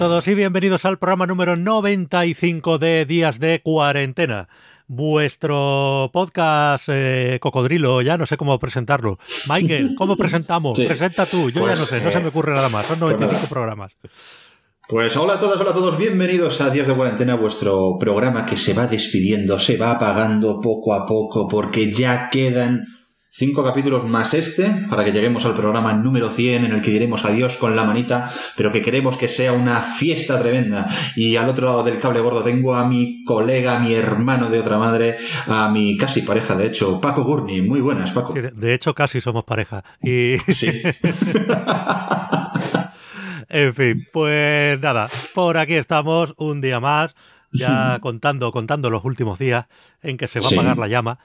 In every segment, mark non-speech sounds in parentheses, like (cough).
Hola a todos y bienvenidos al programa número 95 de Días de Cuarentena. Vuestro podcast eh, Cocodrilo, ya no sé cómo presentarlo. Michael, ¿cómo (laughs) presentamos? Sí. Presenta tú, yo ya Pues, no sé, no eh, se me ocurre nada más. Son 95 nada. programas. Pues hola a todas, hola a todos, bienvenidos a Días de Cuarentena, vuestro programa que se va despidiendo, se va apagando poco a poco, porque ya quedan cinco capítulos más este, para que lleguemos al programa número 100, en el que diremos adiós con la manita, pero que queremos que sea una fiesta tremenda. Y al otro lado del cable gordo tengo a mi colega, a mi hermano de otra madre, a mi casi pareja, de hecho, Paco Gurney. Muy buenas, Paco. Sí, de, hecho, casi somos pareja. Y, (laughs) Sí. (laughs) en fin, pues nada, por aquí estamos un día más, ya (laughs) contando, contando los últimos días en que se va a apagar la llama.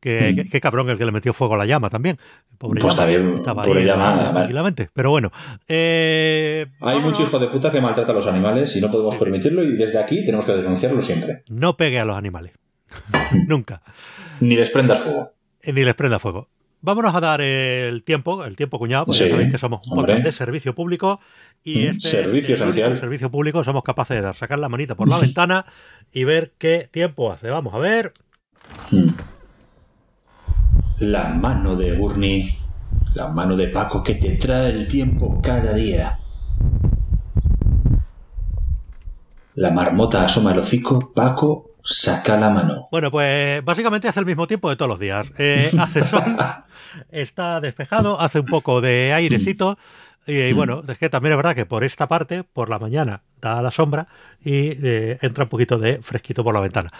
Que, Mm. que- cabrón el que le metió fuego a la llama también. Pobre Pues está bien, Estaba pobre ahí llama, tranquilamente. Pero bueno, eh, Hay vámonos. mucho hijo de puta que maltrata a los animales y no podemos permitirlo y desde aquí tenemos que denunciarlo siempre. No pegue a los animales. (laughs) Nunca. Ni les prendas fuego. Eh, Ni les prenda fuego. Vámonos a dar el tiempo, el tiempo cuñado, porque Sí, sabéis que somos un podcast de servicio público y Mm, este servicio es esencial. servicio público somos capaces de dar, sacar la manita por la (laughs) ventana y ver qué tiempo hace. Vamos a ver. Hmm. La mano de Gurney, la mano de Paco que te trae el tiempo cada día. La marmota asoma el hocico, Paco saca la mano. Bueno, pues básicamente hace el mismo tiempo de todos los días. Eh, hace sol, (laughs) está despejado, hace un poco de airecito. Y, y bueno, es que también es verdad que por esta parte, por la mañana, da la sombra y eh, entra un poquito de fresquito por la ventana.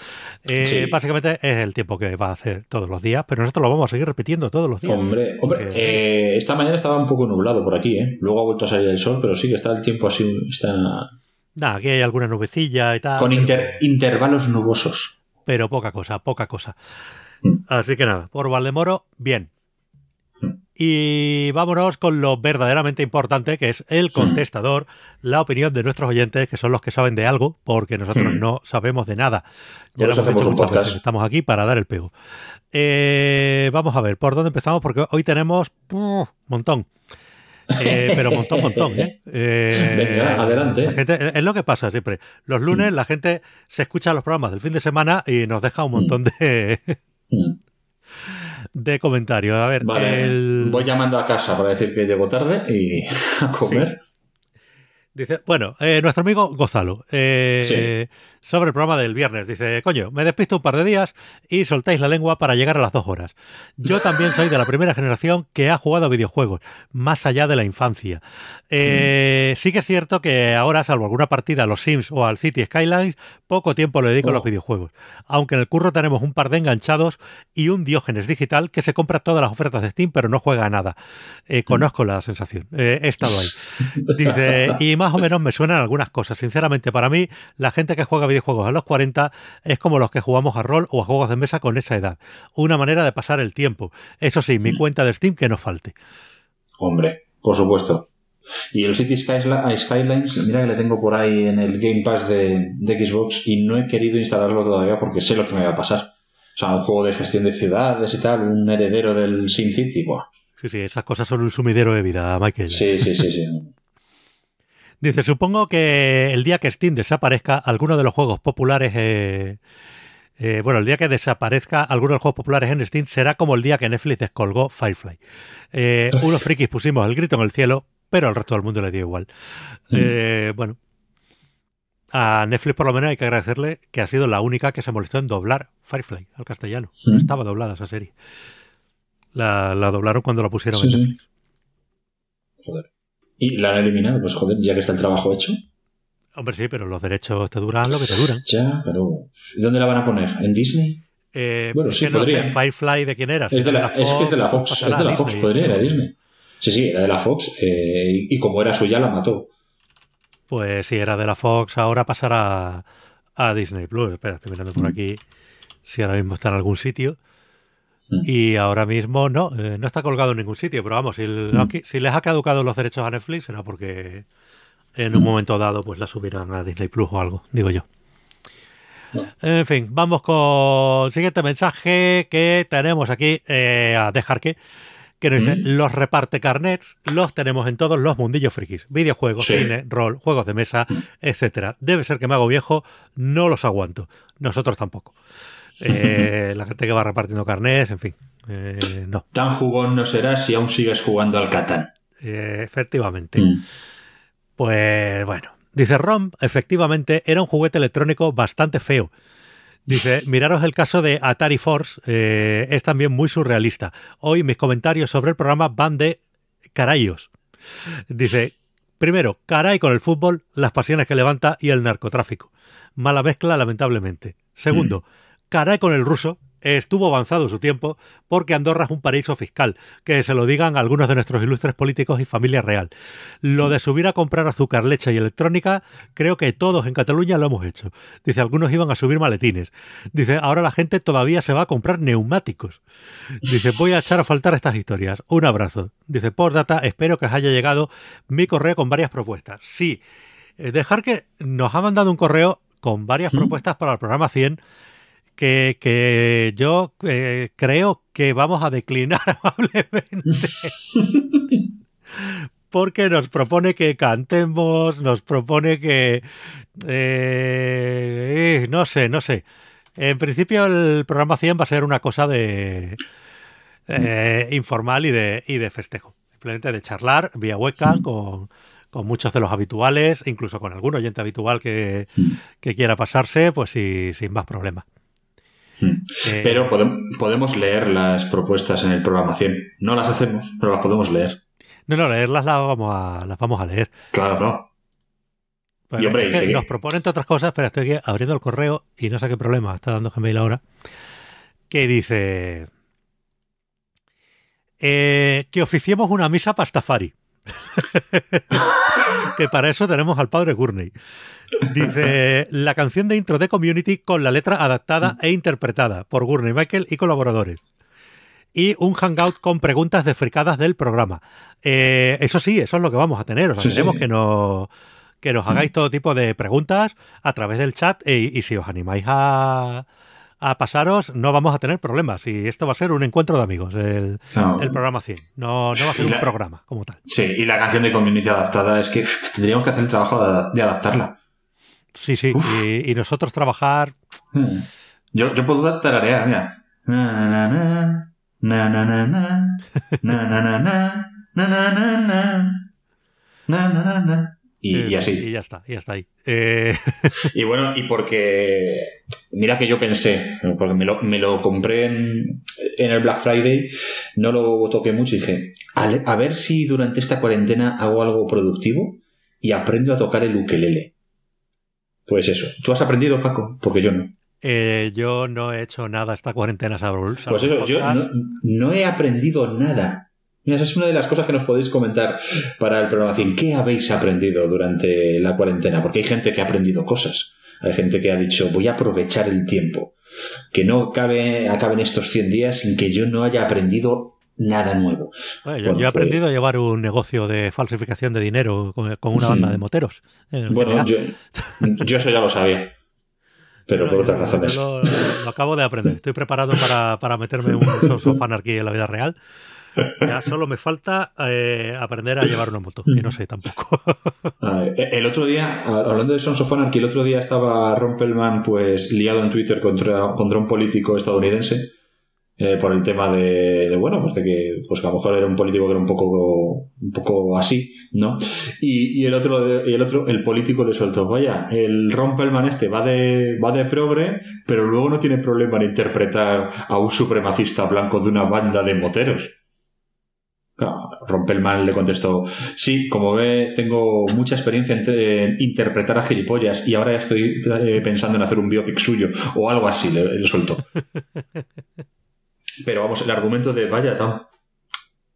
Eh, Sí. Básicamente es el tiempo que va a hacer todos los días, pero nosotros lo vamos a seguir repitiendo todos los días. Hombre, hombre, Porque- eh, esta mañana estaba un poco nublado por aquí, ¿eh? Luego ha vuelto a salir el sol, pero sí que está el tiempo así, está Nada, aquí hay alguna nubecilla y tal. con inter- intervalos nubosos. pero poca cosa, poca cosa. Mm. Así que nada, por Valdemoro, bien. Mm. Y vámonos con lo verdaderamente importante, que es el contestador, la opinión de nuestros oyentes, que son los que saben de algo, porque nosotros Mm. no sabemos de nada. Ya Por lo hemos un muchas veces, estamos aquí para dar el pego. Eh, vamos a ver, ¿por dónde empezamos? Porque hoy tenemos un montón. Eh, pero montón, montón, ¿eh? (laughs) Eh, Venga, adelante. la gente- es lo que pasa siempre. Los lunes la gente se escucha los programas del fin de semana y nos deja un montón de, Hmm. De comentarios. A ver, Vale, el- voy llamando a casa para decir que llego tarde y (laughs) a comer. dice, bueno, eh, nuestro amigo Gonzalo, eh, sobre el programa del viernes, dice, coño, me despisto un par de días y soltáis la lengua para llegar a las dos horas. Yo también soy de la primera generación que ha jugado a videojuegos, más allá de la infancia. Eh, Sí que es cierto que ahora, salvo alguna partida a los Sims o al City Skylines, poco tiempo le dedico a los Oh. videojuegos. Aunque en el curro tenemos un par de enganchados y un Diógenes digital que se compra todas las ofertas de Steam pero no juega a nada. Eh, conozco la sensación, eh, he estado ahí. Dice, y más o menos me suenan algunas cosas. Sinceramente, para mí, la gente que juega videojuegos a los 40 es como los que jugamos a rol o a juegos de mesa con esa edad. Una manera de pasar el tiempo. Eso sí, mi cuenta de Steam que no falte. Hombre, por supuesto. Y el City Skysla- Skylines, mira que le tengo por ahí en el Game Pass de, de Xbox y no he querido instalarlo todavía porque sé lo que me va a pasar. O sea, un juego de gestión de ciudades y tal, un heredero del Sin City. Buah. Sí, sí, esas cosas son un sumidero de vida, Michael. Sí, sí, sí, sí. (laughs) Dice, supongo que el día que Steam desaparezca, alguno de los juegos populares... eh, eh, bueno, el día que desaparezca alguno de los juegos populares en Steam será como el día que Netflix descolgó Firefly. Eh, unos frikis pusimos el grito en el cielo, pero al resto del mundo le dio igual. Eh, bueno, a Netflix por lo menos hay que agradecerle que ha sido la única que se molestó en doblar Firefly al castellano. No Mm. estaba doblada esa serie. La, la doblaron cuando la pusieron Sí, en sí. Netflix. Joder. Y la han eliminado, pues joder, ya que está el trabajo hecho. Hombre, sí, pero los derechos te duran lo que te duran. Ya, pero. ¿y ¿Dónde la van a poner? ¿En Disney? Eh, Bueno, sí, no podría. sé, Firefly de quién era. si Es, de era la, es que es de la Fox. Es de la a Fox, Disney. podría ir a Disney. Sí, sí, era de la Fox. eh, y, como era suya, la mató. Pues si era de la Fox, ahora pasará a Disney Plus. Espera, estoy mirando por aquí si ahora mismo está en algún sitio. Mm. Y ahora mismo no, eh, no está colgado en ningún sitio, pero vamos, si, el- Mm. si les ha caducado los derechos a Netflix será porque en un Mm. momento dado pues la subirán a Disney Plus o algo, digo yo. En fin, vamos con el siguiente mensaje que tenemos aquí eh, a dejar que, que nos dice, Mm. los reparte carnets los tenemos en todos los mundillos frikis. Videojuegos, Sí. cine, rol, juegos de mesa, etcétera. Debe ser que me hago viejo, no los aguanto. Nosotros tampoco. Eh, la gente que va repartiendo carnets, en fin. Eh, no, Tan jugón no serás si aún sigues jugando al Catán. Eh, efectivamente. Mm. Pues bueno, dice Rom, efectivamente era un juguete electrónico bastante feo. Dice, miraros el caso de Atari Force, eh, es también muy surrealista. Hoy mis comentarios sobre el programa van de carayos. Dice, primero, caray con el fútbol, las pasiones que levanta y el narcotráfico. Mala mezcla, lamentablemente. Segundo, caray con el ruso, estuvo avanzado su tiempo porque Andorra es un paraíso fiscal, que se lo digan algunos de nuestros ilustres políticos y familia real. Lo de subir a comprar azúcar, leche y electrónica, creo que todos en Cataluña lo hemos hecho. Dice, algunos iban a subir maletines. Dice, ahora la gente todavía se va a comprar neumáticos. Dice, voy a echar a faltar estas historias. Un abrazo. Dice, por data, espero que os haya llegado mi correo con varias propuestas. Sí, eh, dejar que nos ha mandado un correo con varias propuestas para el programa 100 que, que yo eh, creo que vamos a declinar (laughs) amablemente. Porque nos propone que cantemos, nos propone que... eh, no sé, no sé. En principio el programa 100 va a ser una cosa de... eh, informal y de, y de festejo. Simplemente de charlar vía webcam con, con muchos de los habituales, incluso con algún oyente habitual que, que quiera pasarse, pues sí, sin más problema. Mm. Eh, Pero podem- podemos leer las propuestas en el programa 100. No las hacemos, pero las podemos leer. No, no, leerlas las vamos a, las vamos a leer. Claro, claro. Pues Y, hombre, es que nos proponen entre otras cosas, pero estoy aquí abriendo el correo y no sé qué problema, está dando Gmail ahora, que dice eh, que oficiemos una misa pastafari. (laughs) que para eso tenemos al padre Gurney. Dice la canción de intro de Community con la letra adaptada e interpretada por Gurney Michael y colaboradores. Y un hangout con preguntas de fricadas del programa. Eh, eso sí, eso es lo que vamos a tener. O sea, Sí, queremos sí. que nos, que nos hagáis todo tipo de preguntas a través del chat e- y si os animáis a, a pasaros, no vamos a tener problemas. Y esto va a ser un encuentro de amigos, el, No. el programa 100. No, no va a ser un programa como tal. Sí, y la canción de Community adaptada es que tendríamos que hacer el trabajo de, ad- de adaptarla. Sí, sí. Y, y nosotros trabajar. Mm. Yo, yo puedo tararear, mira. Na, na, na, na, na, na, na, na, na, na, na, na, na, na, na, na, na, na, na, na. Y, eh, y así. Y ya está, y ya está ahí. Eh, (laughs) Y bueno, y porque. Mira que yo pensé, porque me lo, me lo compré en, en el Black Friday, no lo toqué mucho y dije, a, ver si durante esta cuarentena hago algo productivo y aprendo a tocar el ukelele. Pues eso. ¿Tú has aprendido, Paco? Porque yo no. eh, yo no he hecho nada esta cuarentena, salvo Pues eso, yo no he aprendido nada. Mira, esa es una de las cosas que nos podéis comentar para el programa 100. ¿Qué habéis aprendido durante la cuarentena? Porque hay gente que ha aprendido cosas. Hay gente que ha dicho, voy a aprovechar el tiempo. Que no cabe, acaben estos 100 días sin que yo no haya aprendido nada nuevo. Bueno, yo, Bueno, yo he pues- aprendido a llevar un negocio de falsificación de dinero con, con una banda de moteros. en Bueno, yo, yo eso ya lo sabía. Pero por otras yo razones. Lo, lo acabo de aprender. Estoy preparado para, para meterme un Sons of Anarchy en la vida real. Ya solo me falta eh, aprender a llevar una moto, que no sé tampoco. A ver, e- el otro día, hablando de Sons of el otro día estaba Rompelman pues liado en Twitter contra, un político estadounidense eh, por el tema de, bueno, pues de que, pues que a lo mejor era un político que era un poco, un poco así, ¿no? Y, el otro, y el otro, el político le soltó, vaya, el Rompelman este va de, va de progre, pero luego no tiene problema en interpretar a un supremacista blanco de una banda de moteros. Claro, Rompelman le contestó, sí, como ve, tengo mucha experiencia en, en interpretar a gilipollas y ahora estoy eh, pensando en hacer un biopic suyo o algo así, le, le soltó. (laughs) Pero vamos, el argumento de, vaya, tan,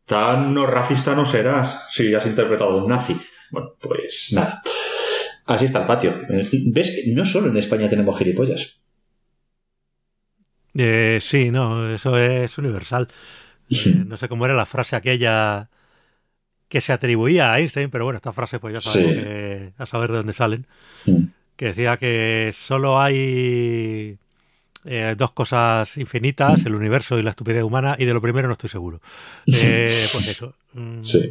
tan no racista no serás si has interpretado a un nazi. Bueno, pues nada. Así está el patio. Eh, ¿Ves? que No solo en España tenemos gilipollas. Eh, sí, no, eso es universal. Eh, no sé cómo era la frase aquella que se atribuía a Einstein, pero bueno, esta frase pues ya sabemos Sí. que- a saber de dónde salen, que decía que solo hay eh, dos cosas infinitas, el universo y la estupidez humana, y de lo primero no estoy seguro. Eh, pues eso. Mm. Sí.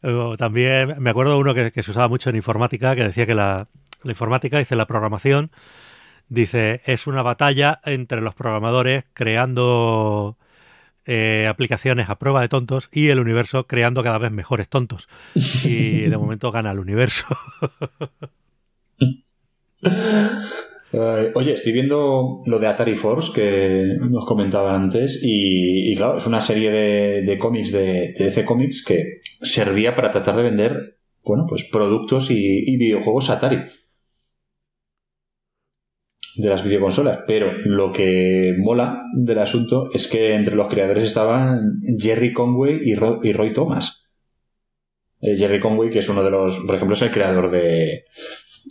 (laughs) También me acuerdo de uno que, que se usaba mucho en informática, que decía que la, la informática, dice la programación, dice, es una batalla entre los programadores creando eh, aplicaciones a prueba de tontos y el universo creando cada vez mejores tontos. Y de (laughs) momento gana el universo. (laughs) Oye, estoy viendo lo de Atari Force que nos comentaban antes y, y claro, es una serie de, de cómics de, de DC Comics que servía para tratar de vender, bueno, pues productos y, y videojuegos Atari de las videoconsolas. Pero lo que mola del asunto es que entre los creadores estaban Jerry Conway y, Ro- y Roy Thomas. Eh, Jerry Conway, que es uno de los, por ejemplo, es el creador de,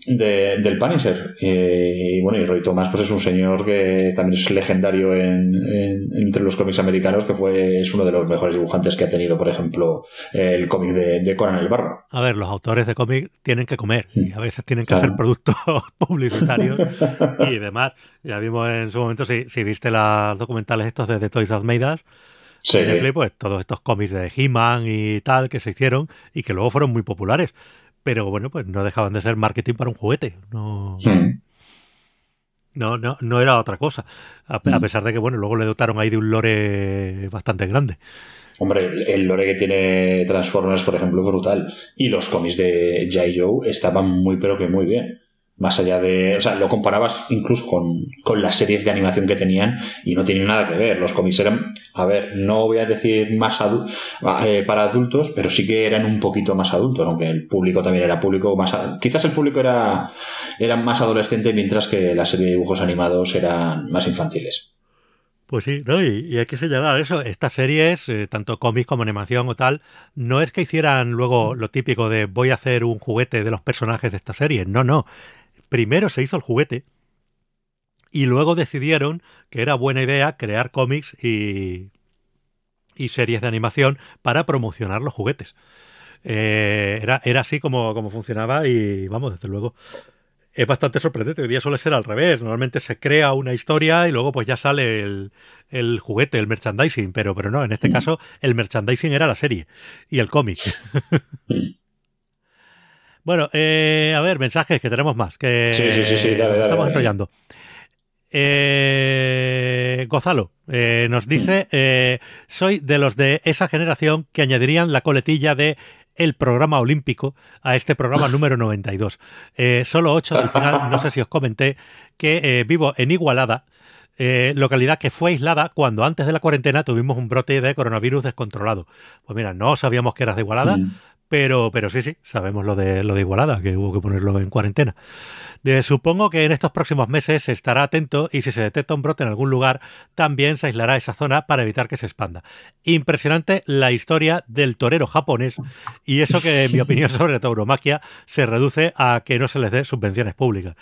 de- del Punisher. Eh, y bueno, y Roy Thomas, pues es un señor que también es legendario en, en- entre los cómics americanos, que fue, es uno de los mejores dibujantes que ha tenido, por ejemplo, el cómic de, de Conan el Barro. A ver, los autores de cómic tienen que comer y a veces tienen que Claro. hacer productos (laughs) publicitarios (laughs) y demás. Ya vimos en su momento, si, si viste los documentales estos de The Toys Us, Sí, pues todos estos cómics de He-Man y tal que se hicieron y que luego fueron muy populares. Pero bueno, pues no dejaban de ser marketing para un juguete. No, Hmm. no, no, no era otra cosa. A, Mm. pesar de que, bueno, luego le dotaron ahí de un lore bastante grande. Hombre, el- el lore que tiene Transformers, por ejemplo, es brutal. Y los cómics de G.I. Joe estaban muy, pero que muy bien. Más allá de. O sea, lo comparabas incluso con, con las series de animación que tenían y no tienen nada que ver. Los cómics eran, a ver, no voy a decir más adu- eh, para adultos, pero sí que eran un poquito más adultos, aunque el público también era público más. Quizás el público era, era más adolescente, mientras que la serie de dibujos animados eran más infantiles. Pues sí, ¿no? Y, y hay que señalar eso. Estas series, eh, tanto cómics como animación o tal, no es que hicieran luego lo típico de voy a hacer un juguete de los personajes de esta serie. No, no. Primero se hizo el juguete y luego decidieron que era buena idea crear cómics y, y series de animación para promocionar los juguetes. Eh, era, era así como, como funcionaba y vamos, desde luego es bastante sorprendente. Hoy día suele ser al revés. Normalmente se crea una historia y luego pues ya sale el, el juguete, el merchandising. Pero, pero no, en este Mm. caso el merchandising era la serie y el cómic. (laughs) Mm. bueno, eh, a ver, mensajes que tenemos más. Que Sí, sí, sí, sí, dale, estamos dale. enrollando. Eh, Gonzalo eh, nos dice, eh, soy de los de esa generación que añadirían la coletilla de el programa olímpico a este programa número 92. Eh, solo 8 del final, no sé si os comenté, que eh, vivo en Igualada, eh, localidad que fue aislada cuando antes de la cuarentena tuvimos un brote de coronavirus descontrolado. Pues mira, no sabíamos que eras de Igualada, Mm. Pero, pero sí, sí, sabemos lo de, lo de Igualada, que hubo que ponerlo en cuarentena. De- supongo que en estos próximos meses se estará atento y si se detecta un brote en algún lugar, también se aislará esa zona para evitar que se expanda. Impresionante la historia del torero japonés y eso que, en mi opinión (laughs) sobre la tauromaquia, se reduce a que no se les dé subvenciones públicas.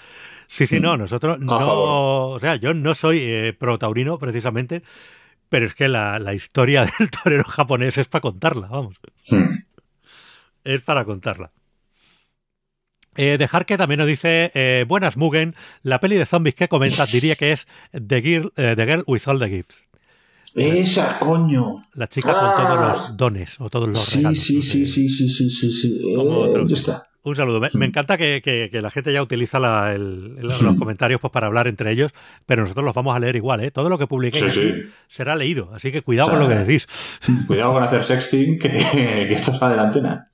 Sí, sí, no, nosotros no, o sea, yo no soy eh, pro taurino precisamente, pero es que la, la historia (laughs) del torero japonés es para contarla, vamos Hmm. Es para contarla. Eh, dejar que también nos dice, eh, buenas Mugen, la peli de zombies que comentas diría que es The Girl, eh, The Girl with All the Gifts. Esa, coño. La chica con Ah. todos los dones o todos los Sí, regalos. sí, sí, sí, sí, sí, sí, sí. Como Eh, otros. ya está. Un saludo. Me, me encanta que, que- que la gente ya utiliza la- el- el- los comentarios pues, para hablar entre ellos, pero nosotros los vamos a leer igual. ¿eh? Todo lo que publiquéis Sí, aquí sí. será leído, así que cuidado O sea, con lo que decís. Cuidado con hacer sexting, que, que esto sale la antena.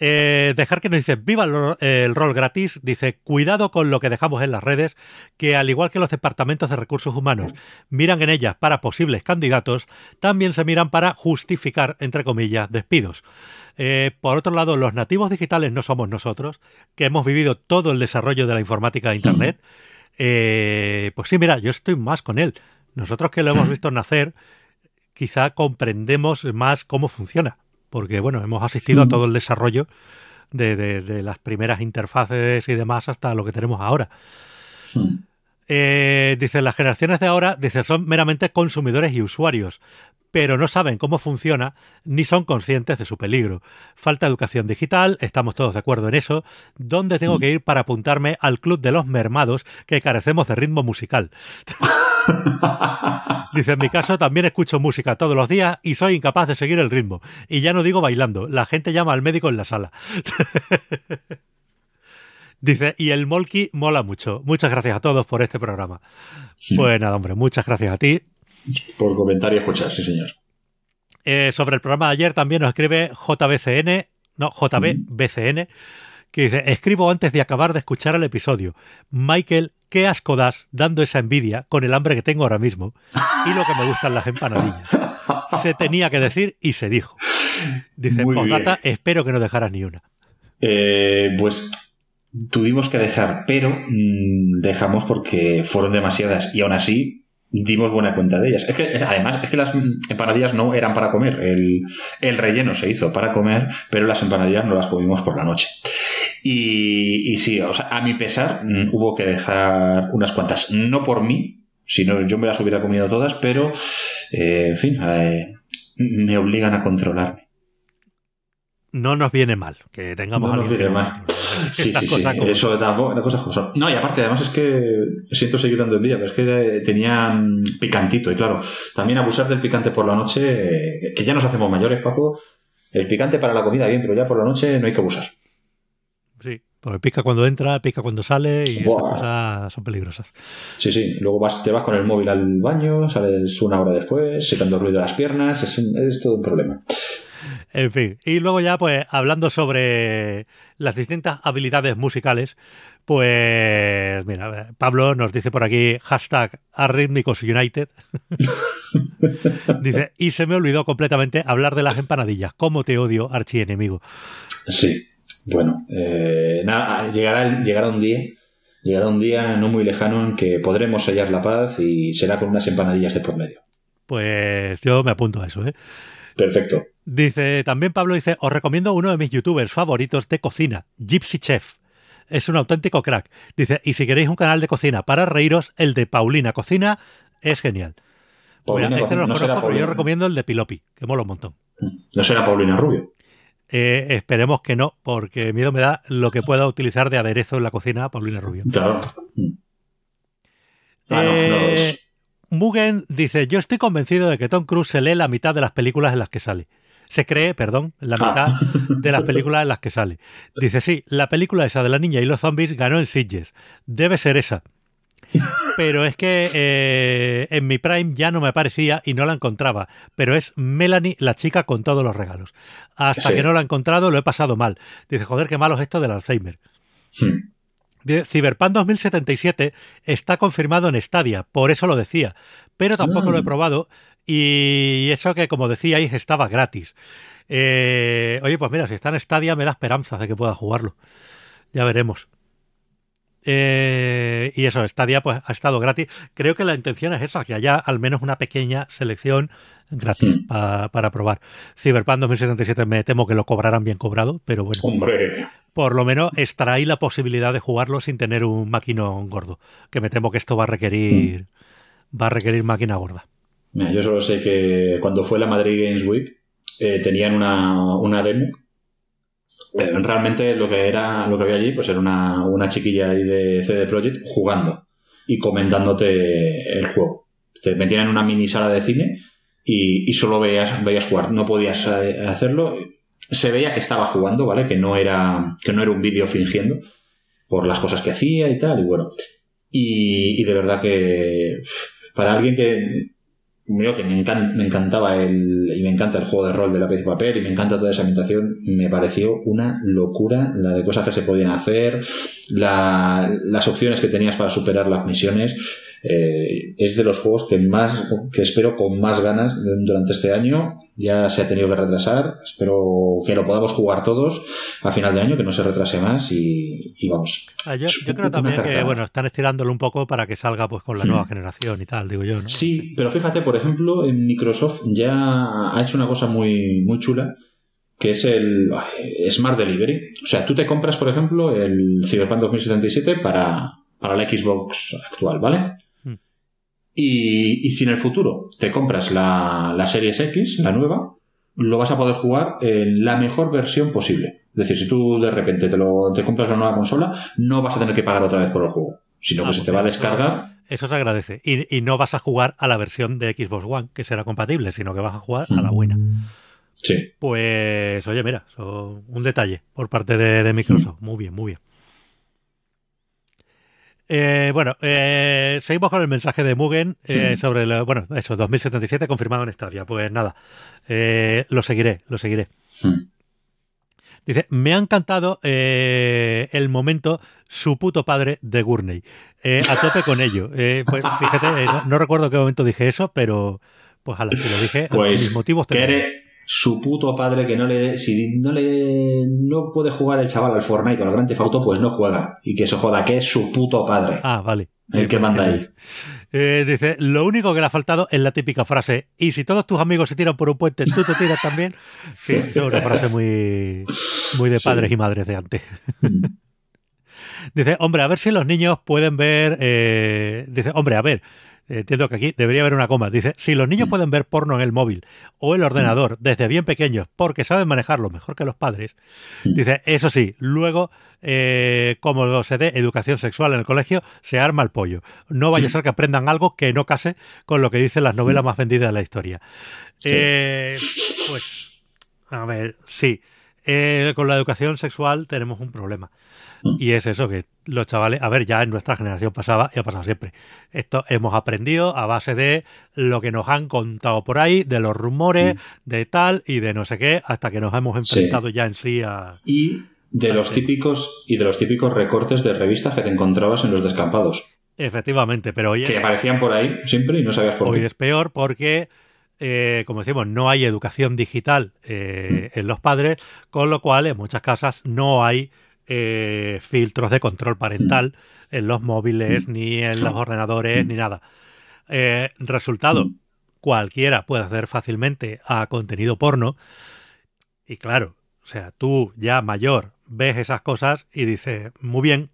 Eh, dejar que nos dice, viva el, el rol gratis, dice, cuidado con lo que dejamos en las redes, que al igual que los departamentos de recursos humanos miran en ellas para posibles candidatos, también se miran para justificar, entre comillas, despidos. Eh, por otro lado, los nativos digitales no somos nosotros, que hemos vivido todo el desarrollo de la informática de Internet. Eh, pues sí, mira, yo estoy más con él. Nosotros que lo hemos visto nacer, quizá comprendemos más cómo funciona, porque bueno, hemos asistido a todo el desarrollo de, de- de las primeras interfaces y demás hasta lo que tenemos ahora. Hmm. Eh, dice, las generaciones de ahora dice, son meramente consumidores y usuarios. pero no saben cómo funciona ni son conscientes de su peligro. Falta educación digital, estamos todos de acuerdo en eso. ¿Dónde tengo que ir para apuntarme al club de los mermados que carecemos de ritmo musical? (laughs) (laughs) Dice, en mi caso también escucho música todos los días y soy incapaz de seguir el ritmo. Y ya no digo bailando, la gente llama al médico en la sala. (laughs) Dice, y el Molki mola mucho. Muchas gracias a todos por este programa. Pues nada, hombre, muchas gracias a ti. Por comentario escuchar, sí, señor. Eh, sobre el programa de ayer también nos escribe JBCN, no, JBBCN, que dice, escribo antes de acabar de escuchar el episodio. Michael, qué asco das dando esa envidia con el hambre que tengo ahora mismo y lo que me gustan las empanadillas. Se tenía que decir y se dijo. Dice, Postdata, espero que no dejaras ni una. Eh, pues tuvimos que dejar, pero mmm, dejamos porque fueron demasiadas y aún así dimos buena cuenta de ellas. Es que, además, es que las empanadillas no eran para comer. El, el, relleno se hizo para comer, pero las empanadillas no las comimos por la noche. Y, y sí, o sea, a mi pesar, mmm, hubo que dejar unas cuantas. No por mí, sino yo me las hubiera comido todas, pero, eh, en fin, eh, me obligan a controlarme. No nos viene mal que tengamos no nos viene mal. (laughs) Sí, sí, sí. Eso tampoco, las cosas como son. No, y aparte, además es que siento seguir dando envidia, pero es que tenían picantito. Y claro, también abusar del picante por la noche, que ya nos hacemos mayores, Paco. El picante para la comida bien, pero ya por la noche no hay que abusar. Sí, porque pica cuando entra, pica cuando sale y Buah. esas cosas son peligrosas. Sí, sí. Luego vas, te vas con el móvil al baño, sales una hora después, se te han dormido las piernas, es, es todo un problema. En fin, y luego ya pues hablando sobre las distintas habilidades musicales, pues mira, Pablo nos dice por aquí hashtag Arrhythmicos United. (laughs) dice, y se me olvidó completamente hablar de las empanadillas. ¿Cómo te odio, archienemigo? Sí, bueno, eh, nada, llegará, llegará un día, llegará un día no muy lejano en que podremos hallar la paz y será con unas empanadillas de por medio. Pues yo me apunto a eso, ¿eh? Perfecto. Dice, también Pablo dice, os recomiendo uno de mis youtubers favoritos de cocina, Gypsy Chef. Es un auténtico crack. Dice, y si queréis un canal de cocina para reíros, el de Paulina Cocina es genial. Paulina, Mira, este no lo conozco, pero yo recomiendo el de Pilopi, que mola un montón. ¿No será Paulina Rubio? Eh, esperemos que no, porque miedo me da lo que pueda utilizar de aderezo en la cocina Paulina Rubio. Claro. Ah, no lo es. Mugen dice, yo estoy convencido de que Tom Cruise se lee la mitad de las películas en las que sale. Se cree, perdón, la mitad ah. de las películas en las que sale. Dice, sí, la película esa de la niña y los zombies ganó en Sitges. Debe ser esa. Pero es que eh, en mi Prime ya no me aparecía y no la encontraba. Pero es Melanie, la chica con todos los regalos. Hasta sí. que no la he encontrado lo he pasado mal. Dice, joder, qué malo es esto del Alzheimer. Hmm. Cyberpunk 2077 está confirmado en Stadia, por eso lo decía, pero tampoco mm. lo he probado y eso que, como decíais, estaba gratis. Eh, oye, pues mira, si está en Stadia me da esperanzas de que pueda jugarlo. Ya veremos. Eh, y eso, Stadia pues ha estado gratis. Creo que la intención es esa, que haya al menos una pequeña selección gratis sí. pa, para probar. Cyberpunk 2077 me temo que lo cobrarán bien cobrado, pero bueno. Hombre. Por lo menos estará ahí la posibilidad de jugarlo sin tener un maquinón gordo. Que me temo que esto va a requerir. Mm. Va a requerir máquina gorda. Mira, yo solo sé que cuando fue la Madrid Games Week eh, tenían una, una demo eh, realmente lo que era lo que había allí pues era una, una chiquilla ahí de CD Projekt jugando y comentándote el juego. Te metían en una mini sala de cine y, y solo veías, veías jugar. No podías eh, hacerlo. Se veía que estaba jugando vale que no era que no era un vídeo fingiendo por las cosas que hacía y tal y bueno. Y, y de verdad que para alguien que que me, encant me, encantaba el y me encanta el juego de rol de lápiz y papel y me encanta toda esa ambientación me pareció una locura la de cosas que se podían hacer la, las opciones que tenías para superar las misiones eh, es de los juegos que más que espero con más ganas durante este año ya se ha tenido que retrasar espero que lo podamos jugar todos a final de año que no se retrase más y, y vamos ah, yo, yo creo también que bueno están estirándolo un poco para que salga pues con la nueva hmm. generación y tal digo yo ¿no? sí pero fíjate por ejemplo en Microsoft ya ha hecho una cosa muy muy chula que es el Smart Delivery o sea tú te compras por ejemplo el Cyberpunk 2077 para para la Xbox actual, ¿vale? Y, si en el futuro te compras la, la Series X, la nueva, lo vas a poder jugar en la mejor versión posible. Es decir, si tú de repente te, lo, te compras la nueva consola, no vas a tener que pagar otra vez por el juego, sino que ah, se te va a descargar. Eso se agradece. Y, no vas a jugar a la versión de Xbox One, que será compatible, sino que vas a jugar a la buena. Sí. Pues, oye, mira, un detalle por parte de, Microsoft. Muy bien, muy bien. Eh, bueno, eh, seguimos con el mensaje de Mugen eh, sobre, el, bueno, eso, 2077 confirmado en Stadia. Pues nada, lo seguiré, lo seguiré. Dice, me ha encantado el momento su puto padre de Gurney. a tope con ello. pues fíjate, no, recuerdo qué momento dije eso, pero pues a la que lo dije, pues, mis motivos su puto padre que no le si no le no puede jugar el chaval al Fortnite o al Grand Theft Auto pues no juega. Y que se joda que es su puto padre. Ah vale. El que manda ahí. Eh, dice lo único que le ha faltado es la típica frase y si todos tus amigos se tiran por un puente tú te tiras también sí (laughs) es una frase muy muy de padres y madres de antes. Mm. (laughs) dice hombre a ver si los niños pueden ver eh, dice hombre a ver entiendo que aquí debería haber una coma. Dice, si los niños mm. pueden ver porno en el móvil o el ordenador mm. desde bien pequeños porque saben manejarlo mejor que los padres, dice, eso sí, luego, eh, como se dé educación sexual en el colegio, se arma el pollo. No vaya a ser que aprendan algo que no case con lo que dicen las novelas más vendidas de la historia. Eh, pues, a ver, sí. Eh, con la educación sexual tenemos un problema. Mm. Y es eso, que los chavales, a ver, ya en nuestra generación pasaba y ha pasado siempre. Esto hemos aprendido a base de lo que nos han contado por ahí, de los rumores, mm. de tal y de no sé qué, hasta que nos hemos enfrentado ya en sí a. Y de los típicos, y de los típicos recortes de revistas que te encontrabas en los descampados. Efectivamente, pero hoy Que aparecían por ahí siempre y no sabías por qué. Hoy es peor porque eh, como decimos, no hay educación digital eh, mm. en los padres, con lo cual en muchas casas no hay eh, filtros de control parental en los móviles, ni en los ordenadores, ni nada. Eh, resultado, cualquiera puede acceder fácilmente a contenido porno. Y claro, o sea, tú ya mayor ves esas cosas y dices, muy bien.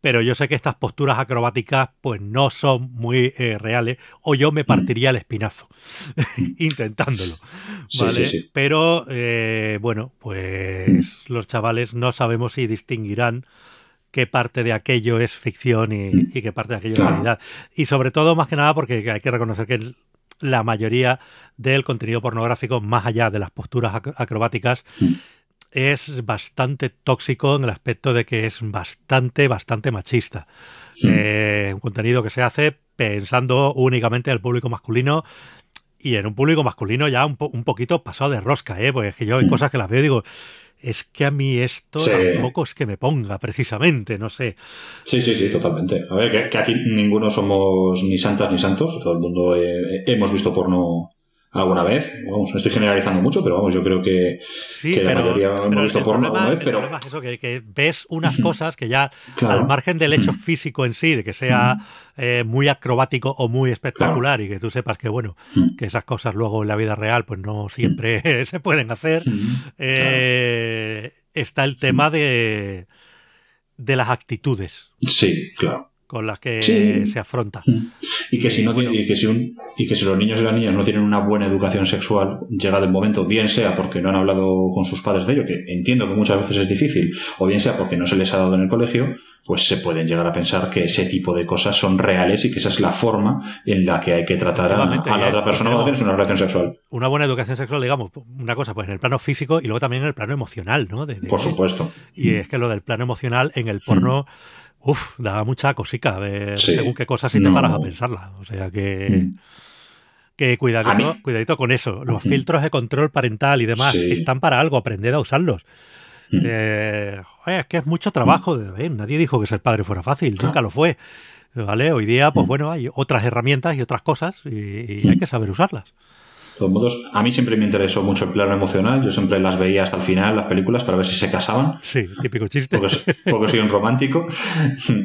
Pero yo sé que estas posturas acrobáticas pues no son muy eh, reales o yo me hmm. partiría el espinazo (laughs) intentándolo. ¿vale? Pero eh, bueno, pues hmm. los chavales no sabemos si distinguirán qué parte de aquello es ficción y, qué parte de aquello es realidad. Y sobre todo, más que nada, porque hay que reconocer que la mayoría del contenido pornográfico, más allá de las posturas acrobáticas, es bastante tóxico en el aspecto de que es bastante, bastante machista. Eh, un contenido que se hace pensando únicamente en el público masculino y en un público masculino ya un, poquito pasado de rosca, ¿eh? Porque es que yo hay cosas que las veo y digo, es que a mí esto tampoco es que me ponga, precisamente, no sé. Sí, sí, sí, totalmente. A ver, que, aquí ninguno somos ni santas ni santos, todo el mundo eh, hemos visto porno alguna vez. Vamos, estoy generalizando mucho, pero vamos, yo creo que, la mayoría hemos visto porno alguna vez. Pero... Es eso, que, ves unas cosas que ya, al margen del hecho físico en sí, de que sea eh, muy acrobático o muy espectacular y que tú sepas que, bueno, que esas cosas luego en la vida real, pues no siempre (laughs) se pueden hacer, eh, está el tema de, de las actitudes. Sí, claro con las que se afronta. Y que, si no y, que si un, y que si los niños y las niñas no tienen una buena educación sexual, llega el momento, bien sea porque no han hablado con sus padres de ello, que entiendo que muchas veces es difícil, o bien sea porque no se les ha dado en el colegio, pues se pueden llegar a pensar que ese tipo de cosas son reales y que esa es la forma en la que hay que tratar a, la otra persona cuando tienes una relación sexual. Una buena educación sexual, digamos, una cosa, pues en el plano físico y luego también en el plano emocional, ¿no? Por supuesto. Y es que lo del plano emocional en el porno... Uf, da mucha cosica ver según qué cosas si te paras a pensarla. O sea que. Mm. Que cuidadito, cuidadito con eso. Los filtros de control parental y demás están para algo, aprender a usarlos. Mm. Eh, es que es mucho trabajo. De, nadie dijo que ser padre fuera fácil, nunca lo fue. ¿Vale? Hoy día, pues mm. bueno, hay otras herramientas y otras cosas y hay que saber usarlas todos modos, a mí siempre me interesó mucho el plano emocional. Yo siempre las veía hasta el final, las películas, para ver si se casaban. Sí, típico chiste. Porque, soy un romántico. (laughs)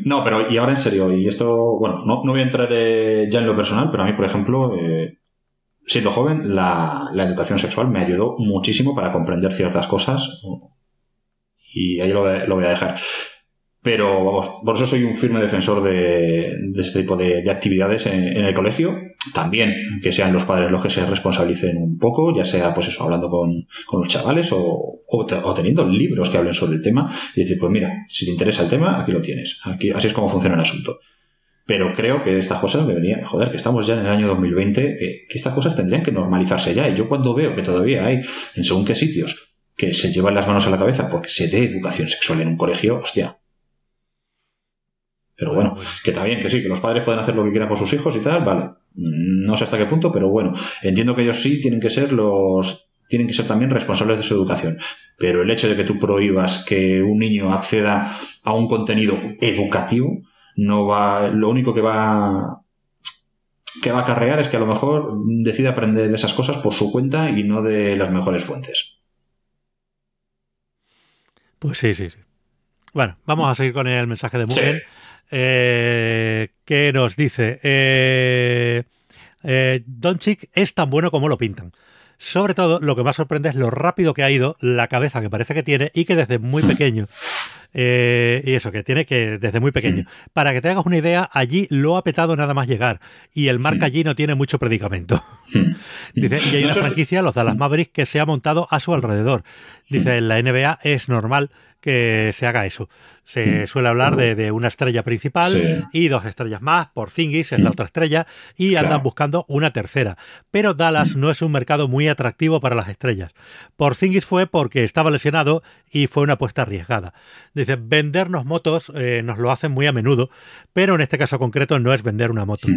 No, pero y ahora en serio, y esto, bueno, no, voy a entrar eh, ya en lo personal, pero a mí, por ejemplo, eh, siendo joven, la, educación sexual me ayudó muchísimo para comprender ciertas cosas. Y ahí lo, lo voy a dejar. Pero vamos, por eso soy un firme defensor de, este tipo de, actividades en, el colegio. También que sean los padres los que se responsabilicen un poco, ya sea pues eso, hablando con, los chavales o, o, teniendo libros que hablen sobre el tema y decir, pues mira, si te interesa el tema, aquí lo tienes. Aquí, así es como funciona el asunto. Pero creo que estas cosas deberían, joder, que estamos ya en el año 2020, que, que estas cosas tendrían que normalizarse ya. Y yo cuando veo que todavía hay, en según qué sitios, que se llevan las manos a la cabeza porque se dé educación sexual en un colegio, hostia, pero bueno, pues que está bien, que sí, que los padres pueden hacer lo que quieran con sus hijos y tal, vale. No sé hasta qué punto, pero bueno, entiendo que ellos sí tienen que ser los tienen que ser también responsables de su educación. Pero el hecho de que tú prohíbas que un niño acceda a un contenido educativo, no va, lo único que va que va a acarrear es que a lo mejor decide aprender esas cosas por su cuenta y no de las mejores fuentes. Pues sí, sí, sí. Bueno, vamos a seguir con el mensaje de Mugen eh, que nos dice, eh, eh, Don Chick es tan bueno como lo pintan. Sobre todo, lo que más sorprende es lo rápido que ha ido, la cabeza que parece que tiene y que desde muy (laughs) pequeño eh, y eso, que tiene que desde muy pequeño. Para que te hagas una idea, allí lo ha petado nada más llegar. Y el marca allí no tiene mucho predicamento. (laughs) Dice, y hay una franquicia, los Dallas Mavericks, que se ha montado a su alrededor. Dice, en la NBA es normal que se haga eso. Se suele hablar de, una estrella principal y dos estrellas más, por Zingis es la otra estrella, y andan buscando una tercera. Pero Dallas no es un mercado muy atractivo para las estrellas. Por Zingis fue porque estaba lesionado y fue una apuesta arriesgada. Dice, vendernos motos eh, nos lo hacen muy a menudo, pero en este caso concreto no es vender una moto.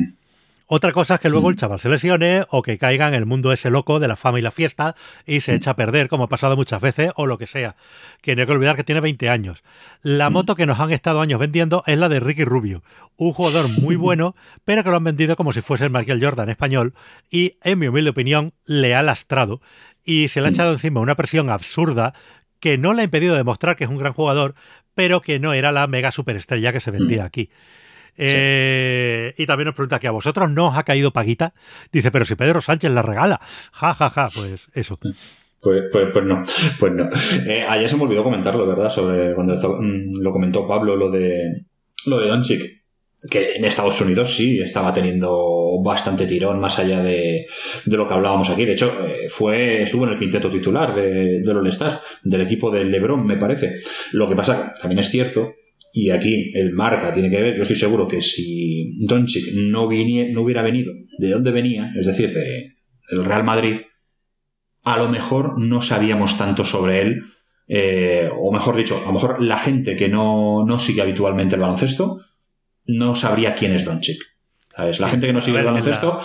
Otra cosa es que luego el chaval se lesione o que caiga en el mundo ese loco de la fama y la fiesta y se echa a perder, como ha pasado muchas veces, o lo que sea. Que no hay que olvidar que tiene 20 años. La moto que nos han estado años vendiendo es la de Ricky Rubio, un jugador muy (laughs) bueno, pero que lo han vendido como si fuese el Michael Jordan español y, en mi humilde opinión, le ha lastrado y se le ha echado encima una presión absurda que no le ha impedido demostrar que es un gran jugador, pero que no era la mega superestrella que se vendía aquí. Eh, y también nos pregunta que a vosotros no os ha caído paguita. Dice, pero si Pedro Sánchez la regala. Ja, ja, ja, pues eso. Pues, pues, pues no, pues no. Eh, ayer se me olvidó comentarlo, ¿verdad? Sobre cuando mm, lo comentó Pablo, lo de lo de Doncic, que en Estados Unidos sí estaba teniendo bastante tirón más allá de, lo que hablábamos aquí. De hecho, eh, fue estuvo en el quinteto titular de, del All-Star, del equipo del LeBron, me parece. Lo que pasa, también es cierto y aquí el marca tiene que ver, yo estoy seguro que si Doncic no, no hubiera venido de dónde venía, es decir, de, del Real Madrid, a lo mejor no sabíamos tanto sobre él, eh, o mejor dicho, a lo mejor la gente que no, no sigue habitualmente el baloncesto no sabría quién es Doncic. ¿Sabes? La gente que no sigue el baloncesto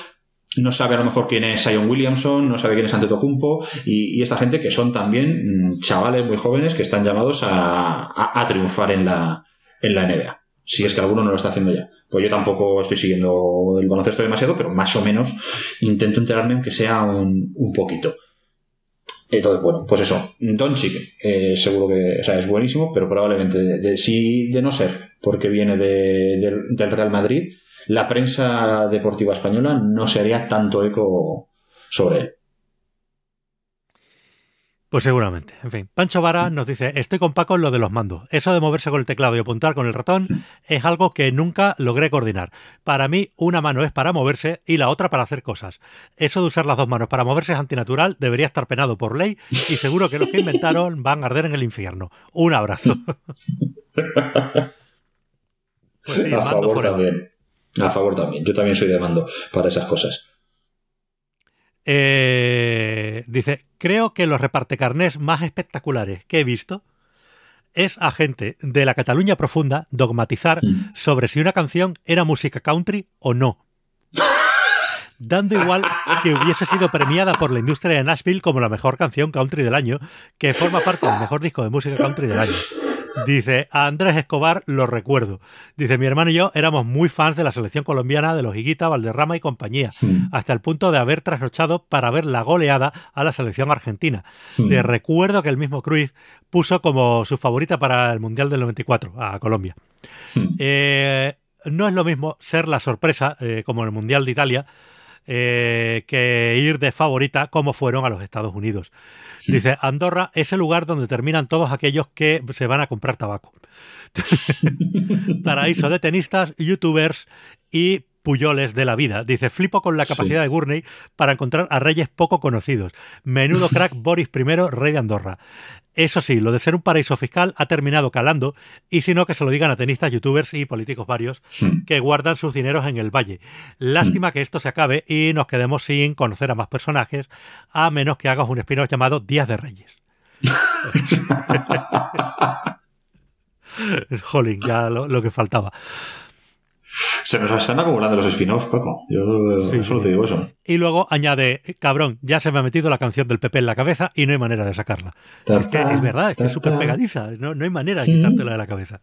no sabe a lo mejor quién es Zion Williamson, no sabe quién es Antetokounmpo y, y esta gente que son también mm, chavales muy jóvenes que están llamados a triunfar en la, en la NBA. Si es que alguno no lo está haciendo ya. Pues yo tampoco estoy siguiendo el baloncesto demasiado, pero más o menos intento enterarme aunque sea un, poquito. Entonces, bueno, pues eso. Doncic, eh, seguro que es buenísimo, pero probablemente, de, si de no ser porque viene del Real Madrid, la prensa deportiva española no se haría tanto eco sobre él. Pues seguramente. En fin, Pancho Vara nos dice, estoy con Paco en lo de los mandos. Eso de moverse con el teclado y apuntar con el ratón es algo que nunca logré coordinar. Para mí, una mano es para moverse y la otra para hacer cosas. Eso de usar las dos manos para moverse es antinatural, debería estar penado por ley y seguro que los que inventaron van a arder en el infierno. Un abrazo. (laughs) pues sí, a favor también. A favor también. Yo también soy de mando para esas cosas. Eh, dice, creo que los repartecarnés más espectaculares que he visto es a gente de la Cataluña profunda dogmatizar mm. sobre si una canción era música country o no. Dando igual que hubiese sido premiada por la industria de Nashville como la mejor canción country del año, que forma parte del mejor disco de música country del año. Dice, a Andrés Escobar lo recuerdo. Dice, mi hermano y yo éramos muy fans de la selección colombiana de los Higuita, Valderrama y compañía, hasta el punto de haber trasnochado para ver la goleada a la selección argentina. De recuerdo que el mismo Cruz puso como su favorita para el Mundial del 94 a Colombia. Eh, no es lo mismo ser la sorpresa, eh, como en el Mundial de Italia, eh, que ir de favorita como fueron a los Estados Unidos. Dice, Andorra es el lugar donde terminan todos aquellos que se van a comprar tabaco. (laughs) Paraíso de tenistas, youtubers y puyoles de la vida. Dice, flipo con la capacidad de Gurney para encontrar a reyes poco conocidos. Menudo crack (laughs) Boris I, rey de Andorra. Eso sí, lo de ser un paraíso fiscal ha terminado calando, y si no, que se lo digan a tenistas, youtubers y políticos varios Hmm. que guardan sus dineros en el valle. Lástima que esto se acabe y nos quedemos sin conocer a más personajes, a menos que hagas un spin-off llamado Días de Reyes. (laughs) (laughs) Jolín, ya lo, lo que faltaba. Se nos están acumulando los spin-offs, Paco. Yo Sí, solo sí. te digo eso. Y luego añade, cabrón, ya se me ha metido la canción del PP en la cabeza y no hay manera de sacarla. Es, que es verdad, es que es súper pegadiza, no, no hay manera de quitártela de la cabeza.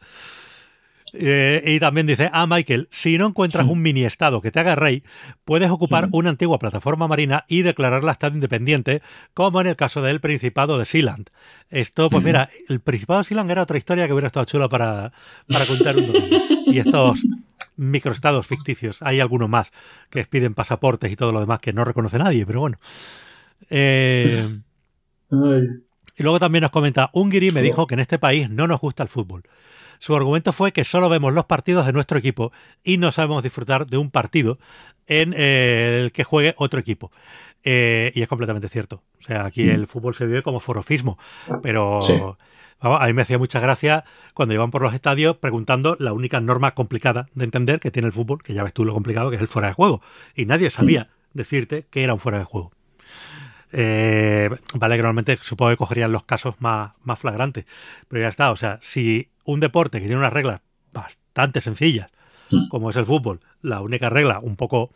Eh, y también dice, ah, Michael, si no encuentras un mini estado que te haga rey, puedes ocupar una antigua plataforma marina y declararla estado independiente, como en el caso del Principado de Sealand. Esto, pues mira, el Principado de Sealand era otra historia que hubiera estado chula para, para contar un domingo. (laughs) Y estos microestados ficticios, hay algunos más que piden pasaportes y todo lo demás que no reconoce nadie, pero bueno. Eh, y luego también nos comenta, un guiri me dijo que en este país no nos gusta el fútbol. Su argumento fue que solo vemos los partidos de nuestro equipo y no sabemos disfrutar de un partido en eh, el que juegue otro equipo. Eh, y es completamente cierto. O sea, aquí Sí. el fútbol se vive como forofismo, pero Sí. Vamos, a mí me hacía mucha gracia cuando iban por los estadios preguntando la única norma complicada de entender que tiene el fútbol, que ya ves tú lo complicado que es el fuera de juego. Y nadie sabía decirte que era un fuera de juego. Eh, vale, que normalmente supongo que cogerían los casos más, más flagrantes. Pero ya está, o sea, si un deporte que tiene unas reglas bastante sencillas, como es el fútbol, la única regla un poco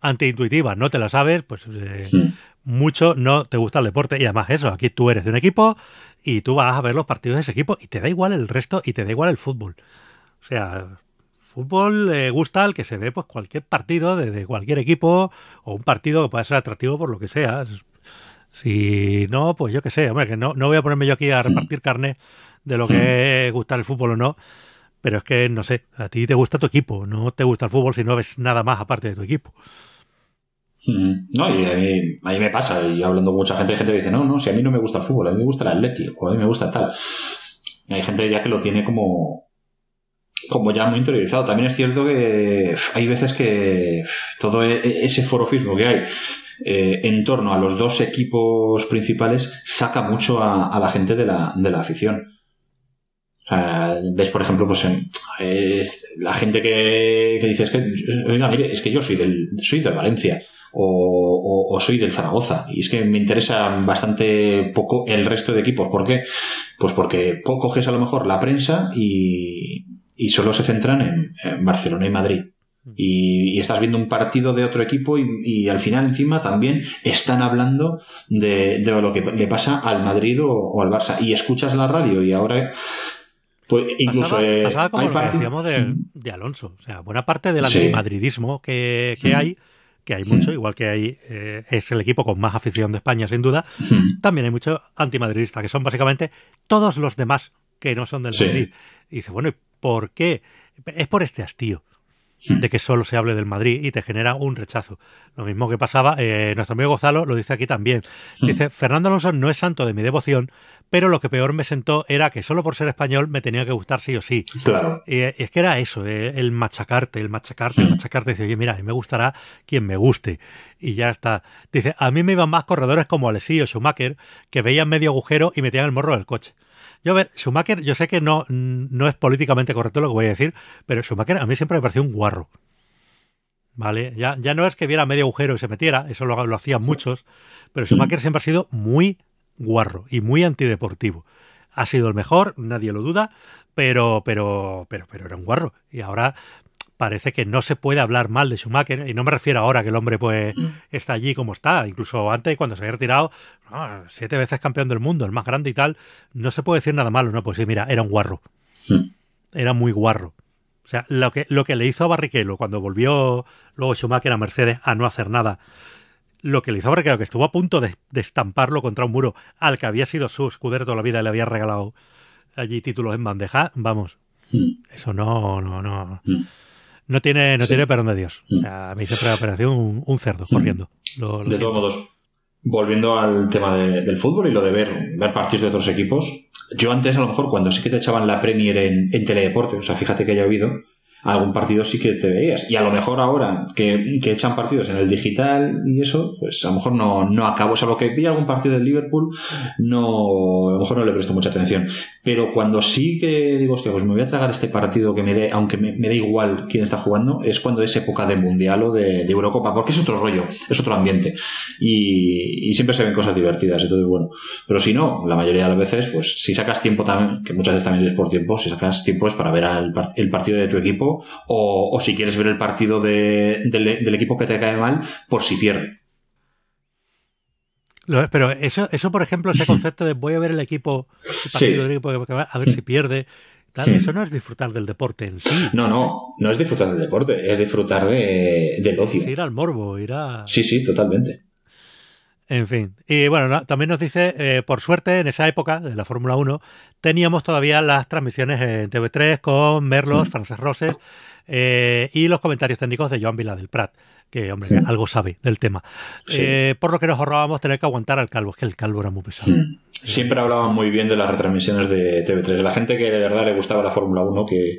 antiintuitiva, no te la sabes, pues eh. Mucho no te gusta el deporte. Y además eso, aquí tú eres de un equipo y tú vas a ver los partidos de ese equipo y te da igual el resto y te da igual el fútbol. O sea, fútbol le gusta al que se ve pues cualquier partido de, de cualquier equipo o un partido que pueda ser atractivo por lo que sea. Si no, pues yo qué sé, hombre, que no, no voy a ponerme yo aquí a repartir carne de lo que es gustar el fútbol o no, pero es que, no sé, a ti te gusta tu equipo, no te gusta el fútbol si no ves nada más aparte de tu equipo. No, y a mí, a mí me pasa, y hablando con mucha gente, hay gente que dice, no, no, si a mí no me gusta el fútbol, a mí me gusta el Atleti, o a mí me gusta tal. Hay gente ya que lo tiene como, como ya muy interiorizado. También es cierto que hay veces que todo e- ese forofismo que hay eh, en torno a los dos equipos principales saca mucho a, la gente de la, de la afición. O sea, ves, por ejemplo, pues es la gente que, que dice, es que, oiga, mire, es que yo soy del, soy del Valencia o, o- o soy del Zaragoza y es que me interesa bastante poco el resto de equipos. ¿Por qué? Pues porque po- coges a lo mejor la prensa y, y solo se centran en, en Barcelona y Madrid. Y, y estás viendo un partido de otro equipo y, y al final encima también están hablando de, de lo que le pasa al Madrid o, o al Barça. Y escuchas la radio y ahora pues incluso pasaba, eh, pasaba como hay lo que decíamos de, de Alonso. O sea, buena parte del Sí. antimadridismo que, que hay, que hay mucho, igual que hay, eh, es el equipo con más afición de España, sin duda, Mm. también hay mucho antimadridista, que son básicamente todos los demás que no son del Sí. Madrid. Y dice, bueno, ¿y por qué? Es por este hastío Mm. de que solo se hable del Madrid y te genera un rechazo. Lo mismo que pasaba, eh, nuestro amigo Gonzalo lo dice aquí también. Dice, Fernando Alonso no es santo de mi devoción, pero lo que peor me sentó era que solo por ser español me tenía que gustar sí o sí. Claro. Y es que era eso, eh, el machacarte, el machacarte, el Mm. machacarte. Dice, oye, mira, a mí me gustará quien me guste. Y ya está. Dice, a mí me iban más corredores como Alessi o Schumacher, que veían medio agujero y metían el morro del coche. Yo, a ver, Schumacher, yo sé que no, no es políticamente correcto lo que voy a decir, pero Schumacher a mí siempre me pareció un guarro. ¿Vale? Ya, ya no es que viera medio agujero y se metiera, eso lo, lo hacían muchos, pero Schumacher siempre ha sido muy guarro y muy antideportivo. Ha sido el mejor, nadie lo duda, pero, pero, pero, pero era un guarro. Y ahora parece que no se puede hablar mal de Schumacher, y no me refiero ahora que el hombre pues está allí como está, incluso antes cuando se había retirado, no, siete veces campeón del mundo, el más grande y tal, no se puede decir nada malo, no, pues sí, mira, era un guarro, Mm. era muy guarro. O sea, lo que, lo que le hizo a Barrichello cuando volvió luego Schumacher a Mercedes a no hacer nada, lo que le hizo Barrichello, que estuvo a punto de, de estamparlo contra un muro al que había sido su escudero toda la vida y le había regalado allí títulos en bandeja, vamos, Mm. eso no, no, no. Mm. no tiene, no Sí. tiene perdón de Dios. O Mm. sea, a mí siempre me ha parecido un, un cerdo corriendo. Lo- lo De todos modos, volviendo al tema de- del fútbol y lo de ver, ver partidos de otros equipos, yo antes a lo mejor cuando sí que te echaban la Premier en, en Teledeporte, o sea, fíjate que haya habido, algún partido sí que te veías. Y a lo mejor ahora que, que echan partidos en el digital y eso, pues a lo mejor no, no acabo. Salvo que vi algún partido del Liverpool, no, a lo mejor no le presto mucha atención. Pero cuando sí que digo, hostia, pues me voy a tragar este partido que me dé, aunque me, me dé igual quién está jugando, es cuando es época de Mundial o de, de Eurocopa, porque es otro rollo, es otro ambiente. Y, y siempre se ven cosas divertidas, entonces bueno. Pero si no, la mayoría de las veces, pues si sacas tiempo también, que muchas veces también es por tiempo, si sacas tiempo es para ver al el partido de tu equipo o, o si quieres ver el partido de- del, del equipo que te cae mal por si pierde. Pero eso, eso, por ejemplo, ese (laughs) concepto de voy a ver el equipo, el Sí. partido del equipo que va, a ver si pierde, tal, eso no es disfrutar del deporte en sí. No, no, no es disfrutar del deporte, es disfrutar de, del ocio. Es ir al morbo, ir a... Sí, sí, totalmente. En fin. Y bueno, no- también nos dice, eh, por suerte, en esa época de la Fórmula 1, teníamos todavía las transmisiones en TV3 con Merlos, Frances Roses eh, y los comentarios técnicos de Joan Vila del Prat, que, hombre, Sí. algo sabe del tema. Sí. Eh, por lo que nos ahorrábamos tener que aguantar al calvo, es que el calvo era muy pesado. Mm. Siempre hablaban muy bien de las retransmisiones de TV3. La gente que de verdad le gustaba la Fórmula 1, que,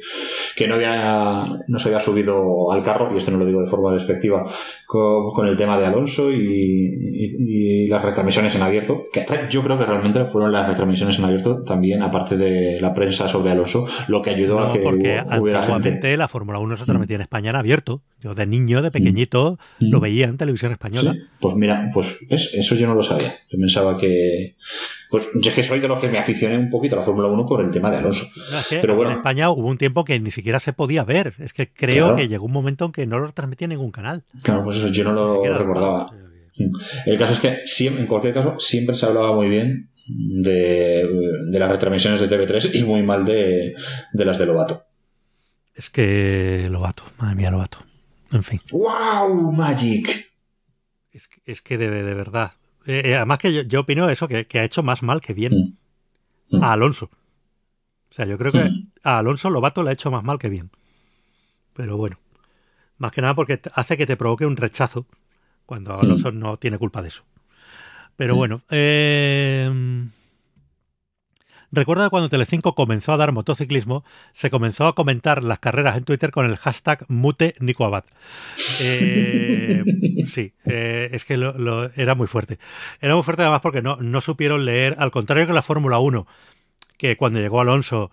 que no, había, no se había subido al carro, y esto no lo digo de forma despectiva, con, con el tema de Alonso y, y- y las retransmisiones en abierto, que yo creo que realmente fueron las retransmisiones en abierto también, aparte de la prensa sobre Alonso, lo que ayudó No, a que porque hubo- hubiera antiguamente gente. la Fórmula 1 se transmitía en España en abierto. Yo de niño, de pequeñito, Mm. lo veía en televisión española. Sí, pues mira, pues eso yo no lo sabía. Yo pensaba que. Pues yo es que soy de los que me aficioné un poquito a la Fórmula 1 por el tema de Alonso. No, es que Pero bueno. En España hubo un tiempo que ni siquiera se podía ver. Es que creo Claro. que llegó un momento en que no lo transmitía ningún canal. Claro, pues eso yo no lo recordaba. El caso es que siempre, en cualquier caso siempre se hablaba muy bien de, de las retransmisiones de TV3 y muy mal de, de las de Lobato. Es que Lobato, madre mía, Lobato. En fin, ¡Wow! Magic. es que, es que de, de verdad. Eh, eh, además que yo, yo opino eso, que, que ha hecho más mal que bien Mm. Mm. a Alonso. O sea, yo creo que Mm. a Alonso Lobato le ha hecho más mal que bien. Pero bueno, más que nada porque hace que te provoque un rechazo cuando Alonso no tiene culpa de eso. Pero bueno, eh, recuerda cuando Telecinco comenzó a dar motociclismo, se comenzó a comentar las carreras en Twitter con el hashtag Mute Nico Abad. Eh, sí, eh, es que lo- era muy fuerte. Era muy fuerte además porque no, no supieron leer, al contrario que la Fórmula 1, que cuando llegó Alonso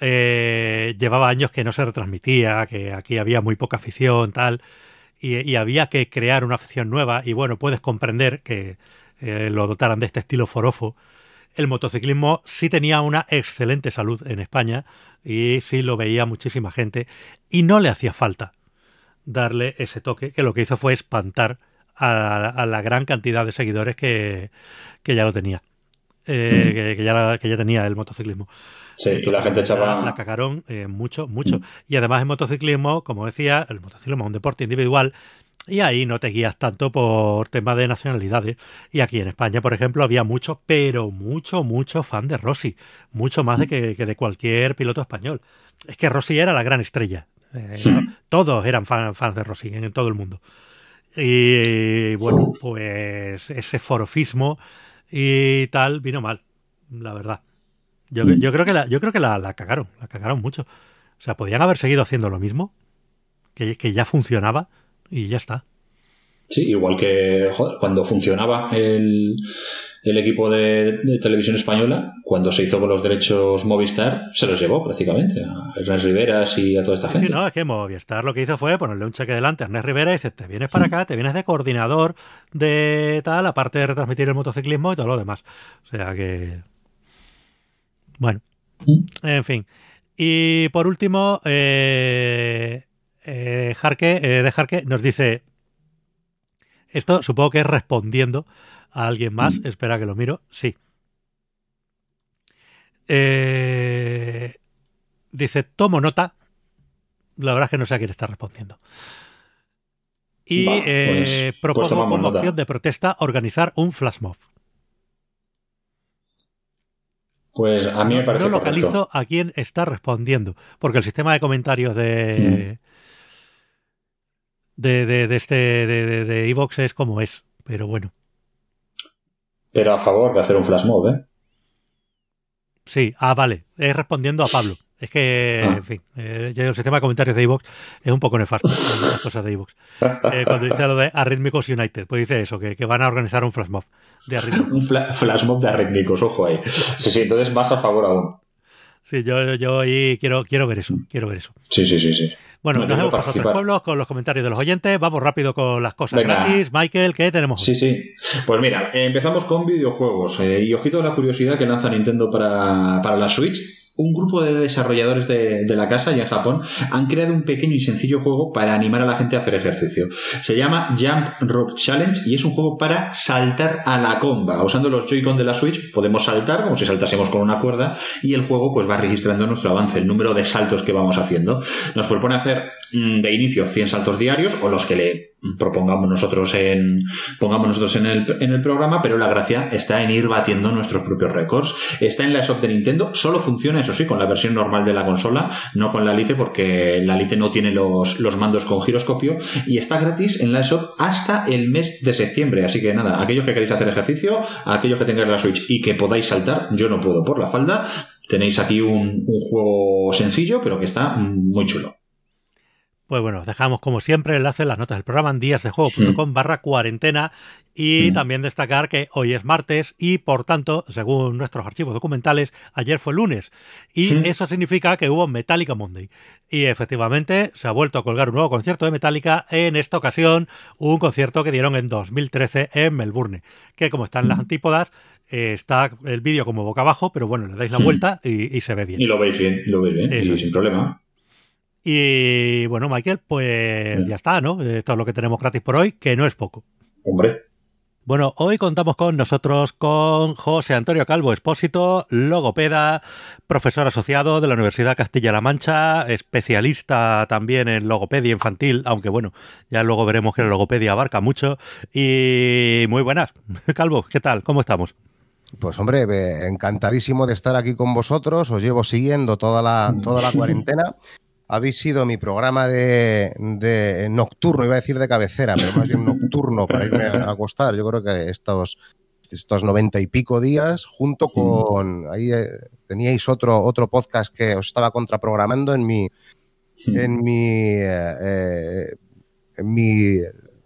eh, llevaba años que no se retransmitía, que aquí había muy poca afición, tal, y, y había que crear una afición nueva, y bueno, puedes comprender que eh, lo dotaran de este estilo forofo. El motociclismo sí tenía una excelente salud en España y sí lo veía muchísima gente y no le hacía falta darle ese toque, que lo que hizo fue espantar a, a la gran cantidad de seguidores que, que ya lo tenía, eh, Hmm. que, que ya, que ya tenía el motociclismo. Sí, y la gente echaba. La, la cagaron eh, mucho, mucho. Mm. Y además en motociclismo, como decía, el motociclismo es un deporte individual y ahí no te guías tanto por tema de nacionalidades. Y aquí en España, por ejemplo, había mucho, pero mucho, mucho fan de Rossi. Mucho más de que, que de cualquier piloto español. Es que Rossi era la gran estrella. Eh. Todos eran fan- fans de Rossi en, en todo el mundo. Y bueno, pues ese forofismo y tal vino mal, la verdad. Yo, Mm. yo creo que, la, yo creo que la, la cagaron, la cagaron mucho. O sea, podían haber seguido haciendo lo mismo, que, que ya funcionaba y ya está. Sí, igual que joder, cuando funcionaba el, el equipo de, de televisión española, cuando se hizo con los derechos Movistar, se los llevó prácticamente a Ernest Riveras y a toda esta Sí, gente. no, es que Movistar lo que hizo fue ponerle un cheque delante a Ernest Rivera y dice, te vienes para acá, te vienes de coordinador de tal, aparte de retransmitir el motociclismo y todo lo demás. O sea que... Bueno, Mm. en fin. Y por último, eh, eh, Jarque, eh, de Jarque nos dice, esto supongo que es respondiendo a alguien más, Mm. espera que lo miro, sí. Eh, dice, tomo nota, la verdad es que no sé a quién está respondiendo. Y eh, pues- propongo pues como nota. opción de protesta organizar un flash mob. Pues a mí me parece no correcto. localizo a quién está respondiendo, porque el sistema de comentarios de, de, de, de este de, de Evox es como es, pero bueno. Pero a favor de hacer un flash mob, ¿eh? Sí, ah, vale. Es respondiendo a Pablo. Es que, Ah. en fin, eh, el sistema de comentarios de iVoox es un poco nefasto, (laughs) las cosas de iVoox. Eh, cuando dice lo de Arrhythmicos United, pues dice eso, que, que van a organizar un flash mob de Arrhythmicos. Un fla- flash mob de arrítmicos, ojo ahí. Sí, sí, entonces más a favor aún. Sí, yo, yo ahí quiero, quiero ver eso, quiero ver eso. Sí, sí, sí, sí. Bueno, No, nos hemos pasado tres pueblos con los comentarios de los oyentes. Vamos rápido con las cosas Venga. gratis. Michael, ¿qué tenemos? Sí, sí. Pues mira, eh, empezamos con videojuegos. eh, y ojito a la curiosidad que lanza Nintendo para, para la Switch. Un grupo de desarrolladores de, la casa y en Japón han creado un pequeño y sencillo juego para animar a la gente a hacer ejercicio. Se llama Jump Rope Challenge y es un juego para saltar a la comba. Usando los Joy-Con de la Switch podemos saltar como si saltásemos con una cuerda y el juego pues va registrando nuestro avance, el número de saltos que vamos haciendo. Nos propone hacer mm, de inicio 100 saltos diarios o los que le propongamos nosotros en pongamos nosotros en el, en el programa, pero la gracia está en ir batiendo nuestros propios récords. Está en la shop de Nintendo, solo funciona, eso sí, con la versión normal de la consola, no con la Lite, porque la Lite no tiene los, los mandos con giroscopio, y está gratis en la shop hasta el mes de septiembre. Así que nada, aquellos que queréis hacer ejercicio, aquellos que tengáis la Switch y que podáis saltar, yo no puedo por la falda, tenéis aquí un, un juego sencillo, pero que está muy chulo. Pues bueno, os dejamos como siempre el enlace en las notas del programa en díasdejuego.com barra cuarentena. Y también destacar que hoy es martes y por tanto, según nuestros archivos documentales, ayer fue lunes. Y eso significa que hubo Metallica Monday. Y efectivamente se ha vuelto a colgar un nuevo concierto de Metallica, en esta ocasión un concierto que dieron en 2013 en Melbourne, que como están las antípodas, eh, está el vídeo como boca abajo, pero bueno, le dais la vuelta y, y se ve bien. Y lo veis bien, lo veis bien, Eso y es. sin problema. Y bueno, Michael, pues Bien. ya está, ¿no? Esto es lo que tenemos gratis por hoy, que no es poco. Hombre. Bueno, hoy contamos con nosotros con José Antonio Calvo Espósito, logopeda, profesor asociado de la Universidad Castilla-La Mancha, especialista también en logopedia infantil, aunque bueno, ya luego veremos que la logopedia abarca mucho. Y muy buenas. (laughs) Calvo, ¿qué tal? ¿Cómo estamos? Pues hombre, eh, encantadísimo de estar aquí con vosotros. Os llevo siguiendo toda la, toda la (laughs) cuarentena. Habéis sido mi programa de, de nocturno, iba a decir de cabecera, pero más bien nocturno para irme a acostar. Yo creo que estos, estos noventa y pico días, junto con. Ahí eh, teníais otro, otro podcast que os estaba contraprogramando en mi. En mi. eh, en mi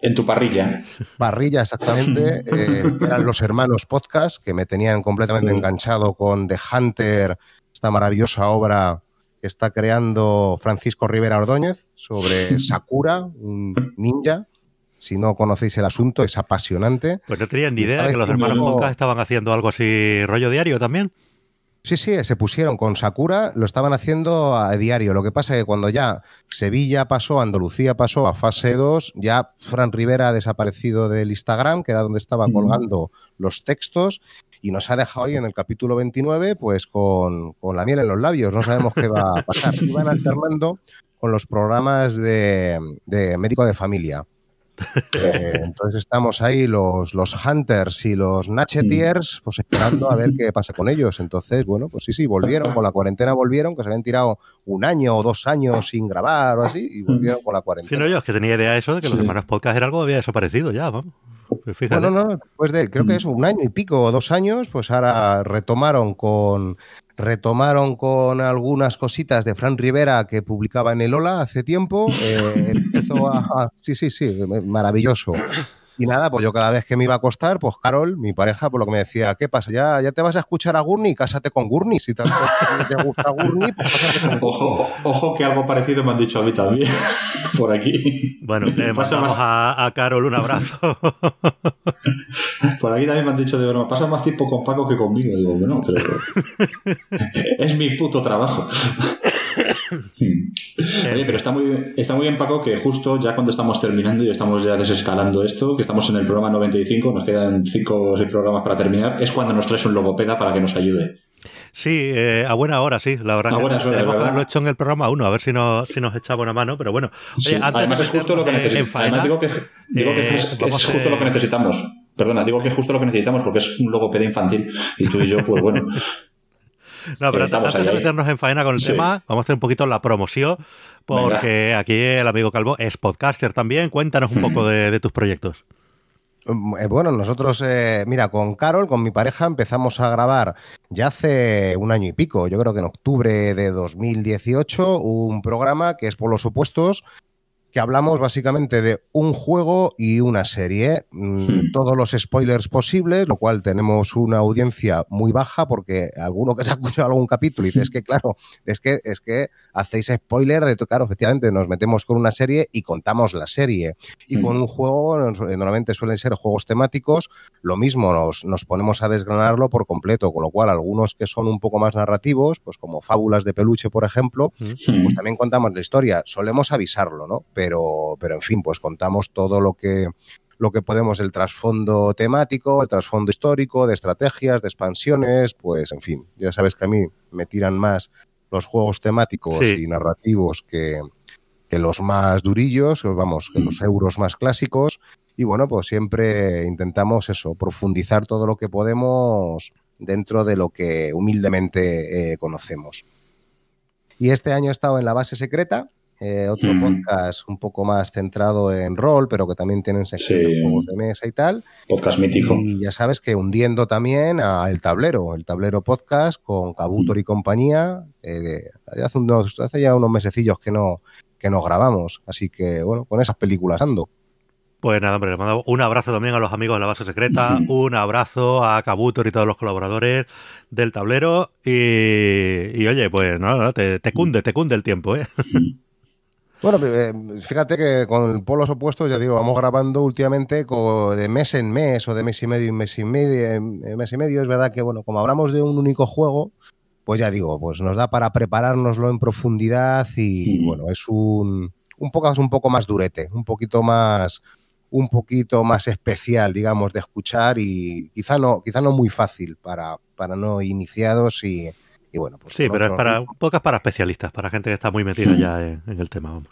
En tu parrilla. parrilla exactamente, eh, eran los hermanos podcast que me tenían completamente enganchado con The Hunter, esta maravillosa obra que está creando Francisco Rivera Ordóñez sobre (laughs) Sakura, un ninja. Si no conocéis el asunto, es apasionante. Pues no tenía ni idea ¿Sabes que los hermanos no? Podcast estaban haciendo algo así rollo diario también. Sí, sí, se pusieron con Sakura, lo estaban haciendo a diario. Lo que pasa es que cuando ya Sevilla pasó, Andalucía pasó a fase 2, ya Fran Rivera ha desaparecido del Instagram, que era donde estaba colgando los textos, y nos ha dejado hoy en el capítulo 29, pues con, con la miel en los labios. No sabemos qué va a pasar. Iban alternando con los programas de, de médico de familia. Eh, entonces estamos ahí los, los Hunters y los Nachetiers, pues esperando a ver qué pasa con ellos. Entonces, bueno, pues sí, sí, volvieron, con la cuarentena volvieron, que se habían tirado un año o dos años sin grabar o así, y volvieron con la Si cuarentena. no, yo es que tenía idea de eso, de que los Sí. hermanos Podcast era algo que había desaparecido ya, vamos. Pues fíjate. Bueno, no, después de, creo que es un año y pico o dos años, pues ahora retomaron con retomaron con algunas cositas de Fran Rivera que publicaba en el Ola hace tiempo. eh, empezó a, a- sí, sí, sí, maravilloso. Y nada, pues yo cada vez que me iba a acostar, pues Carol, mi pareja, por lo que me decía, ¿qué pasa? ¿Ya, ya te vas a escuchar a Gurney? Cásate con Gurney. Si tanto (laughs) te gusta Gurney, pues cásate con. Ojo, ojo que algo parecido me han dicho a mí también. (laughs) Por aquí. Bueno, le (laughs) Pasa mandamos a, a Carol un abrazo. Por aquí también me han dicho de broma, pasa más tiempo con Paco que conmigo. Digo, bueno, pero es mi puto trabajo. Oye, pero está muy, bien- está muy bien, Paco, que justo ya cuando estamos terminando y estamos ya desescalando esto, que estamos en el programa 95, nos quedan 5 o 6 programas para terminar, es cuando nos traes un logopeda para que nos ayude. Sí, eh, a buena hora, sí. La verdad A que buenas horas, tenemos que haberlo hecho en el programa 1, a ver si, no, si nos echaba una mano, pero bueno. Oye, Sí, antes además de es justo lo que necesitamos. Además digo que, digo que eh, es, que vamos, es justo eh, lo que necesitamos. Perdona, digo que es justo lo que necesitamos porque es un logopeda infantil y tú y yo, pues bueno. (laughs) No, pero antes, de meternos en faena con el tema, vamos a hacer un poquito la promoción, porque aquí el amigo Calvo es podcaster también. Cuéntanos un poco de tus proyectos. Mm, eh, bueno, nosotros, eh, mira, con Carol, con mi pareja, empezamos a grabar ya hace un año y pico, yo creo que en octubre de 2018, un programa que es por los opuestos, que hablamos básicamente de un juego y una serie. Mm, hmm. Todos los spoilers posibles, lo cual tenemos una audiencia muy baja porque alguno que se ha escuchado algún capítulo y dice, es que claro, es que, es que hacéis spoiler de, claro, efectivamente nos metemos con una serie y contamos la serie. Y con hmm. un juego, normalmente suelen ser juegos temáticos, lo mismo, nos, nos ponemos a desgranarlo por completo, con lo cual algunos que son un poco más narrativos, pues como fábulas de peluche, por ejemplo, hmm. pues también contamos la historia. Solemos avisarlo, ¿no? pero, pero en fin, pues contamos todo lo que, lo que podemos, el trasfondo temático, el trasfondo histórico, de estrategias, de expansiones, pues en fin, ya sabes que a mí me tiran más los juegos temáticos y narrativos que, que, los más durillos, vamos, que los euros más clásicos. Y bueno, pues siempre intentamos eso, profundizar todo lo que podemos dentro de lo que humildemente eh, conocemos. Y este año he estado en la base secreta, eh, otro podcast un poco más centrado en rol, pero que también tienen sección de juegos de mesa y tal. Podcast mítico. Y ya sabes que hundiendo también a El Tablero, El Tablero Podcast con Kabutor y compañía. Eh, hace, unos, hace ya unos mesecillos que no, que nos grabamos, así que bueno, con esas películas ando. Pues nada, hombre, le mando un abrazo también a los amigos de la base secreta, un abrazo a Kabutor y todos los colaboradores del tablero y, oye, pues nada, te, te, cunde, te cunde el tiempo, ¿eh? Bueno, eh, fíjate que con polos opuestos, ya digo, vamos grabando últimamente de mes en mes o de mes y medio en mes y medio. mes y medio es verdad que, bueno, como hablamos de un único juego, pues ya digo, pues nos da para preparárnoslo en profundidad y, bueno, es un, un poco, un poco más durete, un poquito más un poquito más especial, digamos, de escuchar y quizá no, quizá no muy fácil para, para no iniciados y, y bueno, pues sí, pero es para un podcast para especialistas, para gente que está muy metida ya en, el tema, vamos.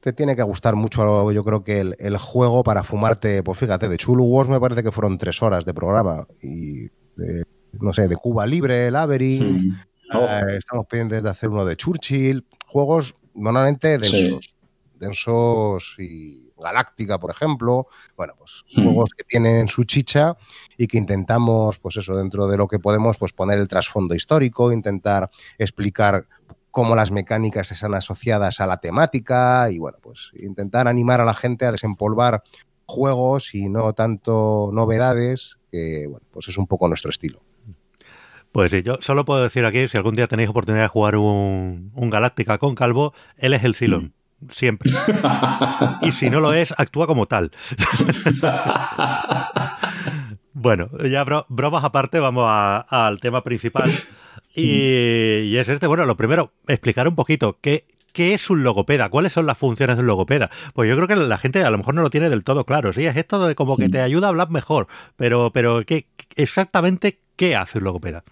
Te tiene que gustar mucho, yo creo que el, juego para fumarte, pues fíjate, de Chulu Wars me parece que fueron tres horas de programa y de, no sé, de Cuba Libre, Labyrinth, eh, estamos pendientes de hacer uno de Churchill, juegos normalmente densos, densos y Galáctica, por ejemplo. Bueno, pues juegos que tienen su chicha y que intentamos, pues eso, dentro de lo que podemos, pues poner el trasfondo histórico, intentar explicar cómo las mecánicas están asociadas a la temática y bueno, pues intentar animar a la gente a desempolvar juegos y no tanto novedades, que bueno, pues es un poco nuestro estilo. Pues sí, yo solo puedo decir aquí, si algún día tenéis oportunidad de jugar un, un Galáctica con Calvo, él es el Cilón. Siempre. y si no lo es, actúa como tal. bueno, ya bromas aparte, vamos al tema principal. Y, es este, bueno, lo primero, explicar un poquito qué, ¿Qué es un logopeda? ¿Cuáles son las funciones de un logopeda? Pues yo creo que la gente a lo mejor no lo tiene del todo claro. Sí, es esto de como que te ayuda a hablar mejor, pero, pero ¿qué, exactamente qué hace un logopeda?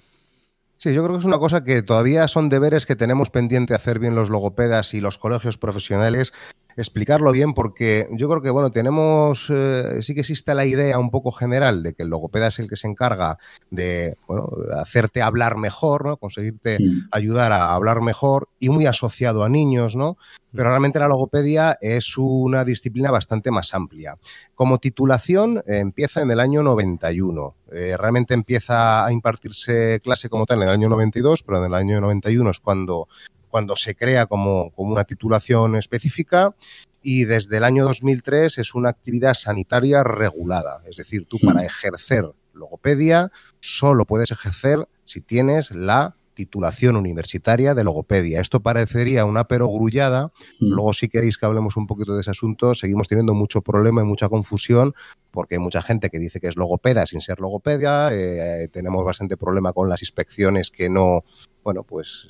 Sí, yo creo que es una cosa que todavía son deberes que tenemos pendiente hacer bien los logopedas y los colegios profesionales explicarlo bien porque yo creo que, bueno, tenemos, eh, sí que existe la idea un poco general de que el logopeda es el que se encarga de, bueno, hacerte hablar mejor, ¿no? Conseguirte ayudar a hablar mejor y muy asociado a niños, ¿no? Pero realmente la logopedia es una disciplina bastante más amplia. Como titulación eh, empieza en el año 91. Eh, realmente empieza a impartirse clase como tal en el año 92, pero en el año 91 es cuando cuando se crea como, una titulación específica y desde el año 2003 es una actividad sanitaria regulada. Es decir, tú para ejercer logopedia solo puedes ejercer si tienes la titulación universitaria de logopedia. Esto parecería una perogrullada. Mm. Luego, si queréis que hablemos un poquito de ese asunto, seguimos teniendo mucho problema y mucha confusión porque hay mucha gente que dice que es logopeda sin ser logopedia. Eh, tenemos bastante problema con las inspecciones que no, bueno, pues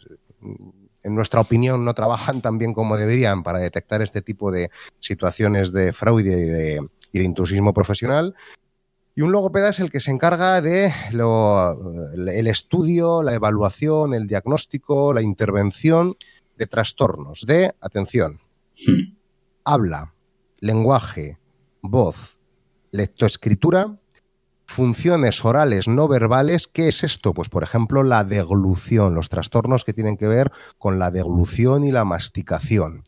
en nuestra opinión, no trabajan tan bien como deberían para detectar este tipo de situaciones de fraude y de, intrusismo profesional. Y un logopeda es el que se encarga de el estudio, la evaluación, el diagnóstico, la intervención de trastornos de, atención, hmm. habla, lenguaje, voz, lectoescritura, funciones orales no verbales. ¿Qué es esto? Pues, por ejemplo, la deglución, los trastornos que tienen que ver con la deglución y la masticación.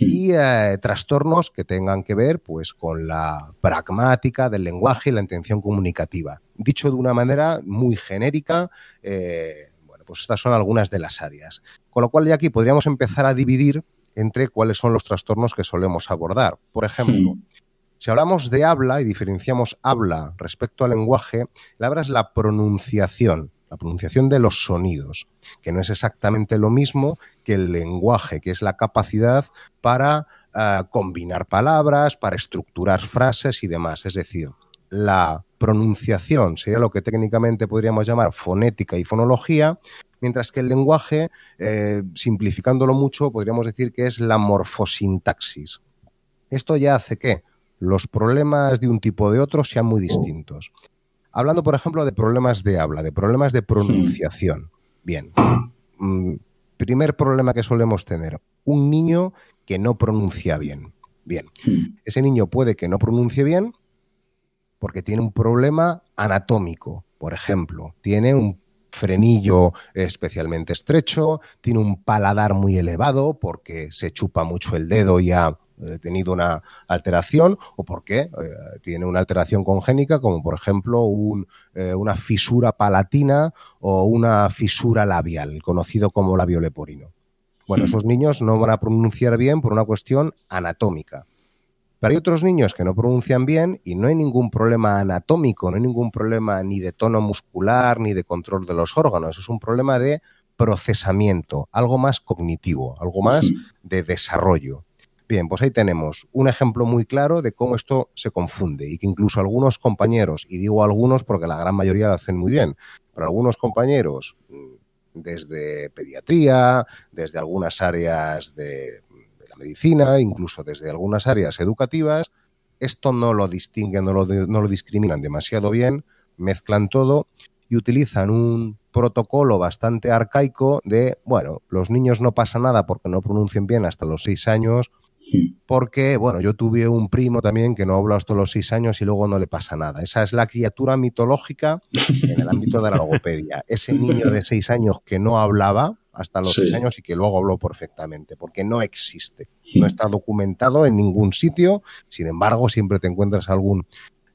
Y eh, trastornos que tengan que ver pues, con la pragmática del lenguaje y la intención comunicativa. Dicho de una manera muy genérica, eh, bueno, pues estas son algunas de las áreas. Con lo cual, ya aquí podríamos empezar a dividir entre cuáles son los trastornos que solemos abordar. Por ejemplo, si hablamos de habla y diferenciamos habla respecto al lenguaje, la habla es la pronunciación, la pronunciación de los sonidos, que no es exactamente lo mismo que el lenguaje, que es la capacidad para uh, combinar palabras, para estructurar frases y demás. Es decir, la pronunciación sería lo que técnicamente podríamos llamar fonética y fonología, mientras que el lenguaje, eh, simplificándolo mucho, podríamos decir que es la morfosintaxis. Esto ya hace que los problemas de un tipo o de otro sean muy distintos. Hablando, por ejemplo, de problemas de habla, de problemas de pronunciación. Bien. Mm, primer problema que solemos tener, un niño que no pronuncia bien. Bien. Ese niño puede que no pronuncie bien porque tiene un problema anatómico, por ejemplo. Tiene un frenillo especialmente estrecho, tiene un paladar muy elevado porque se chupa mucho el dedo y ha eh, tenido una alteración o porque eh, tiene una alteración congénica, como por ejemplo eh, una fisura palatina o una fisura labial, conocido como labio leporino. Bueno, esos niños no van a pronunciar bien por una cuestión anatómica. Pero hay otros niños que no pronuncian bien y no hay ningún problema anatómico, no hay ningún problema ni de tono muscular ni de control de los órganos. Es un problema de procesamiento, algo más cognitivo, algo más de desarrollo. Bien, pues ahí tenemos un ejemplo muy claro de cómo esto se confunde y que incluso algunos compañeros, y digo algunos porque la gran mayoría lo hacen muy bien, pero algunos compañeros mm, desde pediatría, desde algunas áreas de, la medicina, incluso desde algunas áreas educativas, esto no lo distinguen, no lo, no lo discriminan demasiado bien, mezclan todo y utilizan un protocolo bastante arcaico de, bueno, los niños no pasa nada porque no pronuncien bien hasta los seis años, (laughs) porque, bueno, yo tuve un primo también que no habla hasta los seis años y luego no le pasa nada. Esa es la criatura mitológica en el ámbito de la logopedia. Ese niño de seis años que no hablaba hasta los seis años y que luego habló perfectamente, porque no existe. No está documentado en ningún sitio. Sin embargo, siempre te encuentras algún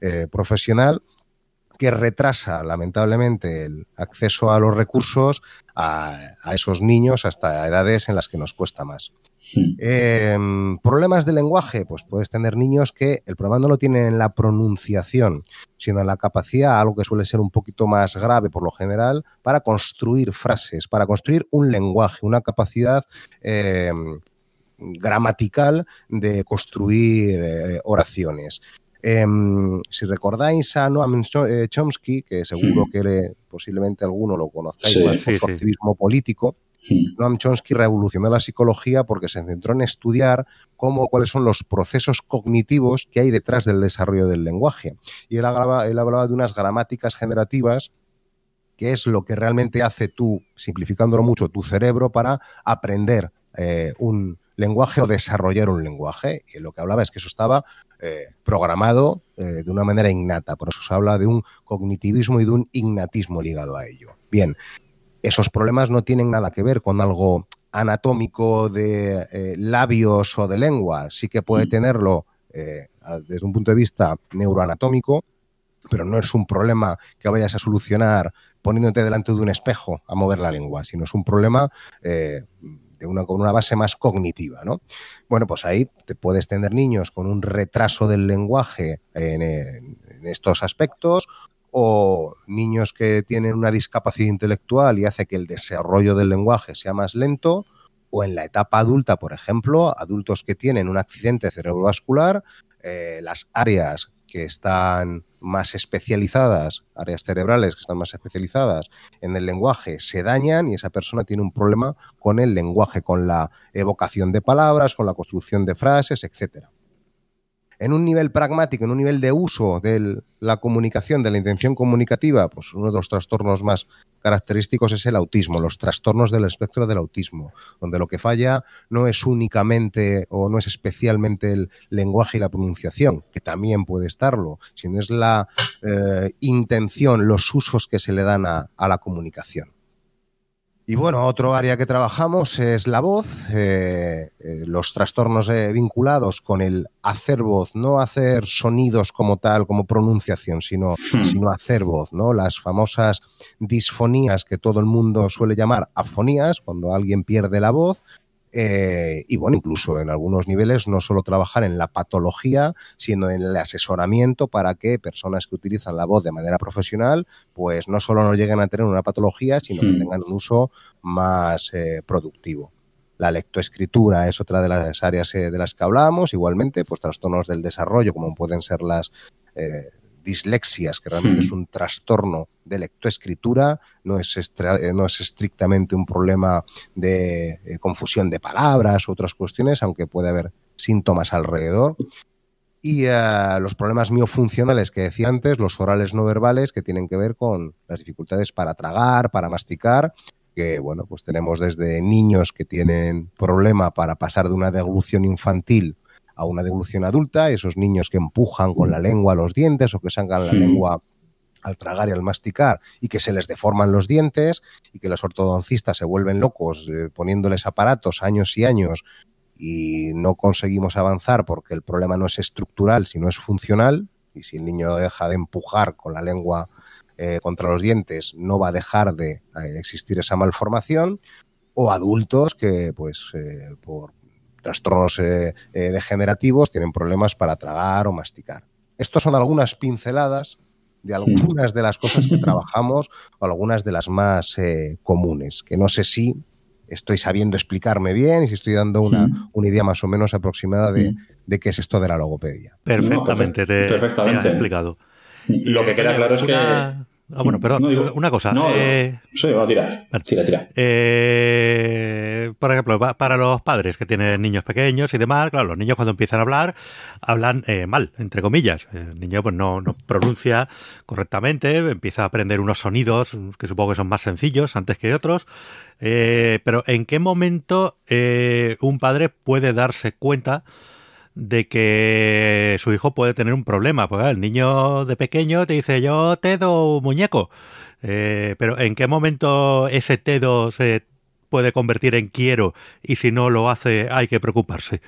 eh, profesional que retrasa lamentablemente el acceso a los recursos a, a, esos niños hasta edades en las que nos cuesta más. Eh, problemas de lenguaje, pues puedes tener niños que el problema no lo tienen en la pronunciación, sino en la capacidad, algo que suele ser un poquito más grave por lo general, para construir frases, para construir un lenguaje, una capacidad eh, gramatical de construir eh, oraciones. Em, si recordáis a Noam eh, Chomsky, que seguro que le, posiblemente alguno lo conozcáis sí, más por sí, su activismo político, Noam Chomsky revolucionó la psicología porque se centró en estudiar cómo, cuáles son los procesos cognitivos que hay detrás del desarrollo del lenguaje. Y él hablaba, él hablaba de unas gramáticas generativas que es lo que realmente hace tú, simplificándolo mucho, tu cerebro para aprender eh, un lenguaje o desarrollar un lenguaje. Y lo que hablaba es que eso estaba eh, programado eh, de una manera innata. Por eso se habla de un cognitivismo y de un innatismo ligado a ello. Bien, esos problemas no tienen nada que ver con algo anatómico de eh, labios o de lengua. Sí que puede tenerlo eh, desde un punto de vista neuroanatómico, pero no es un problema que vayas a solucionar poniéndote delante de un espejo a mover la lengua, sino es un problema eh, de una, con una base más cognitiva, ¿no? Bueno, pues ahí te puedes tener niños con un retraso del lenguaje en, en estos aspectos o niños que tienen una discapacidad intelectual y hace que el desarrollo del lenguaje sea más lento, o en la etapa adulta, por ejemplo, adultos que tienen un accidente cerebrovascular, eh, las áreas que están más especializadas, áreas cerebrales que están más especializadas en el lenguaje, se dañan y esa persona tiene un problema con el lenguaje, con la evocación de palabras, con la construcción de frases, etcétera. En un nivel pragmático, en un nivel de uso de la comunicación, de la intención comunicativa, pues uno de los trastornos más característicos es el autismo, los trastornos del espectro del autismo, donde lo que falla no es únicamente o no es especialmente el lenguaje y la pronunciación, que también puede estarlo, sino es la eh, intención, los usos que se le dan a la comunicación. Y bueno, otro área que trabajamos es la voz, eh, eh, los trastornos eh, vinculados con el hacer voz, no hacer sonidos como tal, como pronunciación, sino, hmm. sino hacer voz, ¿no? Las famosas disfonías que todo el mundo suele llamar afonías, cuando alguien pierde la voz, eh, y bueno, incluso en algunos niveles no solo trabajar en la patología, sino en el asesoramiento para que personas que utilizan la voz de manera profesional, pues no solo no lleguen a tener una patología, sino que hmm. tengan un uso más eh, productivo. La lectoescritura es otra de las áreas eh, de las que hablamos, igualmente, pues trastornos del desarrollo, como pueden ser las dislexias, que realmente es hmm. un trastorno de lectoescritura, no es, eh, no es estrictamente un problema de eh, confusión de palabras u otras cuestiones, aunque puede haber síntomas alrededor. Y eh, los problemas miofuncionales que decía antes, los orales no verbales, que tienen que ver con las dificultades para tragar, para masticar, que bueno, pues tenemos desde niños que tienen problema para pasar de una deglución infantil a una devolución adulta, esos niños que empujan con la lengua los dientes o que sacan la lengua al tragar y al masticar y que se les deforman los dientes y que los ortodoncistas se vuelven locos eh, poniéndoles aparatos años y años y no conseguimos avanzar porque el problema no es estructural, sino es funcional y si el niño deja de empujar con la lengua eh, contra los dientes no va a dejar de eh, existir esa malformación o adultos que pues por trastornos eh, eh, degenerativos tienen problemas para tragar o masticar. Estos son algunas pinceladas de algunas de las cosas que (laughs) trabajamos o algunas de las más eh, comunes, que no sé si estoy sabiendo explicarme bien y si estoy dando una, idea más o menos aproximada de, qué es esto de la logopedia. Perfectamente, te, perfectamente. explicado. Lo que queda claro es que Ah, bueno, perdón, una cosa. No, eh, sí, va a tirar. Tira, tira. Eh, por ejemplo, para los padres que tienen niños pequeños y demás, claro, los niños cuando empiezan a hablar, hablan eh, mal, entre comillas. El niño pues no, no pronuncia correctamente, empieza a aprender unos sonidos que supongo que son más sencillos antes que otros. pero ¿en qué momento un padre puede darse cuenta de que su hijo puede tener un problema. Pues el niño de pequeño te dice, yo te doy muñeco. Eh, pero ¿en qué momento ese tedo se puede convertir en quiero y si no lo hace hay que preocuparse?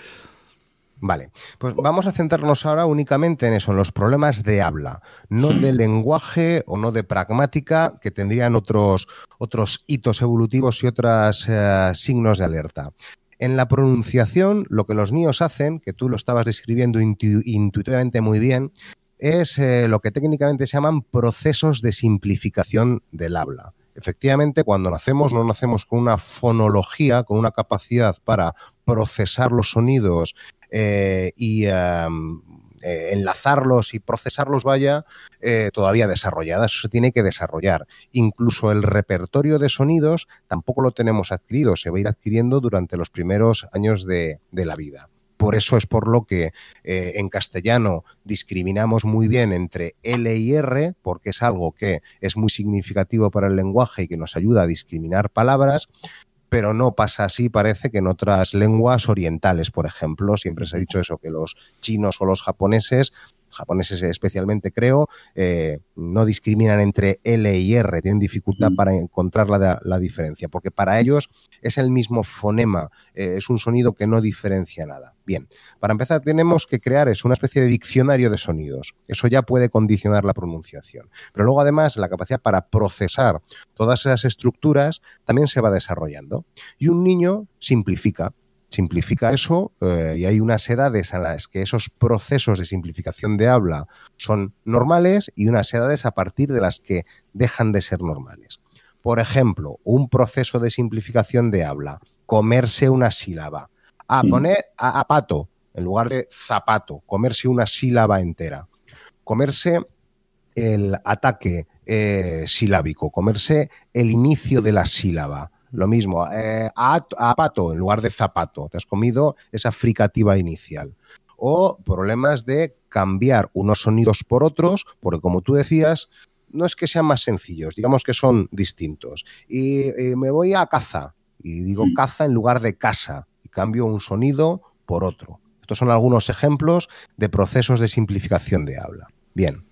Vale, pues vamos a centrarnos ahora únicamente en eso, en los problemas de habla, no de lenguaje o no de pragmática, que tendrían otros, otros hitos evolutivos y otros eh, signos de alerta. En la pronunciación, lo que los niños hacen, que tú lo estabas describiendo intuitivamente muy bien, es eh, lo que técnicamente se llaman procesos de simplificación del habla. Efectivamente, cuando nacemos no nacemos con una fonología, con una capacidad para procesar los sonidos eh, y em, eh, enlazarlos y procesarlos vaya eh, todavía desarrollada. Eso se tiene que desarrollar. Incluso el repertorio de sonidos tampoco lo tenemos adquirido, se va a ir adquiriendo durante los primeros años de, la vida. Por eso es por lo que eh, en castellano discriminamos muy bien entre L y R, porque es algo que es muy significativo para el lenguaje y que nos ayuda a discriminar palabras, pero no pasa así, parece que en otras lenguas orientales, por ejemplo, siempre se ha dicho eso, que los chinos o los japoneses japoneses especialmente creo, eh, no discriminan entre L y R, tienen dificultad mm. para encontrar la, diferencia, porque para ellos es el mismo fonema, eh, es un sonido que no diferencia nada. Bien, para empezar tenemos que crear es una especie de diccionario de sonidos, eso ya puede condicionar la pronunciación, pero luego además la capacidad para procesar todas esas estructuras también se va desarrollando y un niño simplifica, simplifica eso eh, y hay unas edades en las que esos procesos de simplificación de habla son normales y unas edades a partir de las que dejan de ser normales. Por ejemplo, un proceso de simplificación de habla, comerse una sílaba, a poner a, pato en lugar de zapato, comerse una sílaba entera, comerse el ataque eh, silábico, comerse el inicio de la sílaba, lo mismo, eh, a, pato en lugar de zapato. Te has comido esa fricativa inicial. o problemas de cambiar unos sonidos por otros, porque como tú decías, no es que sean más sencillos, digamos que son distintos. Y, me voy a caza y digo mm. caza en lugar de casa y cambio un sonido por otro. Estos son algunos ejemplos de procesos de simplificación de habla. Bien,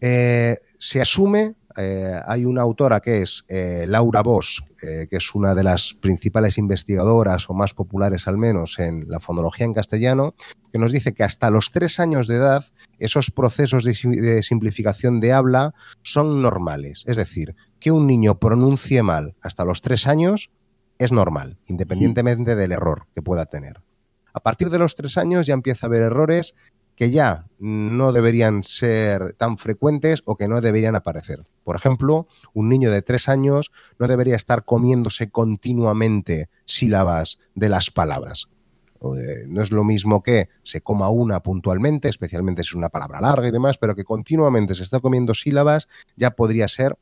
eh, se asume eh, hay una autora que es eh, Laura Bosch, eh, que es una de las principales investigadoras o más populares al menos en la fonología en castellano, que nos dice que hasta los tres años de edad esos procesos de, simplificación de habla son normales. Es decir, que un niño pronuncie mal hasta los tres años es normal, independientemente del error que pueda tener. A partir de los tres años ya empieza a haber errores que ya no deberían ser tan frecuentes o que no deberían aparecer. Por ejemplo, un niño de tres años no debería estar comiéndose continuamente sílabas de las palabras. Eh, no es lo mismo que se coma una puntualmente, especialmente si es una palabra larga y demás, pero que continuamente se está comiendo sílabas ya podría ser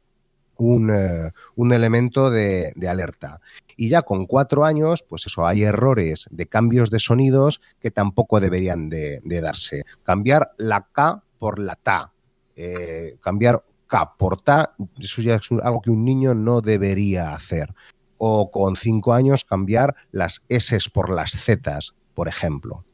un, eh, elemento de, alerta. Y ya con cuatro años, pues eso, hay errores de cambios de sonidos que tampoco deberían de, darse. Cambiar la K por la ta. Eh, cambiar K por ta, eso ya es algo que un niño no debería hacer. O con cinco años cambiar las S por las Z, por ejemplo.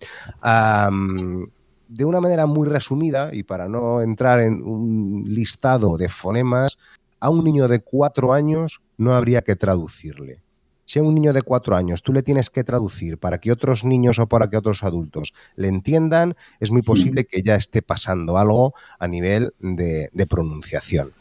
de una manera muy resumida, y para no entrar en un listado de fonemas, a un niño de cuatro años no habría que traducirle. Si a un niño de cuatro años tú le tienes que traducir para que otros niños o para que otros adultos le entiendan, es muy posible que ya esté pasando algo a nivel de, pronunciación.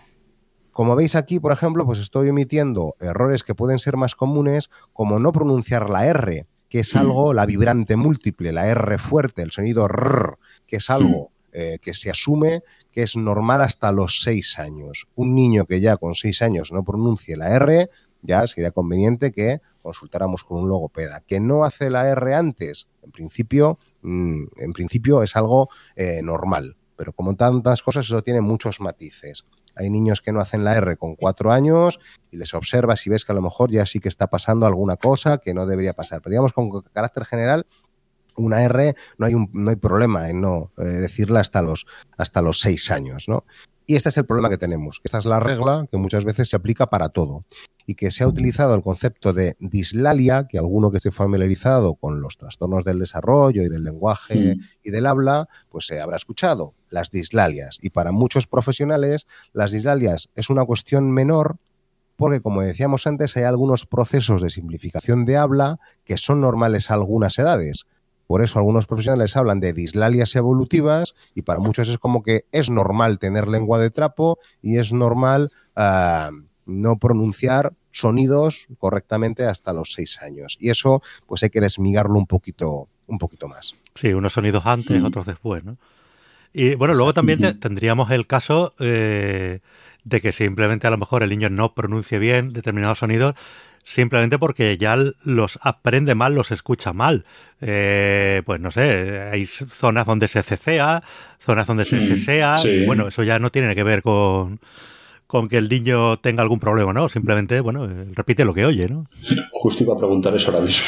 Como veis aquí, por ejemplo, pues estoy omitiendo errores que pueden ser más comunes, como no pronunciar la R, que es algo, la vibrante múltiple, la R fuerte, el sonido R, que es algo eh, que se asume que es normal hasta los seis años. Un niño que ya con seis años no pronuncie la R, ya sería conveniente que consultáramos con un logopeda. Que no hace la R antes, en principio, mm, en principio es algo eh, normal, pero como tantas cosas eso tiene muchos matices. Hay niños que no hacen la R con cuatro años y les observas y ves que a lo mejor ya sí que está pasando alguna cosa que no debería pasar. Pero digamos, con carácter general, una R no hay, un, no hay problema en no eh, decirla hasta los, hasta los seis años, ¿no? Y este es el problema que tenemos. Esta es la regla que muchas veces se aplica para todo y que se ha utilizado el concepto de dislalia, que alguno que esté familiarizado con los trastornos del desarrollo y del lenguaje y del habla, pues se habrá escuchado las dislalias. Y para muchos profesionales, las dislalias es una cuestión menor porque, como decíamos antes, hay algunos procesos de simplificación de habla que son normales a algunas edades. Por eso algunos profesionales hablan de dislalias evolutivas y para muchos es como que es normal tener lengua de trapo y es normal ah, no pronunciar sonidos correctamente hasta los seis años. Y eso pues hay que desmigarlo un poquito, un poquito más. Sí, unos sonidos antes, otros después, ¿no? Y bueno, luego también tendríamos el caso eh, de que simplemente a lo mejor el niño no pronuncie bien determinados sonidos simplemente porque ya los aprende mal, los escucha mal. Eh, pues no sé, hay zonas donde se cecea, zonas donde se sesea, bueno, eso ya no tiene que ver con, con que el niño tenga algún problema, ¿no? Simplemente, bueno, repite lo que oye, ¿no? Justo iba a preguntar eso ahora mismo.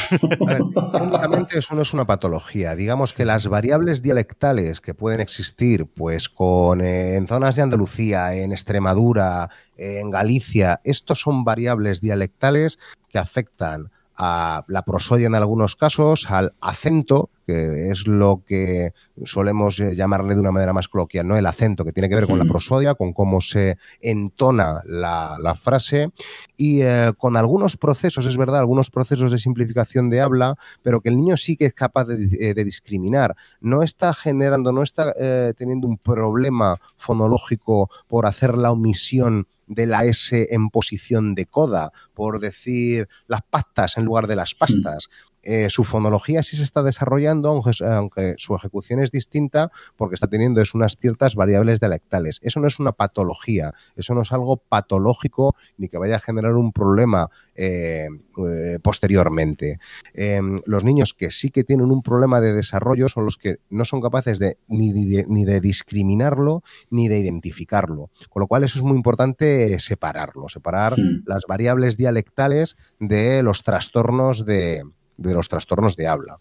técnicamente eso no es una patología. Digamos que las variables dialectales que pueden existir, pues con eh, en zonas de Andalucía, en Extremadura, en Galicia, estos son variables dialectales que afectan a la prosodia en algunos casos, al acento, que es lo que solemos eh, llamarle de una manera más coloquial, ¿no? El acento, que tiene que ver con la prosodia, con cómo se entona la, frase, y eh, con algunos procesos, es verdad, algunos procesos de simplificación de habla, pero que el niño sí que es capaz de, eh, discriminar. No está generando, no está teniendo un problema fonológico por hacer la omisión de la S en posición de coda, por decir las pastas en lugar de las pastas. Eh, su fonología sí se está desarrollando, aunque, su ejecución es distinta, porque está teniendo es unas ciertas variables dialectales. Eso no es una patología, eso no es algo patológico ni que vaya a generar un problema eh, eh, posteriormente. Em, los niños que sí que tienen un problema de desarrollo son los que no son capaces de ni, de discriminarlo ni de identificarlo. Con lo cual eso es muy importante separarlo, separar las variables dialectales de los trastornos de de los trastornos de habla.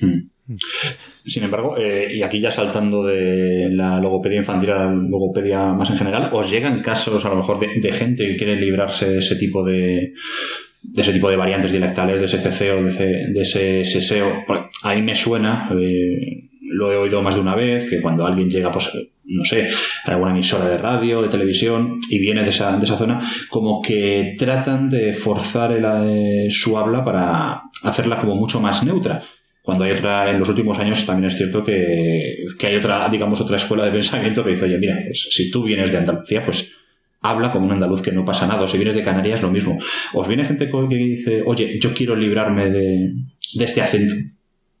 Hmm. Sin embargo, eh, y aquí ya saltando de la logopedia infantil a la logopedia más en general, ¿os llegan casos a lo mejor de, gente que quiere librarse de ese tipo de, de ese tipo de variantes dialectales, de ese CCO, de ese, ese A mí me suena, eh, lo he oído más de una vez, que cuando alguien llega, pues, no sé, a alguna emisora de radio, de televisión, y viene de esa, de esa zona, como que tratan de forzar eh, su habla para hacerla como mucho más neutra. Cuando hay otra, en los últimos años también es cierto que, que hay otra, digamos, otra escuela de pensamiento que dice, oye, mira, pues, si tú vienes de Andalucía, pues habla como un andaluz que no pasa nada. Si vienes de Canarias, lo mismo. Os viene gente que dice, oye, yo quiero librarme de, de este acento.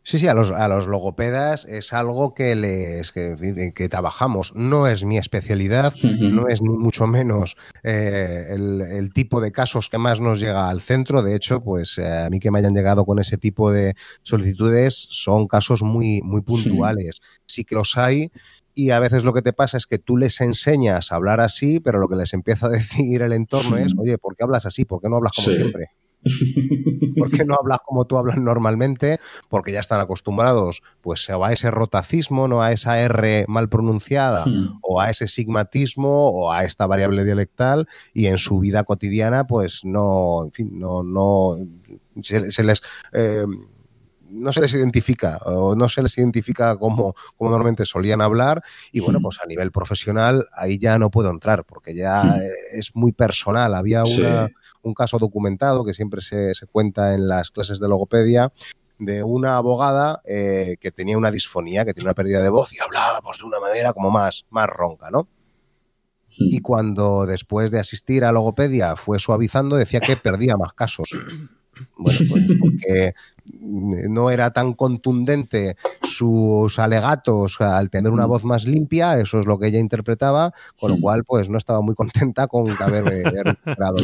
Sí, sí, a los, a los logopedas es algo que les que, que trabajamos. No es mi especialidad, no es ni mucho menos eh, el, tipo de casos que más nos llega al centro. De hecho, pues eh, a mí que me hayan llegado con ese tipo de solicitudes son casos muy, muy puntuales. Sí que los hay y a veces lo que te pasa es que tú les enseñas a hablar así, pero lo que les empieza a (laughs) decir el entorno es, oye, ¿por qué hablas así? ¿Por qué no hablas como siempre? ¿Por qué no hablas como tú hablas normalmente? Porque ya están acostumbrados pues a ese rotacismo, no a esa R mal pronunciada, hmm. o a ese sigmatismo, o a esta variable dialectal, y en su vida cotidiana, pues no, en fin, no, no se, les eh, no se les identifica o no se les identifica como, como normalmente solían hablar y bueno, hmm. pues a nivel profesional ahí ya no puedo entrar porque ya hmm. es muy personal. Había una, un caso documentado que siempre se, cuenta en las clases de logopedia de una abogada eh, que tenía una disfonía, que tenía una pérdida de voz y hablaba pues, de una manera como más, más ronca, ¿no? Y cuando después de asistir a logopedia fue suavizando, decía que perdía más casos. Bueno, pues porque no era tan contundente sus alegatos al tener una mm. voz más limpia, eso es lo que ella interpretaba, con lo cual pues no estaba muy contenta con haber recuperado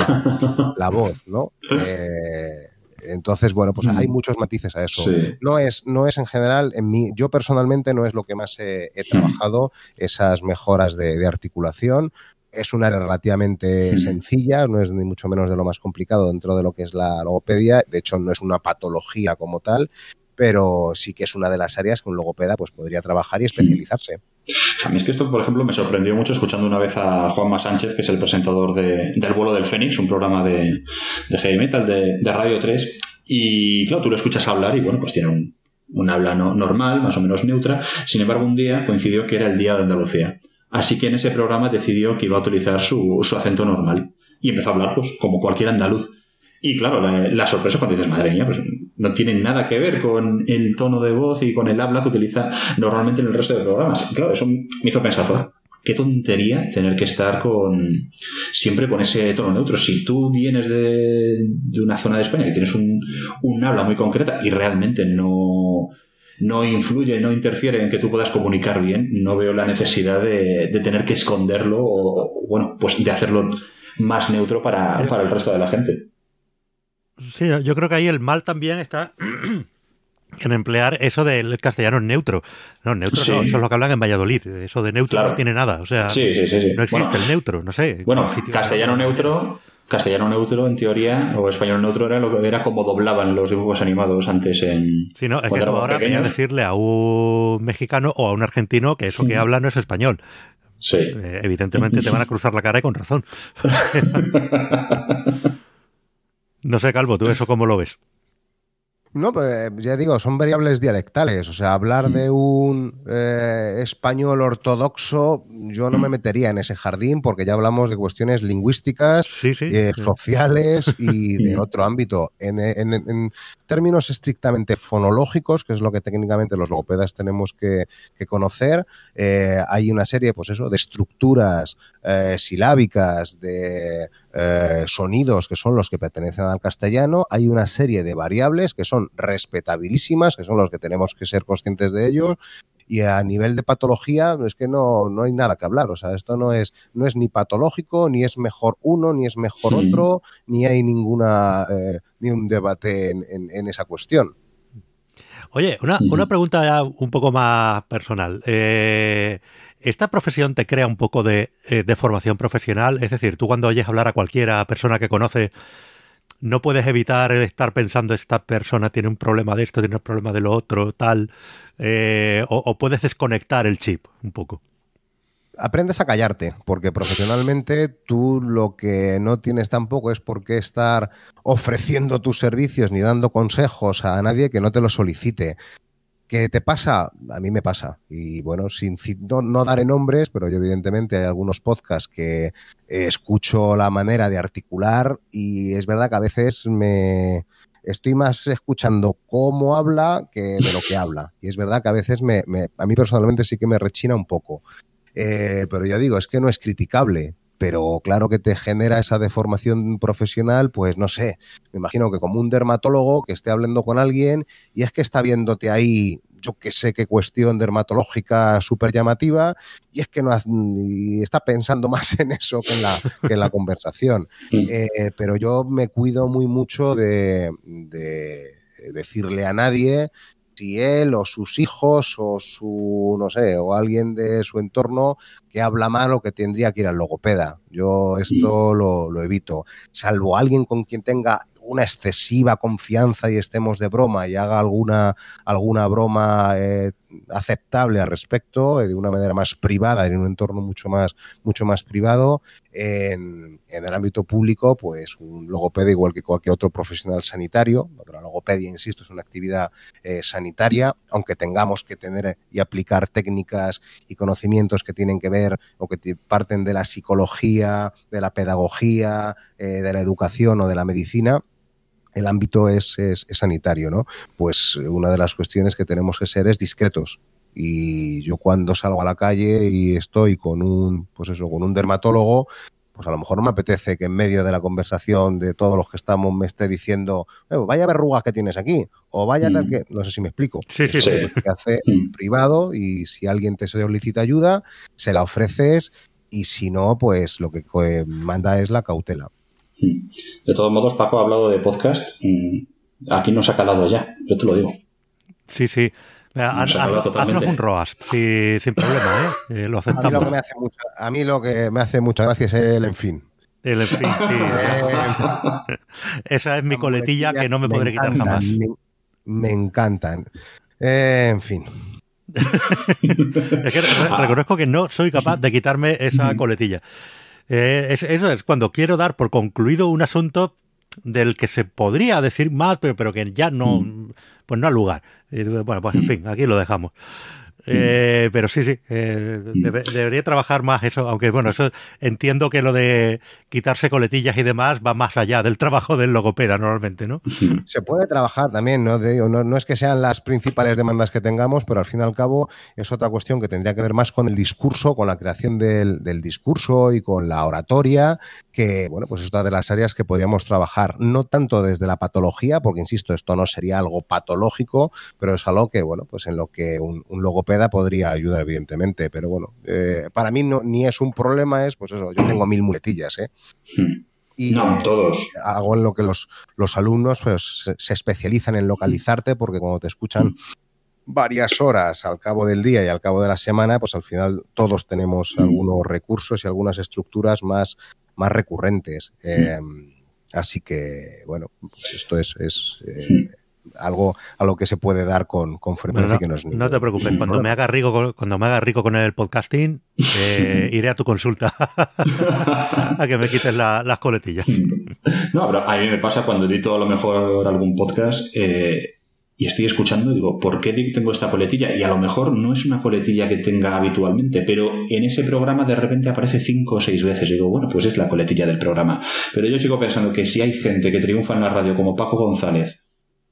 la, voz, ¿no? Eh, entonces, bueno, pues hay mm. muchos matices a eso. No, es, no es en general, en mí, yo personalmente no es lo que más he, trabajado, esas mejoras de, articulación es una área relativamente sencilla, no es ni mucho menos de lo más complicado dentro de lo que es la logopedia, de hecho no es una patología como tal, pero sí que es una de las áreas que un logopeda pues, podría trabajar y especializarse. A mí es que esto, por ejemplo, me sorprendió mucho escuchando una vez a Juanma Sánchez, que es el presentador de, del vuelo del Fénix, un programa de, de heavy metal de, de, Radio 3. Y claro, tú lo escuchas hablar y bueno, pues tiene un, un habla normal, más o menos neutra. Sin embargo, un día coincidió que era el Día de Andalucía. Así que en ese programa decidió que iba a utilizar su, acento normal y empezó a hablar pues, como cualquier andaluz. Y claro, la, sorpresa cuando dices, madre mía, pues no tiene nada que ver con el tono de voz y con el habla que utiliza normalmente en el resto de programas. claro, eso me hizo pensar, qué tontería tener que estar con siempre con ese tono neutro. Si tú vienes de, una zona de España que tienes un habla muy concreta y realmente no, no influye, no interfiere en que tú puedas comunicar bien, no veo la necesidad de, tener que esconderlo o, bueno, pues de hacerlo más neutro para, el resto de la gente. Sí, yo creo que ahí el mal también está (clears throat) en emplear eso del castellano neutro. No, neutro no, eso es lo que hablan en Valladolid. Eso de neutro no tiene nada. O sea, no existe el neutro, no sé. Bueno, castellano neutro castellano neutro, en teoría, o español neutro era lo que era como doblaban los dibujos animados antes en. Sí, no, es que ahora a decirle a un mexicano o a un argentino que eso que habla no es español. Sí. Eh, evidentemente te van a cruzar la cara y con razón. (laughs) no sé, Calvo, ¿tú eso cómo lo ves? No, pues ya digo, son variables dialectales. O sea, hablar de un eh, español ortodoxo, yo no me metería en ese jardín porque ya hablamos de cuestiones lingüísticas, eh, sociales y (laughs) de otro ámbito. En, términos estrictamente fonológicos, que es lo que técnicamente los logopedas tenemos que, conocer, eh, hay una serie, pues eso, de estructuras silábicas, de sonidos que son los que pertenecen al castellano. Hay una serie de variables que son respetabilísimas, que son los que tenemos que ser conscientes de ellos. Y a nivel de patología, es que no, no hay nada que hablar. O sea, esto no es, no es ni patológico, ni es mejor uno, ni es mejor otro, ni hay ninguna eh, ni un debate en, esa cuestión. Oye, una, una, pregunta un poco más personal. Eh, ¿Esta profesión te crea un poco de, eh, de, formación profesional? Es decir, tú cuando oyes hablar a cualquiera persona que conoce no puedes evitar estar pensando esta persona tiene un problema de esto, tiene un problema de lo otro, tal, eh, o, puedes desconectar el chip un poco. Aprendes a callarte, porque profesionalmente tú lo que no tienes tampoco es por qué estar ofreciendo tus servicios ni dando consejos a nadie que no te lo solicite. ¿Qué te pasa? A mí me pasa. Y bueno, sin no, no, daré nombres, pero yo evidentemente hay algunos podcasts que escucho la manera de articular y es verdad que a veces me estoy más escuchando cómo habla que de lo que (laughs) habla. Y es verdad que a veces me, a mí personalmente sí que me rechina un poco. Eh, pero yo digo, es que no es criticable pero claro que te genera esa deformación profesional, pues no sé, me imagino que como un dermatólogo que esté hablando con alguien y es que está viéndote ahí, yo que sé qué cuestión dermatológica súper llamativa y es que no y está pensando (laughs) más en eso que en la, que en la conversación. Eh, pero yo me cuido muy mucho de, de decirle a nadie si él o sus hijos o su, no sé, o alguien de su entorno que habla mal o que tendría que ir al logopeda. Yo esto lo, lo evito, salvo alguien con quien tenga una excesiva confianza y estemos de broma y haga alguna, alguna broma eh, aceptable al respecto, eh, de una manera más privada, en un entorno mucho más, mucho más privado, en, el ámbito público, pues un logopeda igual que cualquier otro profesional sanitario, la logopedia, insisto, es una actividad eh, sanitaria, aunque tengamos que tener y aplicar técnicas y conocimientos que tienen que ver o que parten de la psicología, de la pedagogía, de la educación o de la medicina, el ámbito es, sanitario, ¿no? Pues una de las cuestiones que tenemos que ser es discretos. Y yo cuando salgo a la calle y estoy con un, pues eso, con un dermatólogo, pues a lo mejor no me apetece que en medio de la conversación de todos los que estamos me esté diciendo, vaya verrugas que tienes aquí, o vaya tal mm. que, no sé si me explico. Sí, sí, sí. Se hace mm. privado y si alguien te solicita ayuda, se la ofreces y si no, pues lo que manda es la cautela. De todos modos, Paco ha hablado de podcast. Aquí nos ha calado ya, yo te lo digo. Sí, sí. Haznos un roast, sin problema, ¿eh? ¿eh? lo aceptamos. A mí lo, que me hace mucha gracia es el en fin. El en fin, sí. (laughs) Esa es mi coletilla que no me, podré quitar jamás. Me, encantan. Eh, en fin. (laughs) es que reconozco que no soy capaz de quitarme esa coletilla. Eh, eso es cuando quiero dar por concluido un asunto del que se podría decir más, pero, pero que ya no, mm. pues no ha lugar. Bueno, pues en fin, aquí lo dejamos. Eh, pero sí, sí, eh, mm. debería trabajar más eso, aunque bueno, eso entiendo que lo de quitarse coletillas y demás va más allá del trabajo del logopeda normalmente, ¿no? Se puede trabajar también, ¿no? no, no, es que sean las principales demandas que tengamos, pero al fin y al cabo es otra cuestión que tendría que ver más con el discurso, con la creación del, del discurso y con la oratoria, que, bueno, pues es otra de las áreas que podríamos trabajar, no tanto desde la patología, porque insisto, esto no sería algo patológico, pero es algo que, bueno, pues en lo que un, un logopeda podría ayudar, evidentemente, pero bueno, eh, para mí no, ni es un problema, es pues eso, yo tengo mil muletillas, ¿eh? Hmm. Y no, todos. hago en lo que los, los alumnos pues, se, especializan en localizarte, porque cuando te escuchan varias horas al cabo del día y al cabo de la semana, pues al final todos tenemos hmm. algunos recursos y algunas estructuras más, más recurrentes. Hmm. Eh, así que, bueno, pues esto es, es eh, algo a lo que se puede dar con, con frecuencia no, que no es No te preocupes, cuando me haga rico con, cuando me haga rico con el podcasting, eh, (laughs) iré a tu consulta (laughs) a que me quites las coletillas. No, pero a mí me pasa cuando edito a lo mejor algún podcast eh, y estoy escuchando, digo, ¿por qué tengo esta coletilla? Y a lo mejor no es una coletilla que tenga habitualmente, pero en ese programa de repente aparece cinco o seis veces. Y digo, bueno, pues es la coletilla del programa. Pero yo sigo pensando que si hay gente que triunfa en la radio como Paco González,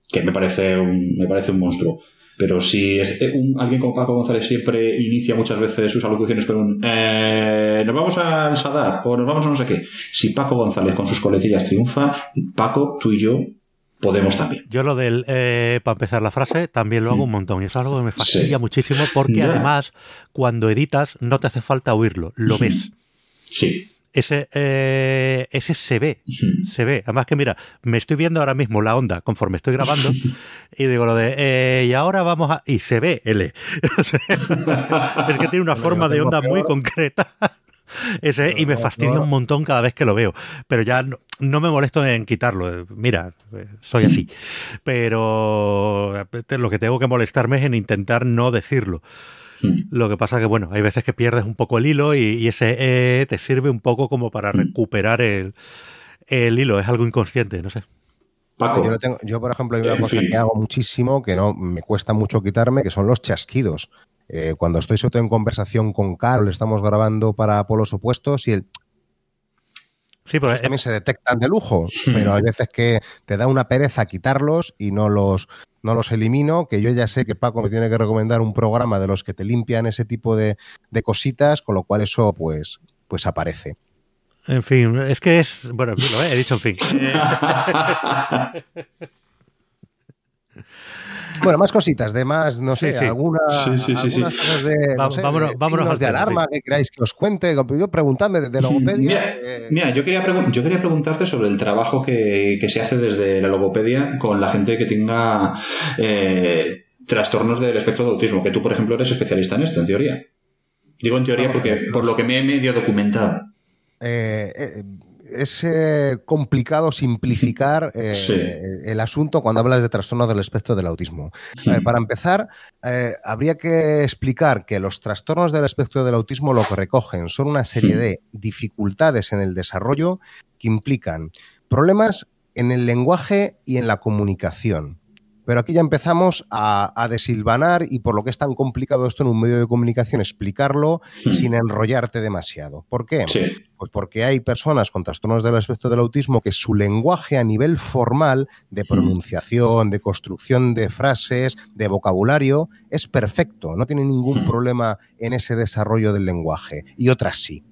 que me parece un, me parece un monstruo. Pero si es eh, un, alguien como Paco González siempre inicia muchas veces sus alocuciones con un eh, nos vamos al Sadar o nos vamos a no sé qué. Si Paco González con sus coletillas triunfa, Paco, tú y yo podemos también. Yo lo del, eh, para empezar la frase, también lo hago un montón y es algo que me fastidia muchísimo porque además cuando editas no te hace falta oírlo, lo ves. Sí ese, eh, ese se ve, se ve. Además que mira, me estoy viendo ahora mismo la onda conforme estoy grabando (laughs) y digo lo de, eh, y ahora vamos a... Y se ve L. (laughs) es que tiene una forma de onda muy concreta. (laughs) Ese, y me fastidia un montón cada vez que lo veo. Pero ya no, me molesto en quitarlo. Mira, soy así. Pero lo que tengo que molestarme es en intentar no decirlo. Hmm. Lo que pasa que, bueno, hay veces que pierdes un poco el hilo y, ese eh, te sirve un poco como para hmm. recuperar el, el hilo. Es algo inconsciente, no sé. Yo, tengo, yo, por ejemplo, hay una cosa que hago muchísimo que no me cuesta mucho quitarme, que son los chasquidos. Eh, cuando estoy sobre en conversación con Carol, estamos grabando para polos opuestos y el Sí, pues, también se detectan de lujo, pero hay veces que te da una pereza quitarlos y no los, no los elimino, que yo ya sé que Paco me tiene que recomendar un programa de los que te limpian ese tipo de, de cositas, con lo cual eso pues, pues aparece. En fin, es que es. Bueno, lo he dicho en fin. (laughs) Bueno, más cositas, de más, no sé, algunas cosas de, vámonos, de alarma que queráis que os cuente. Yo preguntadme de, logopedia. Mira, yo, quería yo quería preguntarte sobre el trabajo que, se hace desde la logopedia con la gente que tenga eh, trastornos del espectro de autismo, que tú, por ejemplo, eres especialista en esto, en teoría. Digo en teoría porque por lo que me he medio documentado. Eh, eh, es eh, complicado simplificar (laughs) el asunto cuando hablas de trastorno del espectro del autismo. para empezar, habría que explicar que los trastornos del espectro del autismo lo que recogen son una serie de dificultades en el desarrollo que implican problemas en el lenguaje y en la comunicación. Pero aquí ya empezamos a, desilvanar y por lo que es tan complicado esto en un medio de comunicación explicarlo hmm. sin enrollarte demasiado. ¿Por qué? Pues porque hay personas con trastornos del aspecto del autismo que su lenguaje a nivel formal de hmm. pronunciación, de construcción de frases, de vocabulario, es perfecto, no tiene ningún hmm. problema en ese desarrollo del lenguaje y otras sí.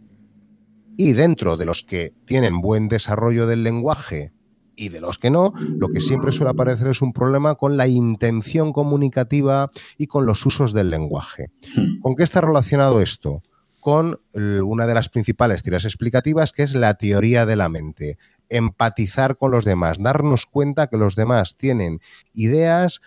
Y dentro de los que tienen buen desarrollo del lenguaje, y de los que no, lo que siempre suele aparecer es un problema con la intención comunicativa y con los usos del lenguaje. Hmm. ¿Con qué está relacionado esto? Con una de las principales tiras explicativas, que es la teoría de la mente. Empatizar con los demás, darnos cuenta que los demás tienen ideas,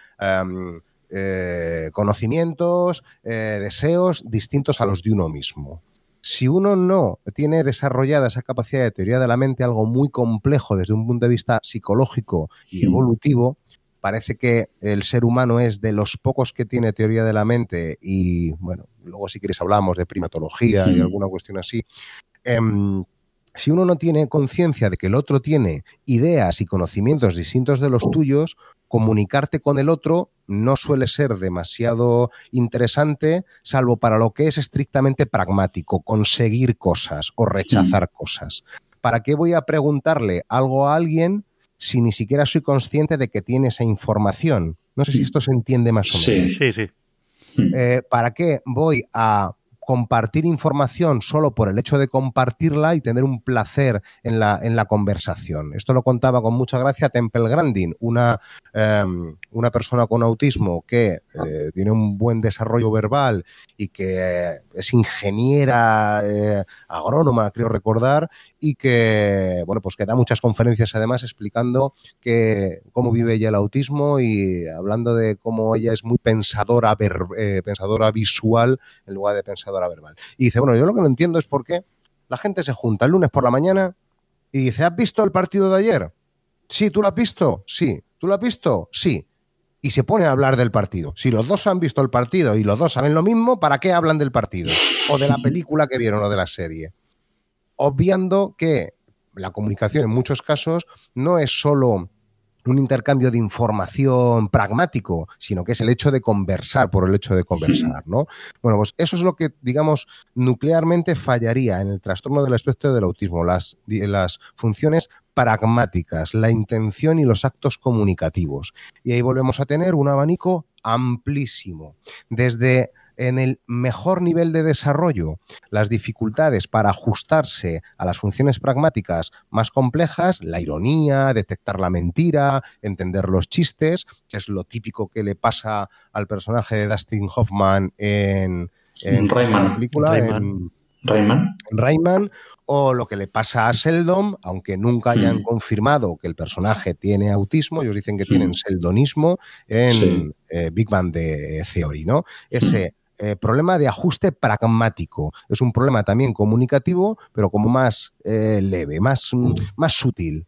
eh, conocimientos, eh, deseos distintos a los de uno mismo si uno no tiene desarrollada esa capacidad de teoría de la mente, algo muy complejo desde un punto de vista psicológico y evolutivo, parece que el ser humano es de los pocos que tiene teoría de la mente y, bueno, luego si quieres hablamos de primatología y alguna cuestión así. Em, si uno no tiene conciencia de que el otro tiene ideas y conocimientos distintos de los tuyos, comunicarte con el otro no suele ser demasiado interesante, salvo para lo que es estrictamente pragmático, conseguir cosas o rechazar cosas. ¿Para qué voy a preguntarle algo a alguien si ni siquiera soy consciente de que tiene esa información? No sé si esto se entiende más o menos. Sí, sí, sí. Eh, ¿Para qué voy a compartir información solo por el hecho de compartirla y tener un placer en la, en la conversación. Esto lo contaba con mucha gracia Temple Grandin, una, em, una persona con autismo que eh, tiene un buen desarrollo verbal y que es ingeniera eh, agrónoma, creo recordar, y que, bueno, pues que da muchas conferencias además explicando que, cómo vive ella el autismo y hablando de cómo ella es muy pensadora, eh, pensadora visual en lugar de pensadora verbal. Y dice, bueno, yo lo que no entiendo es por qué la gente se junta el lunes por la mañana y dice, ¿has visto el partido de ayer? Sí, ¿tú lo has visto? Sí. ¿Tú lo has visto? Sí. Y se pone a hablar del partido. Si los dos han visto el partido y los dos saben lo mismo, ¿para qué hablan del partido? O de la película que vieron o de la serie obviando que la comunicación en muchos casos no es solo un intercambio de información pragmático, sino que es el hecho de conversar por el hecho de conversar, ¿no? Bueno, pues eso es lo que, digamos, nuclearmente fallaría en el trastorno del espectro del autismo, las, las funciones pragmáticas, la intención y los actos comunicativos. Y ahí volvemos a tener un abanico amplísimo, desde en el mejor nivel de desarrollo las dificultades para ajustarse a las funciones pragmáticas más complejas, la ironía, detectar la mentira, entender los chistes, que es lo típico que le pasa al personaje de Dustin Hoffman en, la película. Rayman. Rayman, o lo que le pasa a Seldon, aunque nunca hayan confirmado que el personaje tiene autismo, ellos dicen que tienen seldonismo en eh, Big Bang de Theory, ¿no? Ese eh, problema de ajuste pragmático. Es un problema también comunicativo, pero como más eh, leve, más, más sutil.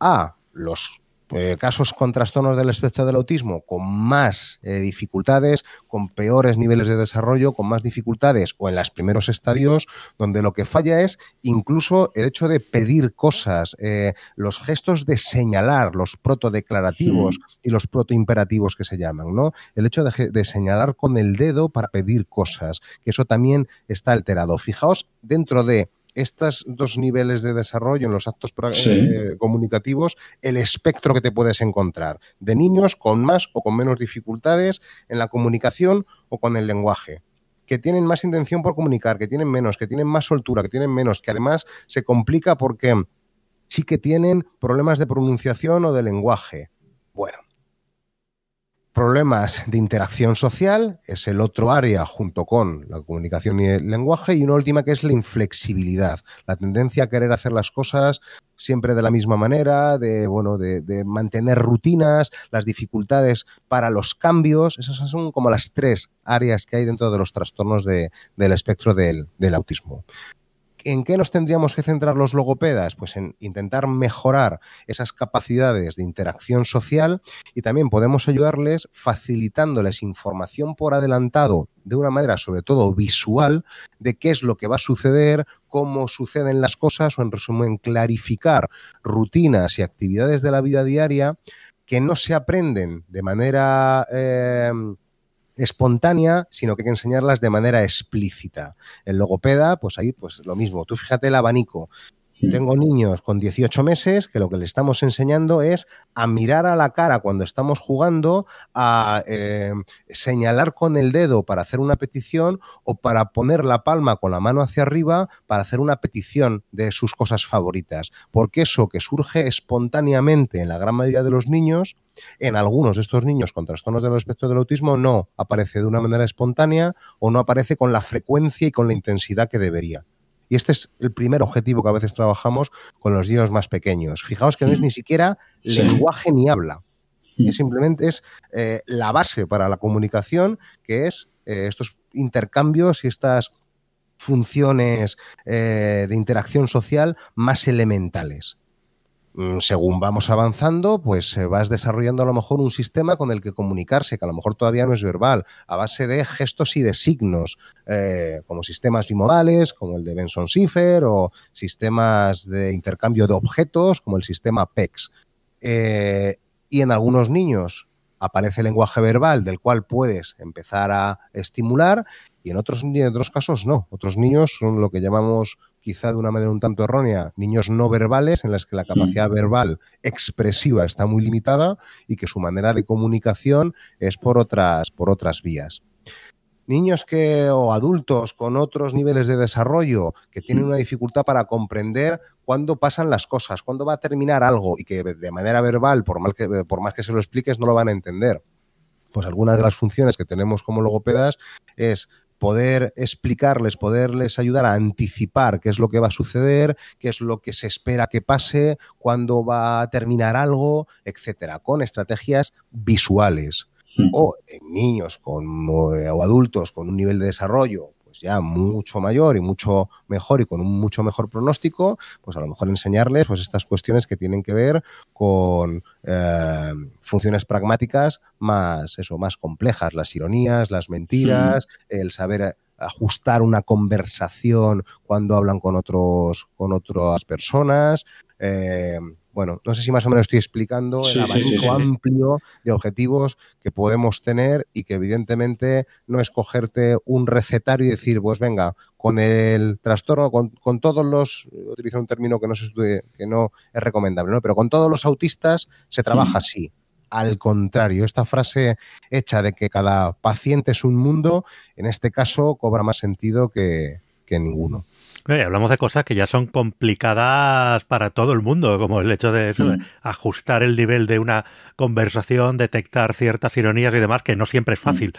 A, los eh, casos con trastornos del espectro del autismo con más eh, dificultades, con peores niveles de desarrollo, con más dificultades o en los primeros estadios, donde lo que falla es incluso el hecho de pedir cosas, eh, los gestos de señalar, los protodeclarativos y los protoimperativos que se llaman, ¿no? El hecho de, de señalar con el dedo para pedir cosas, que eso también está alterado. Fijaos dentro de estos dos niveles de desarrollo en los actos eh, comunicativos, el espectro que te puedes encontrar de niños con más o con menos dificultades en la comunicación o con el lenguaje que tienen más intención por comunicar, que tienen menos, que tienen más soltura, que tienen menos, que además se complica porque sí que tienen problemas de pronunciación o de lenguaje. Bueno, Problemas de interacción social es el otro área junto con la comunicación y el lenguaje y una última que es la inflexibilidad, la tendencia a querer hacer las cosas siempre de la misma manera, de bueno, de, mantener rutinas, las dificultades para los cambios, esas son como las tres áreas que hay dentro de los trastornos del espectro del autismo. ¿En qué nos tendríamos que centrar los logopedas? Pues en intentar mejorar esas capacidades de interacción social y también podemos ayudarles facilitándoles información por adelantado de una manera sobre todo visual de qué es lo que va a suceder, cómo suceden las cosas o en resumen clarificar rutinas y actividades de la vida diaria que no se aprenden de manera eh, espontánea, sino que hay que enseñarlas de manera explícita. El logopeda, pues ahí, pues lo mismo. Tú fíjate el abanico. Tengo niños con 18 meses que lo que le estamos enseñando es a mirar a la cara cuando estamos jugando, a eh, señalar con el dedo para hacer una petición o para poner la palma con la mano hacia arriba para hacer una petición de sus cosas favoritas. Porque eso que surge espontáneamente en la gran mayoría de los niños, en algunos de estos niños con trastornos del espectro del autismo no aparece de una manera espontánea o no aparece con la frecuencia y con la intensidad que debería. Y este es el primer objetivo que a veces trabajamos con los niños más pequeños. Fijaos que no es ni siquiera lenguaje ni habla. Es simplemente es eh, la base para la comunicación, que es eh, estos intercambios y estas funciones eh, de interacción social más elementales. Mm, según vamos avanzando, pues vas desarrollando a lo mejor un sistema con el que comunicarse, que a lo mejor todavía no es verbal, a base de gestos y de signos, eh, como sistemas bimodales, como el de Benson Cipher, o sistemas de intercambio de objetos, como el sistema PEX. Eh, y en algunos niños aparece el lenguaje verbal del cual puedes empezar a estimular y en otros, en otros casos no. Otros niños son lo que llamamos quizá de una manera un tanto errónea, niños no verbales en las que la capacidad verbal expresiva está muy limitada y que su manera de comunicación es por otras, por otras vías. Niños que o adultos con otros niveles de desarrollo que tienen una dificultad para comprender cuándo pasan las cosas, cuándo va a terminar algo y que de manera verbal, por, mal que, por más que se lo expliques, no lo van a entender. Pues algunas de las funciones que tenemos como logopedas es poder explicarles, poderles ayudar a anticipar qué es lo que va a suceder, qué es lo que se espera que pase, cuándo va a terminar algo, etcétera, con estrategias visuales. O en niños con, o adultos con un nivel de desarrollo ya mucho mayor y mucho mejor y con un mucho mejor pronóstico, pues a lo mejor enseñarles pues estas cuestiones que tienen que ver con eh, funciones pragmáticas más eso, más complejas, las ironías, las mentiras, el saber ajustar una conversación cuando hablan con otros, con otras personas. Eh, bueno, no sé si más o menos estoy explicando el abanico amplio de objetivos que podemos tener y que evidentemente no es cogerte un recetario y decir, pues venga, con el trastorno, con, todos los, utilizar un término que no, se que no es recomendable, ¿no? pero con todos los autistas se trabaja así. Al contrario, esta frase hecha de que cada paciente es un mundo, en este caso cobra más sentido que ninguno. Eh, hablamos de cosas que ya son complicadas para todo el mundo, como el hecho de, ajustar el nivel de una conversación, detectar ciertas ironías y demás, que no siempre es fácil.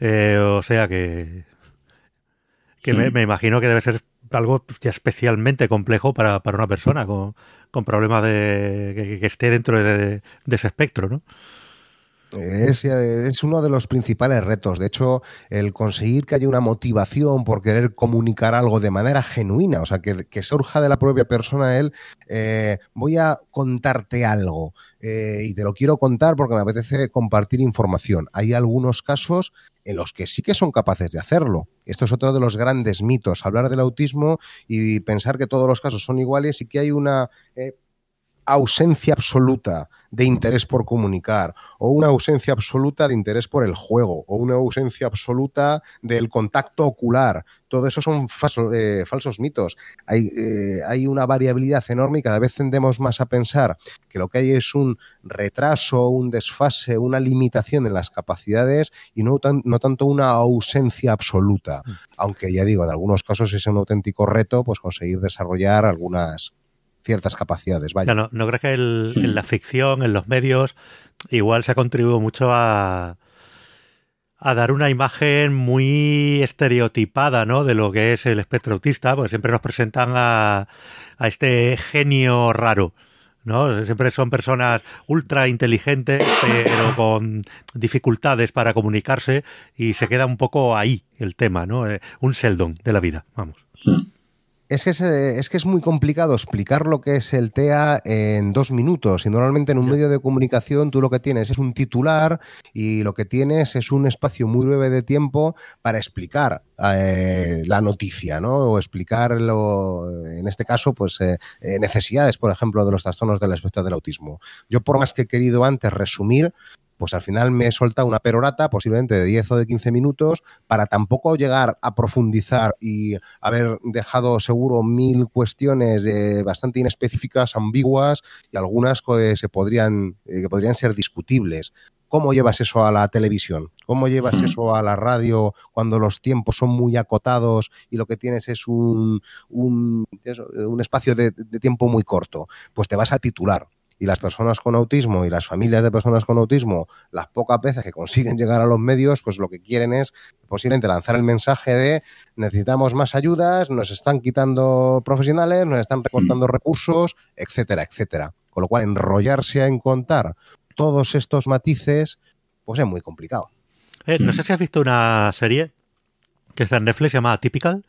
Eh, o sea que, que me, imagino que debe ser algo especialmente complejo para, una persona con, problemas de que, esté dentro de, de ese espectro, ¿no? Es, es, uno de los principales retos. De hecho, el conseguir que haya una motivación por querer comunicar algo de manera genuina, o sea, que, que surja de la propia persona él, eh, voy a contarte algo eh, y te lo quiero contar porque me apetece compartir información. Hay algunos casos en los que sí que son capaces de hacerlo. Esto es otro de los grandes mitos, hablar del autismo y pensar que todos los casos son iguales y que hay una... Eh, ausencia absoluta de interés por comunicar, o una ausencia absoluta de interés por el juego, o una ausencia absoluta del contacto ocular. Todo eso son eh, falsos mitos. Hay, eh, hay, una variabilidad enorme y cada vez tendemos más a pensar que lo que hay es un retraso, un desfase, una limitación en las capacidades y no, no tanto una ausencia absoluta. Mm. Aunque ya digo, en algunos casos es un auténtico reto pues conseguir desarrollar algunas ciertas capacidades. Vaya. No, no, creo que en la ficción, en los medios, igual se ha contribuido mucho a, a dar una imagen muy estereotipada ¿no? de lo que es el espectro autista, porque siempre nos presentan a, a este genio raro. ¿no? Siempre son personas ultra inteligentes, pero con dificultades para comunicarse, y se queda un poco ahí el tema, ¿no? Eh, un seldon de la vida, vamos. Es que es, que es muy complicado explicar lo que es el TEA en dos minutos y normalmente en un medio de comunicación tú lo que tienes es un titular y lo que tienes es un espacio muy breve de tiempo para explicar eh, la noticia, ¿no? O explicar, en este caso, pues eh, eh, necesidades, por ejemplo, de los trastornos del espectro del autismo. Yo por más que he querido antes resumir, pues al final me he soltado una perorata, posiblemente de 10 o de 15 minutos, para tampoco llegar a profundizar y haber dejado seguro mil cuestiones eh, bastante inespecíficas, ambiguas y algunas que, se podrían, eh, que podrían ser discutibles. ¿Cómo llevas eso a la televisión? ¿Cómo llevas eso a la radio cuando los tiempos son muy acotados y lo que tienes es un, un, un espacio de, de tiempo muy corto? Pues te vas a titular y las personas con autismo y las familias de personas con autismo, las pocas veces que consiguen (laughs) llegar a los medios, pues lo que quieren es posiblemente lanzar el mensaje de necesitamos más ayudas, nos están quitando profesionales, nos están recortando recursos, etcétera, etcétera. Con lo cual, enrollarse en contar todos estos matices, pues es muy complicado. Eh, no sé si has visto una serie que está en Netflix llamada Typical.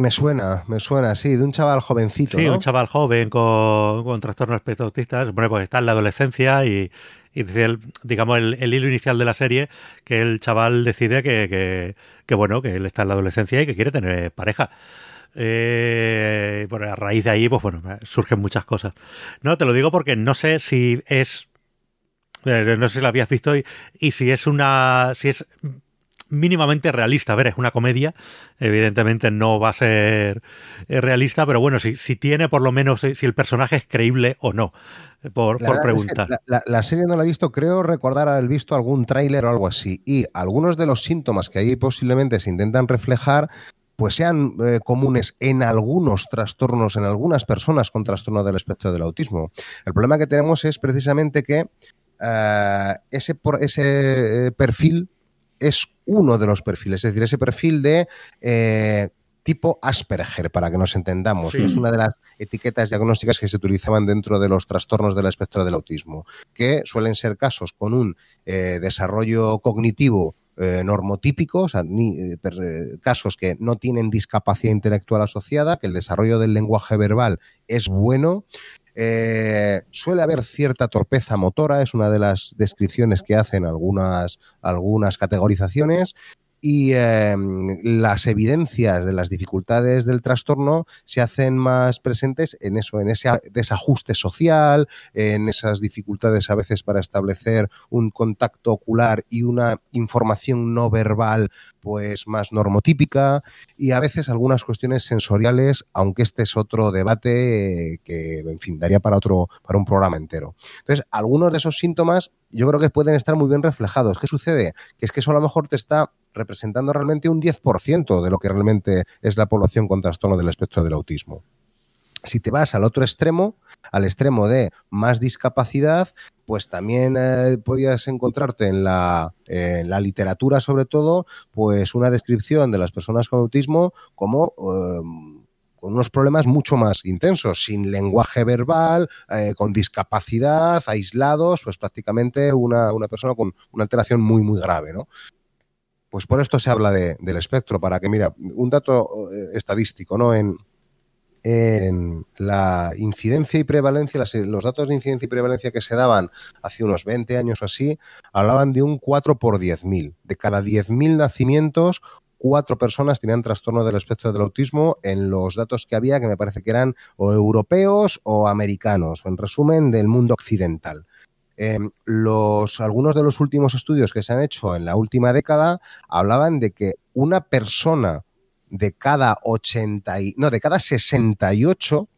Me suena, me suena, sí, de un chaval jovencito. Sí, un chaval joven con, con trastornos espectro autista. Bueno, pues está en la adolescencia y, y digamos, el, hilo inicial de la serie, que el chaval decide que, que, bueno, que él está en la adolescencia y que quiere tener pareja. Eh, a raíz de ahí, pues bueno, surgen muchas cosas. No, te lo digo porque no sé si es. Eh, no sé si lo habías visto y, y si es una. si es mínimamente realista. A ver, es una comedia, evidentemente no va a ser eh, realista, pero bueno, si, si tiene por lo menos, si el personaje es creíble o no, eh, por, por preguntar. la, serie no la he visto, creo recordar haber visto algún tráiler o algo así, y algunos de los síntomas que ahí posiblemente se intentan reflejar pues sean eh, comunes en algunos trastornos, en algunas personas con trastorno del espectro del autismo. El problema que tenemos es precisamente que ese, ese perfil es uno de los perfiles, es decir, ese perfil de eh, tipo Asperger, para que nos entendamos. Es una de las etiquetas diagnósticas que se utilizaban dentro de los trastornos del espectro del autismo, que suelen ser casos con un eh, desarrollo cognitivo eh, normotípico, o sea, casos que no tienen discapacidad intelectual asociada, que el desarrollo del lenguaje verbal es bueno, eh, suele haber cierta torpeza motora, es una de las descripciones que hacen algunas, algunas categorizaciones. Y em, las evidencias de las dificultades del trastorno se hacen más presentes en eso, en ese desajuste social, en esas dificultades a veces para establecer un contacto ocular y una información no verbal pues más normotípica y a veces algunas cuestiones sensoriales, aunque este es otro debate eh, que, en fin, daría para otro, para un programa entero. Entonces, algunos de esos síntomas yo creo que pueden estar muy bien reflejados. ¿Qué sucede? Que es que eso a lo mejor te está representando realmente un 10% de lo que realmente es la población con trastorno del espectro del autismo. Si te vas al otro extremo, al extremo de más discapacidad, pues también eh, podías encontrarte en la, en la, literatura, sobre todo, pues una descripción de las personas con autismo como eh, con unos problemas mucho más intensos, sin lenguaje verbal, eh, con discapacidad, aislados, pues prácticamente una, una, persona con una alteración muy, muy grave, ¿no? Pues por esto se habla de, del espectro, para que, mira, un dato eh, estadístico, ¿no? En, en la incidencia y prevalencia, los datos de incidencia y prevalencia que se daban hace unos 20 años o así, hablaban de un 4 por 10.000. De cada 10.000 nacimientos, cuatro personas tenían trastorno del espectro del autismo en los datos que había, que me parece que eran o europeos o americanos, en resumen, del mundo occidental. Em, los, algunos de los últimos estudios que se han hecho en la última década hablaban de que una persona de cada 80 y, no, de cada 68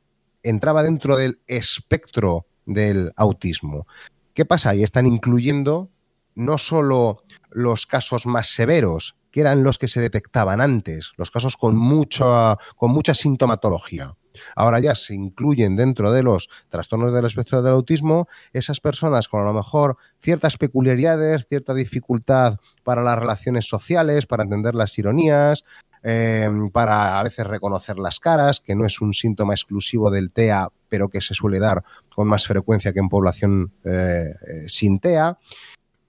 entraba dentro del espectro del autismo. ¿Qué pasa? Ahí están incluyendo no solo los casos más severos, que eran los que se detectaban antes, los casos con mucha, con mucha sintomatología. Ahora ya se incluyen dentro de los trastornos del espectro del autismo esas personas con a lo mejor ciertas peculiaridades, cierta dificultad para las relaciones sociales, para entender las ironías, Em, para a veces reconocer las caras, que no es un síntoma exclusivo del TEA, pero que se suele dar con más frecuencia que en población eh, eh, sin TEA.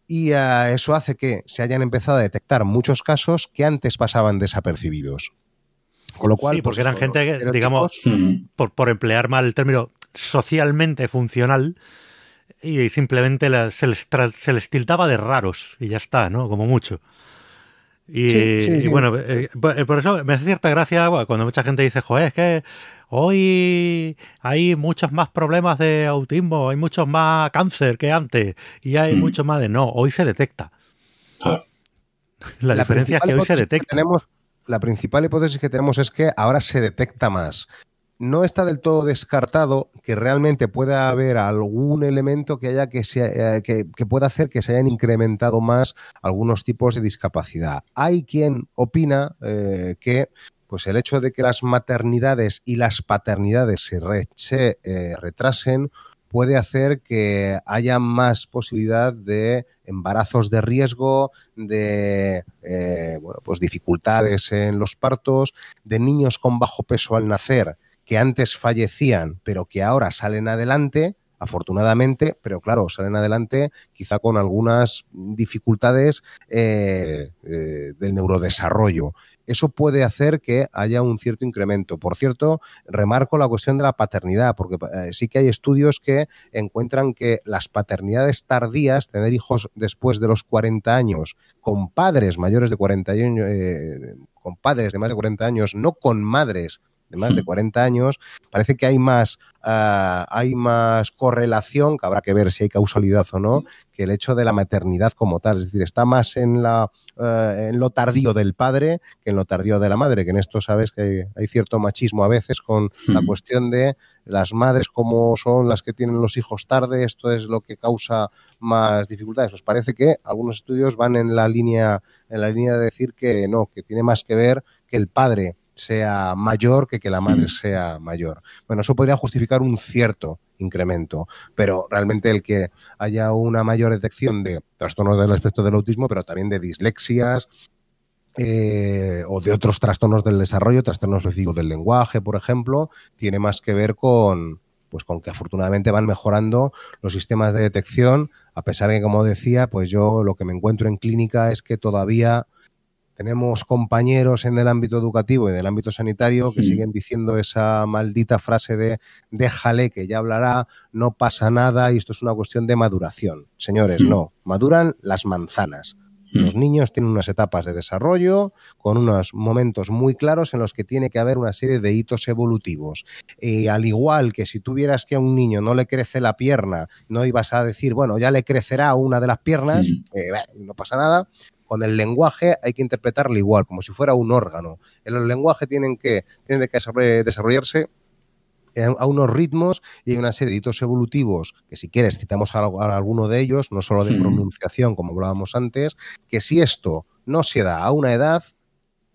Y eh, eso hace que se hayan empezado a detectar muchos casos que antes pasaban desapercibidos. Con lo cual, sí, porque pues eran gente, digamos, por, por, emplear mal el término, socialmente funcional y simplemente se, les se les tiltaba de raros y ya está, ¿no? Como mucho. Y, bueno, eh, eh, por eso me hace cierta gracia cuando mucha gente dice, joder, es que hoy hay muchos más problemas de autismo, hay muchos más cáncer que antes, y hay mm. mucho más de no, hoy se detecta. La, diferencia es que hoy se detecta. tenemos, la principal hipótesis que tenemos es que ahora se detecta más no está del todo descartado que realmente pueda haber algún elemento que haya que, eh, que, pueda hacer que se hayan incrementado más algunos tipos de discapacidad. Hay quien opina eh, que pues el hecho de que las maternidades y las paternidades se, eh, retrasen puede hacer que haya más posibilidad de embarazos de riesgo, de bueno, pues dificultades en los partos, de niños con bajo peso al nacer que antes fallecían, pero que ahora salen adelante, afortunadamente, pero claro, salen adelante quizá con algunas dificultades eh, eh, del neurodesarrollo. Eso puede hacer que haya un cierto incremento. Por cierto, remarco la cuestión de la paternidad, porque eh, sí que hay estudios que encuentran que las paternidades tardías, tener hijos después de los 40 años, con padres mayores de 40 años, con padres de más de 40 años, no con madres de más de 40 años, parece que hay más, ah, hay más correlación, que habrá que ver si hay causalidad o no, que el hecho de la maternidad como tal. Es decir, está más en, la, eh, en lo tardío del padre que en lo tardío de la madre, que en esto sabes que hay, cierto machismo a veces con la hmm. cuestión de las madres como son las que tienen los hijos tarde, esto es lo que causa más dificultades. Pues parece que algunos estudios van en la línea, en la línea de decir que no, que tiene más que ver que el padre sea mayor que que la madre sea mayor. Bueno, eso podría justificar un cierto incremento, pero realmente el que haya una mayor detección de trastornos del aspecto del autismo, pero también de dislexias, eh, o de otros trastornos del desarrollo, trastornos del lenguaje, por ejemplo, tiene más que ver con, pues con que afortunadamente van mejorando los sistemas de detección, a pesar de que, como decía, pues yo lo que me encuentro en clínica es que todavía tenemos compañeros en el ámbito educativo y en el ámbito sanitario que siguen diciendo esa maldita frase de déjale que ya hablará, no pasa nada y esto es una cuestión de maduración. Señores, no, maduran las manzanas. Los niños tienen unas etapas de desarrollo con unos momentos muy claros en los que tiene que haber una serie de hitos evolutivos. Y al igual que si tuvieras que a un niño no le crece la pierna, no ibas a decir, bueno, ya le crecerá una de las piernas, eh, no pasa nada, con el lenguaje hay que interpretarlo igual, como si fuera un órgano. En el lenguaje tienen que, tienen que desarrollarse a unos ritmos y hay una serie de hitos evolutivos que si quieres citamos a, alguno de ellos, no solo de hmm. pronunciación como hablábamos antes, que si esto no se da a una edad,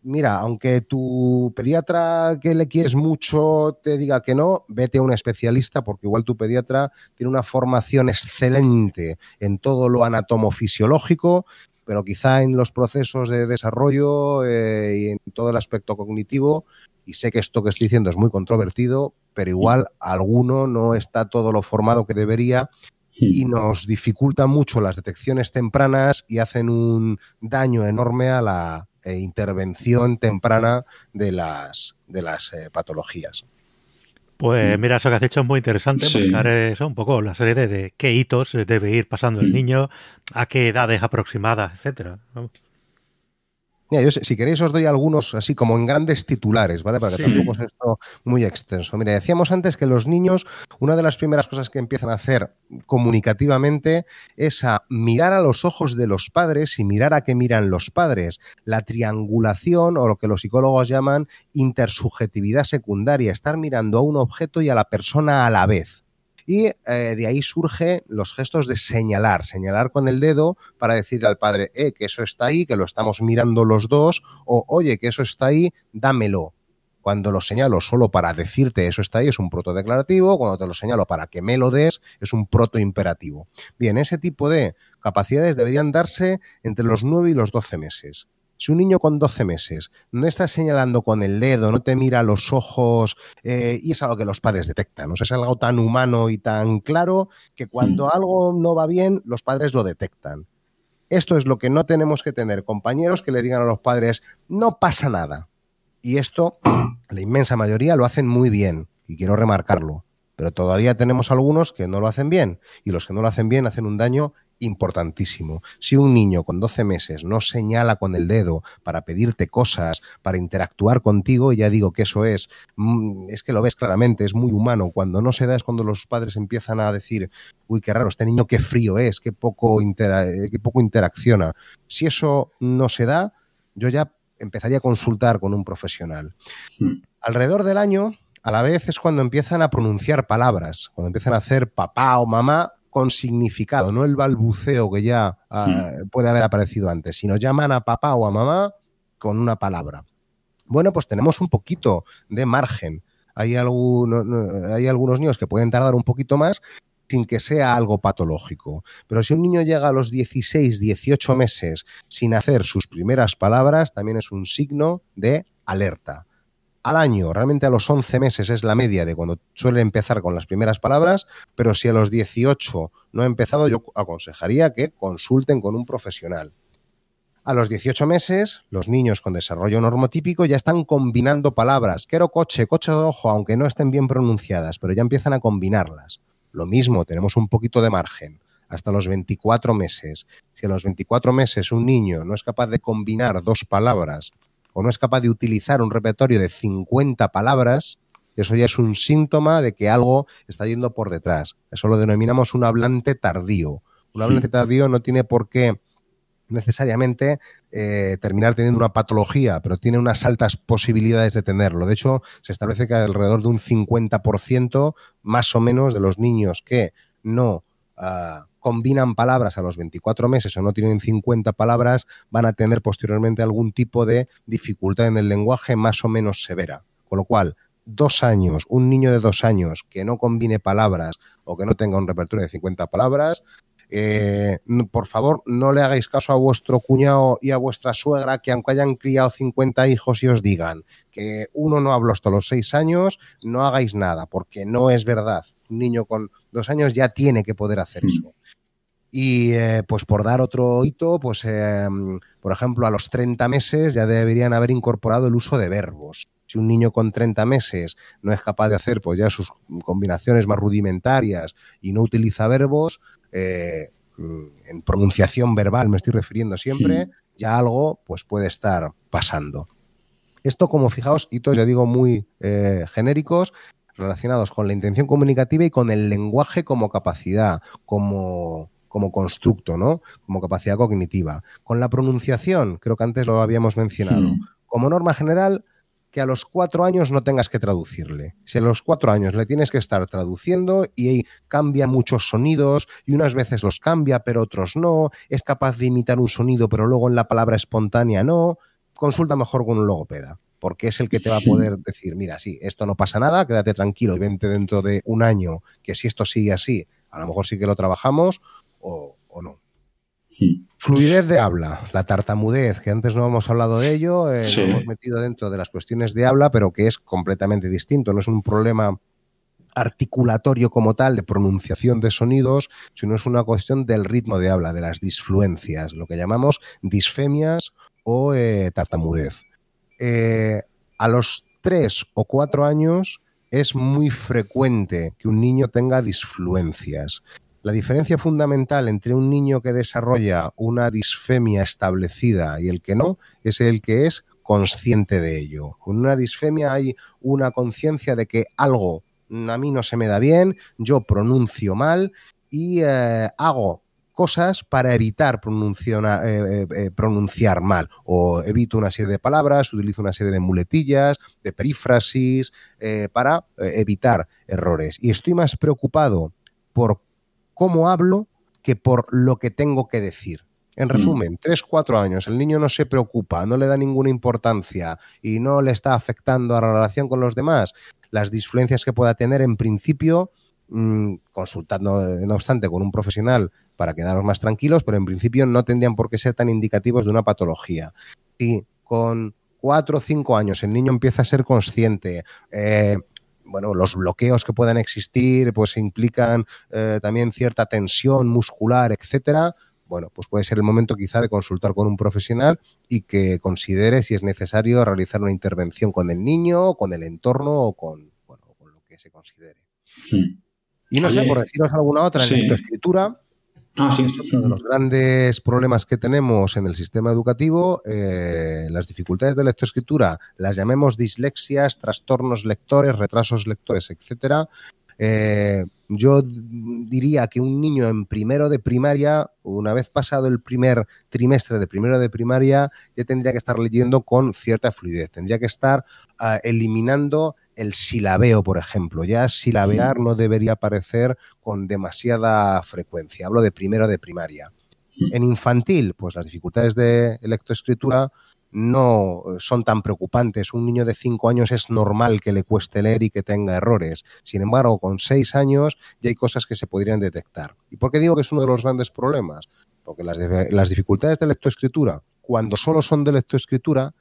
mira, aunque tu pediatra que le quieres mucho te diga que no, vete a un especialista porque igual tu pediatra tiene una formación excelente en todo lo anatomofisiológico pero quizá en los procesos de desarrollo eh, y en todo el aspecto cognitivo, y sé que esto que estoy diciendo es muy controvertido, pero igual alguno no está todo lo formado que debería y nos dificulta mucho las detecciones tempranas y hacen un daño enorme a la eh, intervención temprana de las, de las eh, patologías. Pues mira, eso que has hecho es muy interesante, buscar eso, un poco la serie de, qué hitos debe ir pasando el niño, a qué edades aproximadas, etcétera. Mira, yo, si queréis os doy algunos así como en grandes titulares, ¿vale? Para que tampoco sea esto muy extenso. Mira, decíamos antes que los niños, una de las primeras cosas que empiezan a hacer comunicativamente es a mirar a los ojos de los padres y mirar a qué miran los padres. La triangulación o lo que los psicólogos llaman intersubjetividad secundaria, estar mirando a un objeto y a la persona a la vez. Y eh, de ahí surgen los gestos de señalar, señalar con el dedo para decirle al padre, eh, que eso está ahí, que lo estamos mirando los dos, o oye, que eso está ahí, dámelo. Cuando lo señalo solo para decirte eso está ahí es un proto declarativo, cuando te lo señalo para que me lo des es un proto imperativo. Bien, ese tipo de capacidades deberían darse entre los 9 y los 12 meses. Si un niño con 12 meses no está señalando con el dedo, no te mira a los ojos, eh, y es algo que los padres detectan, es algo tan humano y tan claro que cuando algo no va bien, los padres lo detectan. Esto es lo que no tenemos que tener, compañeros que le digan a los padres, no pasa nada. Y esto, la inmensa mayoría lo hacen muy bien, y quiero remarcarlo. Pero todavía tenemos algunos que no lo hacen bien, y los que no lo hacen bien hacen un daño importantísimo. Si un niño con 12 meses no señala con el dedo para pedirte cosas, para interactuar contigo, ya digo que eso es, mm, es que lo ves claramente, es muy humano. Cuando no se da es cuando los padres empiezan a decir, uy, qué raro, este niño qué frío es, qué poco, eh, qué poco interacciona. Si eso no se da, yo ya empezaría a consultar con un profesional. Hmm. Alrededor del año, a la vez es cuando empiezan a pronunciar palabras, cuando empiezan a hacer papá o mamá con significado, no el balbuceo que ya ah, hmm. puede haber aparecido antes, sino llaman a papá o a mamá con una palabra. Bueno, pues tenemos un poquito de margen. Hay, hay algunos niños que pueden tardar un poquito más sin que sea algo patológico. Pero si un niño llega a los 16, 18 meses sin hacer sus primeras palabras, también es un signo de alerta al año, realmente a los 11 meses es la media de cuando suele empezar con las primeras palabras, pero si a los 18 no ha empezado, yo aconsejaría que consulten con un profesional. A los 18 meses, los niños con desarrollo normotípico ya están combinando palabras. Quiero coche, coche de ojo, aunque no estén bien pronunciadas, pero ya empiezan a combinarlas. Lo mismo, tenemos un poquito de margen. Hasta los 24 meses. Si a los 24 meses un niño no es capaz de combinar dos palabras o no es capaz de utilizar un repertorio de 50 palabras, eso ya es un síntoma de que algo está yendo por detrás. Eso lo denominamos un hablante tardío. Un hablante tardío no tiene por qué necesariamente eh, terminar teniendo una patología, pero tiene unas altas posibilidades de tenerlo. De hecho, se establece que alrededor de un 50% más o menos de los niños que no ah, combinan palabras a los 24 meses o no tienen 50 palabras, van a tener posteriormente algún tipo de dificultad en el lenguaje más o menos severa. Con lo cual, dos años, un niño de dos años que no combine palabras o que no tenga un repertorio de 50 palabras, eh, por favor, no le hagáis caso a vuestro cuñado y a vuestra suegra que aunque hayan criado 50 hijos y os digan que uno no habló hasta los seis años, no hagáis nada, porque no es verdad. Un niño con dos años ya tiene que poder hacer hmm. eso. Y eh, pues por dar otro hito, pues em, por ejemplo a los 30 meses ya deberían haber incorporado el uso de verbos. Si un niño con 30 meses no es capaz de hacer pues ya sus combinaciones más rudimentarias y no utiliza verbos, eh, en pronunciación verbal me estoy refiriendo siempre, ya algo pues puede estar pasando. Esto, como fijaos, hitos ya digo muy eh, genéricos, relacionados con la intención comunicativa y con el lenguaje como capacidad, como, como constructo, ¿no? Como capacidad cognitiva. Con la pronunciación, creo que antes lo habíamos mencionado. Como norma general, que a los cuatro años no tengas que traducirle. Si a los cuatro años le tienes que estar traduciendo y cambia muchos sonidos y unas veces los cambia pero otros no, es capaz de imitar un sonido pero luego en la palabra espontánea no, consulta mejor con un logopeda porque es el que te va a poder decir, mira, sí, esto no pasa nada, quédate tranquilo y vente dentro de un año que si esto sigue así, a lo mejor sí que lo trabajamos o, no. Fluidez de habla, la tartamudez, que antes no hemos hablado de ello, eh, Sí. lo hemos metido dentro de las cuestiones de habla, pero que es completamente distinto. No es un problema articulatorio como tal, de pronunciación de sonidos, sino es una cuestión del ritmo de habla, de las disfluencias, lo que llamamos disfemias o eh, tartamudez. Eh, a los tres o cuatro años es muy frecuente que un niño tenga disfluencias. La diferencia fundamental entre un niño que desarrolla una disfemia establecida y el que no es el que es consciente de ello. Con una disfemia hay una conciencia de que algo a mí no se me da bien, yo pronuncio mal y eh, hago cosas para evitar eh, eh, pronunciar mal o evito una serie de palabras, utilizo una serie de muletillas, de perífrasis para evitar errores. Y estoy más preocupado por cómo hablo que por lo que tengo que decir. En resumen, 3, 4 años, el niño no se preocupa, no le da ninguna importancia y no le está afectando a la relación con los demás. Las disfluencias que pueda tener, en principio, mm, consultando, no obstante, con un profesional para quedarnos más tranquilos, pero en principio no tendrían por qué ser tan indicativos de una patología. Si con 4 o 5 años el niño empieza a ser consciente, eh, bueno, los bloqueos que puedan existir, pues implican eh, también cierta tensión muscular, etcétera. Bueno, pues puede ser el momento quizá de consultar con un profesional y que considere si es necesario realizar una intervención con el niño, con el entorno o con, bueno, con lo que se considere. Hmm. Y no sé, por deciros alguna otra, en sí. lectoescritura, Ah, uno de los grandes problemas que tenemos en el sistema educativo, eh, las dificultades de lectoescritura, las llamemos dislexias, trastornos lectores, retrasos lectores, etcétera. Eh, yo diría que un niño en primero de primaria, una vez pasado el primer trimestre de primero de primaria, ya tendría que estar leyendo con cierta fluidez, tendría que estar ah, eliminando el silabeo, por ejemplo. Ya silabear no debería aparecer con demasiada frecuencia. Hablo de primero de primaria. En infantil, pues las dificultades de lectoescritura no son tan preocupantes. Un niño de 5 años es normal que le cueste leer y que tenga errores. Sin embargo, con 6 años ya hay cosas que se podrían detectar. ¿Y por qué digo que es uno de los grandes problemas? Porque las, las dificultades de lectoescritura, cuando solo son de lectoescritura,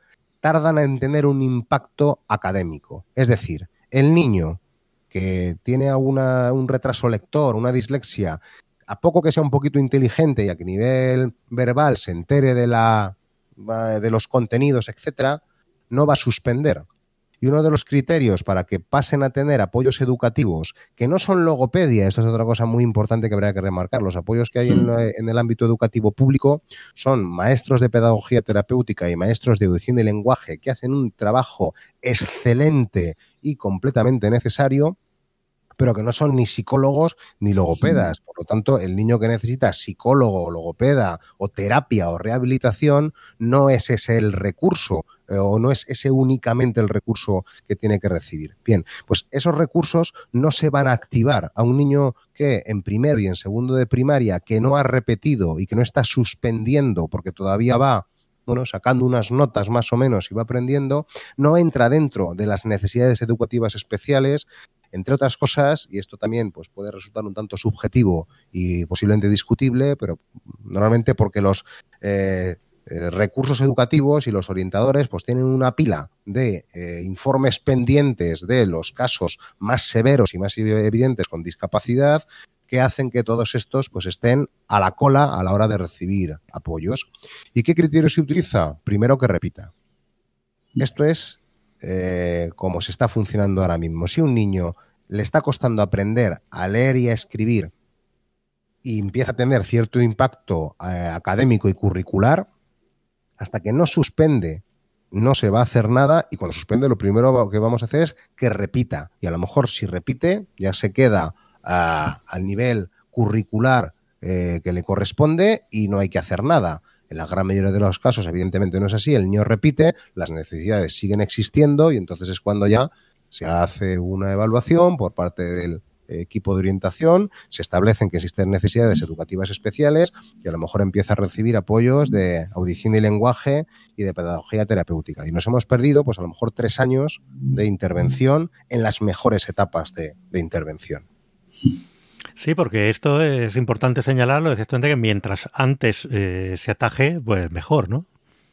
tardan en tener un impacto académico. Es decir, el niño que tiene alguna, un retraso lector, una dislexia, a poco que sea un poquito inteligente y a que nivel verbal se entere de, la, de los contenidos, etcétera, no va a suspender. Y uno de los criterios para que pasen a tener apoyos educativos, que no son logopedia, esto es otra cosa muy importante que habría que remarcar, los apoyos que hay en, en el ámbito educativo público son maestros de pedagogía terapéutica y maestros de audición y lenguaje que hacen un trabajo excelente y completamente necesario, pero que no son ni psicólogos ni logopedas. Por lo tanto, el niño que necesita psicólogo, logopeda o terapia o rehabilitación no es ese el recurso o no es ese únicamente el recurso que tiene que recibir. Bien, pues esos recursos no se van a activar a un niño que en primero y en segundo de primaria que no ha repetido y que no está suspendiendo porque todavía va bueno, sacando unas notas más o menos y va aprendiendo, no entra dentro de las necesidades educativas especiales, entre otras cosas, y esto también pues, puede resultar un tanto subjetivo y posiblemente discutible, pero normalmente porque los eh, eh, recursos educativos y los orientadores pues tienen una pila de eh, informes pendientes de los casos más severos y más evidentes con discapacidad que hacen que todos estos pues estén a la cola a la hora de recibir apoyos. ¿Y qué criterio se utiliza? Primero que repita. Esto es eh, como se está funcionando ahora mismo. Si un niño le está costando aprender a leer y a escribir y empieza a tener cierto impacto académico y curricular, hasta que no suspende, no se va a hacer nada y cuando suspende lo primero que vamos a hacer es que repita. Y a lo mejor si repite ya se queda a, al nivel curricular eh, que le corresponde y no hay que hacer nada. En la gran mayoría de los casos, evidentemente no es así, el niño repite, las necesidades siguen existiendo y entonces es cuando ya se hace una evaluación por parte del equipo de orientación, se establecen que existen necesidades educativas especiales y a lo mejor empieza a recibir apoyos de audición y lenguaje y de pedagogía terapéutica. Y nos hemos perdido, pues a lo mejor tres años de intervención en las mejores etapas de, de intervención. Sí, porque esto es importante señalarlo, es que mientras antes eh, se ataje, pues mejor, ¿no?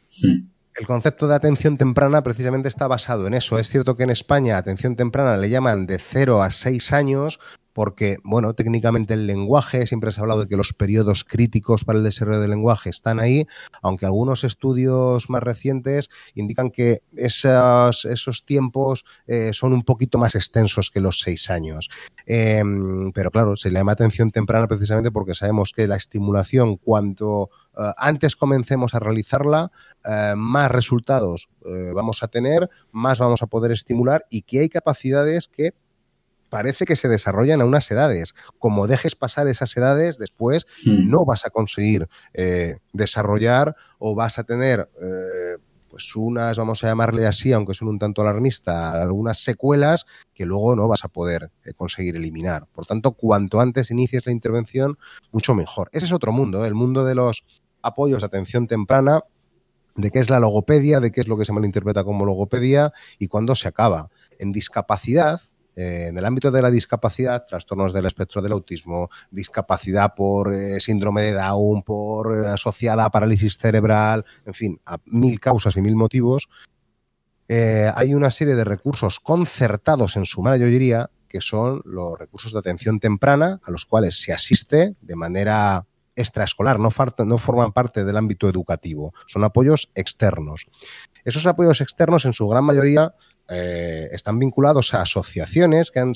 Sí el concepto de atención temprana precisamente está basado en eso. Es cierto que en España atención temprana le llaman de 0 a 6 años porque, bueno, técnicamente el lenguaje, siempre se ha hablado de que los periodos críticos para el desarrollo del lenguaje están ahí, aunque algunos estudios más recientes indican que esos, tiempos eh, son un poquito más extensos que los seis años. Em, pero claro, se le llama atención temprana precisamente porque sabemos que la estimulación, cuanto eh, antes comencemos a realizarla, eh, más resultados vamos a tener, más vamos a poder estimular y que hay capacidades que parece que se desarrollan a unas edades. Como dejes pasar esas edades, después hmm. no vas a conseguir eh, desarrollar o vas a tener eh, pues unas, vamos a llamarle así, aunque son un tanto alarmista, algunas secuelas que luego no vas a poder eh, conseguir eliminar. Por tanto, cuanto antes inicies la intervención, mucho mejor. Ese es otro mundo, el mundo de los apoyos de atención temprana, de qué es la logopedia, de qué es lo que se malinterpreta como logopedia y cuándo se acaba. En discapacidad, eh, en el ámbito de la discapacidad, trastornos del espectro del autismo, discapacidad por eh, síndrome de Down, por eh, asociada a parálisis cerebral, en fin, a mil causas y mil motivos, hay una serie de recursos concertados en su mayoría que son los recursos de atención temprana a los cuales se asiste de manera extraescolar, no, forman parte del ámbito educativo, son apoyos externos. Esos apoyos externos en su gran mayoría eh, están vinculados a asociaciones que han,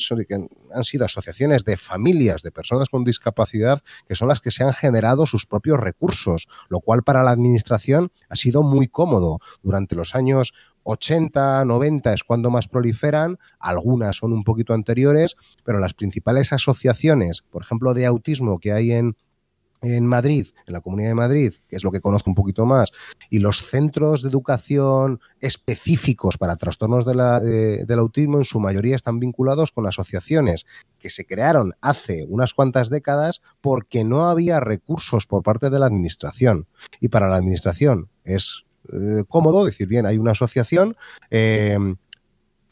han, sido asociaciones de familias de personas con discapacidad que son las que se han generado sus propios recursos, lo cual para la administración ha sido muy cómodo. Durante los años 80, 90 es cuando más proliferan, algunas son un poquito anteriores, pero las principales asociaciones, por ejemplo, de autismo que hay en, en Madrid, en la Comunidad de Madrid, que es lo que conozco un poquito más, y los centros de educación específicos para trastornos del autismo en su mayoría están vinculados con asociaciones que se crearon hace unas cuantas décadas porque no había recursos por parte de la Administración. Y para la Administración es eh, cómodo decir, bien, hay una asociación, eh,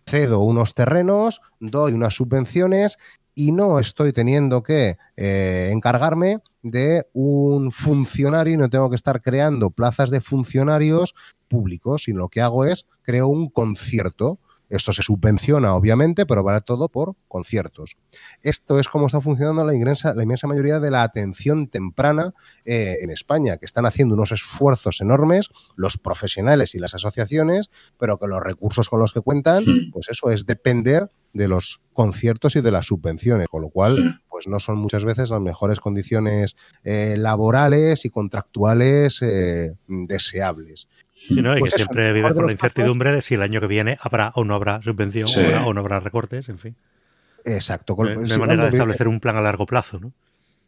cedo unos terrenos, doy unas subvenciones y no estoy teniendo que eh, encargarme de un funcionario y no tengo que estar creando plazas de funcionarios públicos, sino lo que hago es creo un concierto esto se subvenciona, obviamente, pero vale todo por conciertos. Esto es como está funcionando la inmensa, la inmensa mayoría de la atención temprana eh, en España, que están haciendo unos esfuerzos enormes los profesionales y las asociaciones, pero que los recursos con los que cuentan, pues eso es depender de los conciertos y de las subvenciones, con lo cual, pues no son muchas veces las mejores condiciones eh, laborales y contractuales eh, deseables. Sí, ¿no? y pues que siempre vive con la incertidumbre de si el año que viene habrá o no habrá subvención o, no habrá recortes, en fin. Exacto. No, hay manera de establecer un plan a largo plazo, ¿no?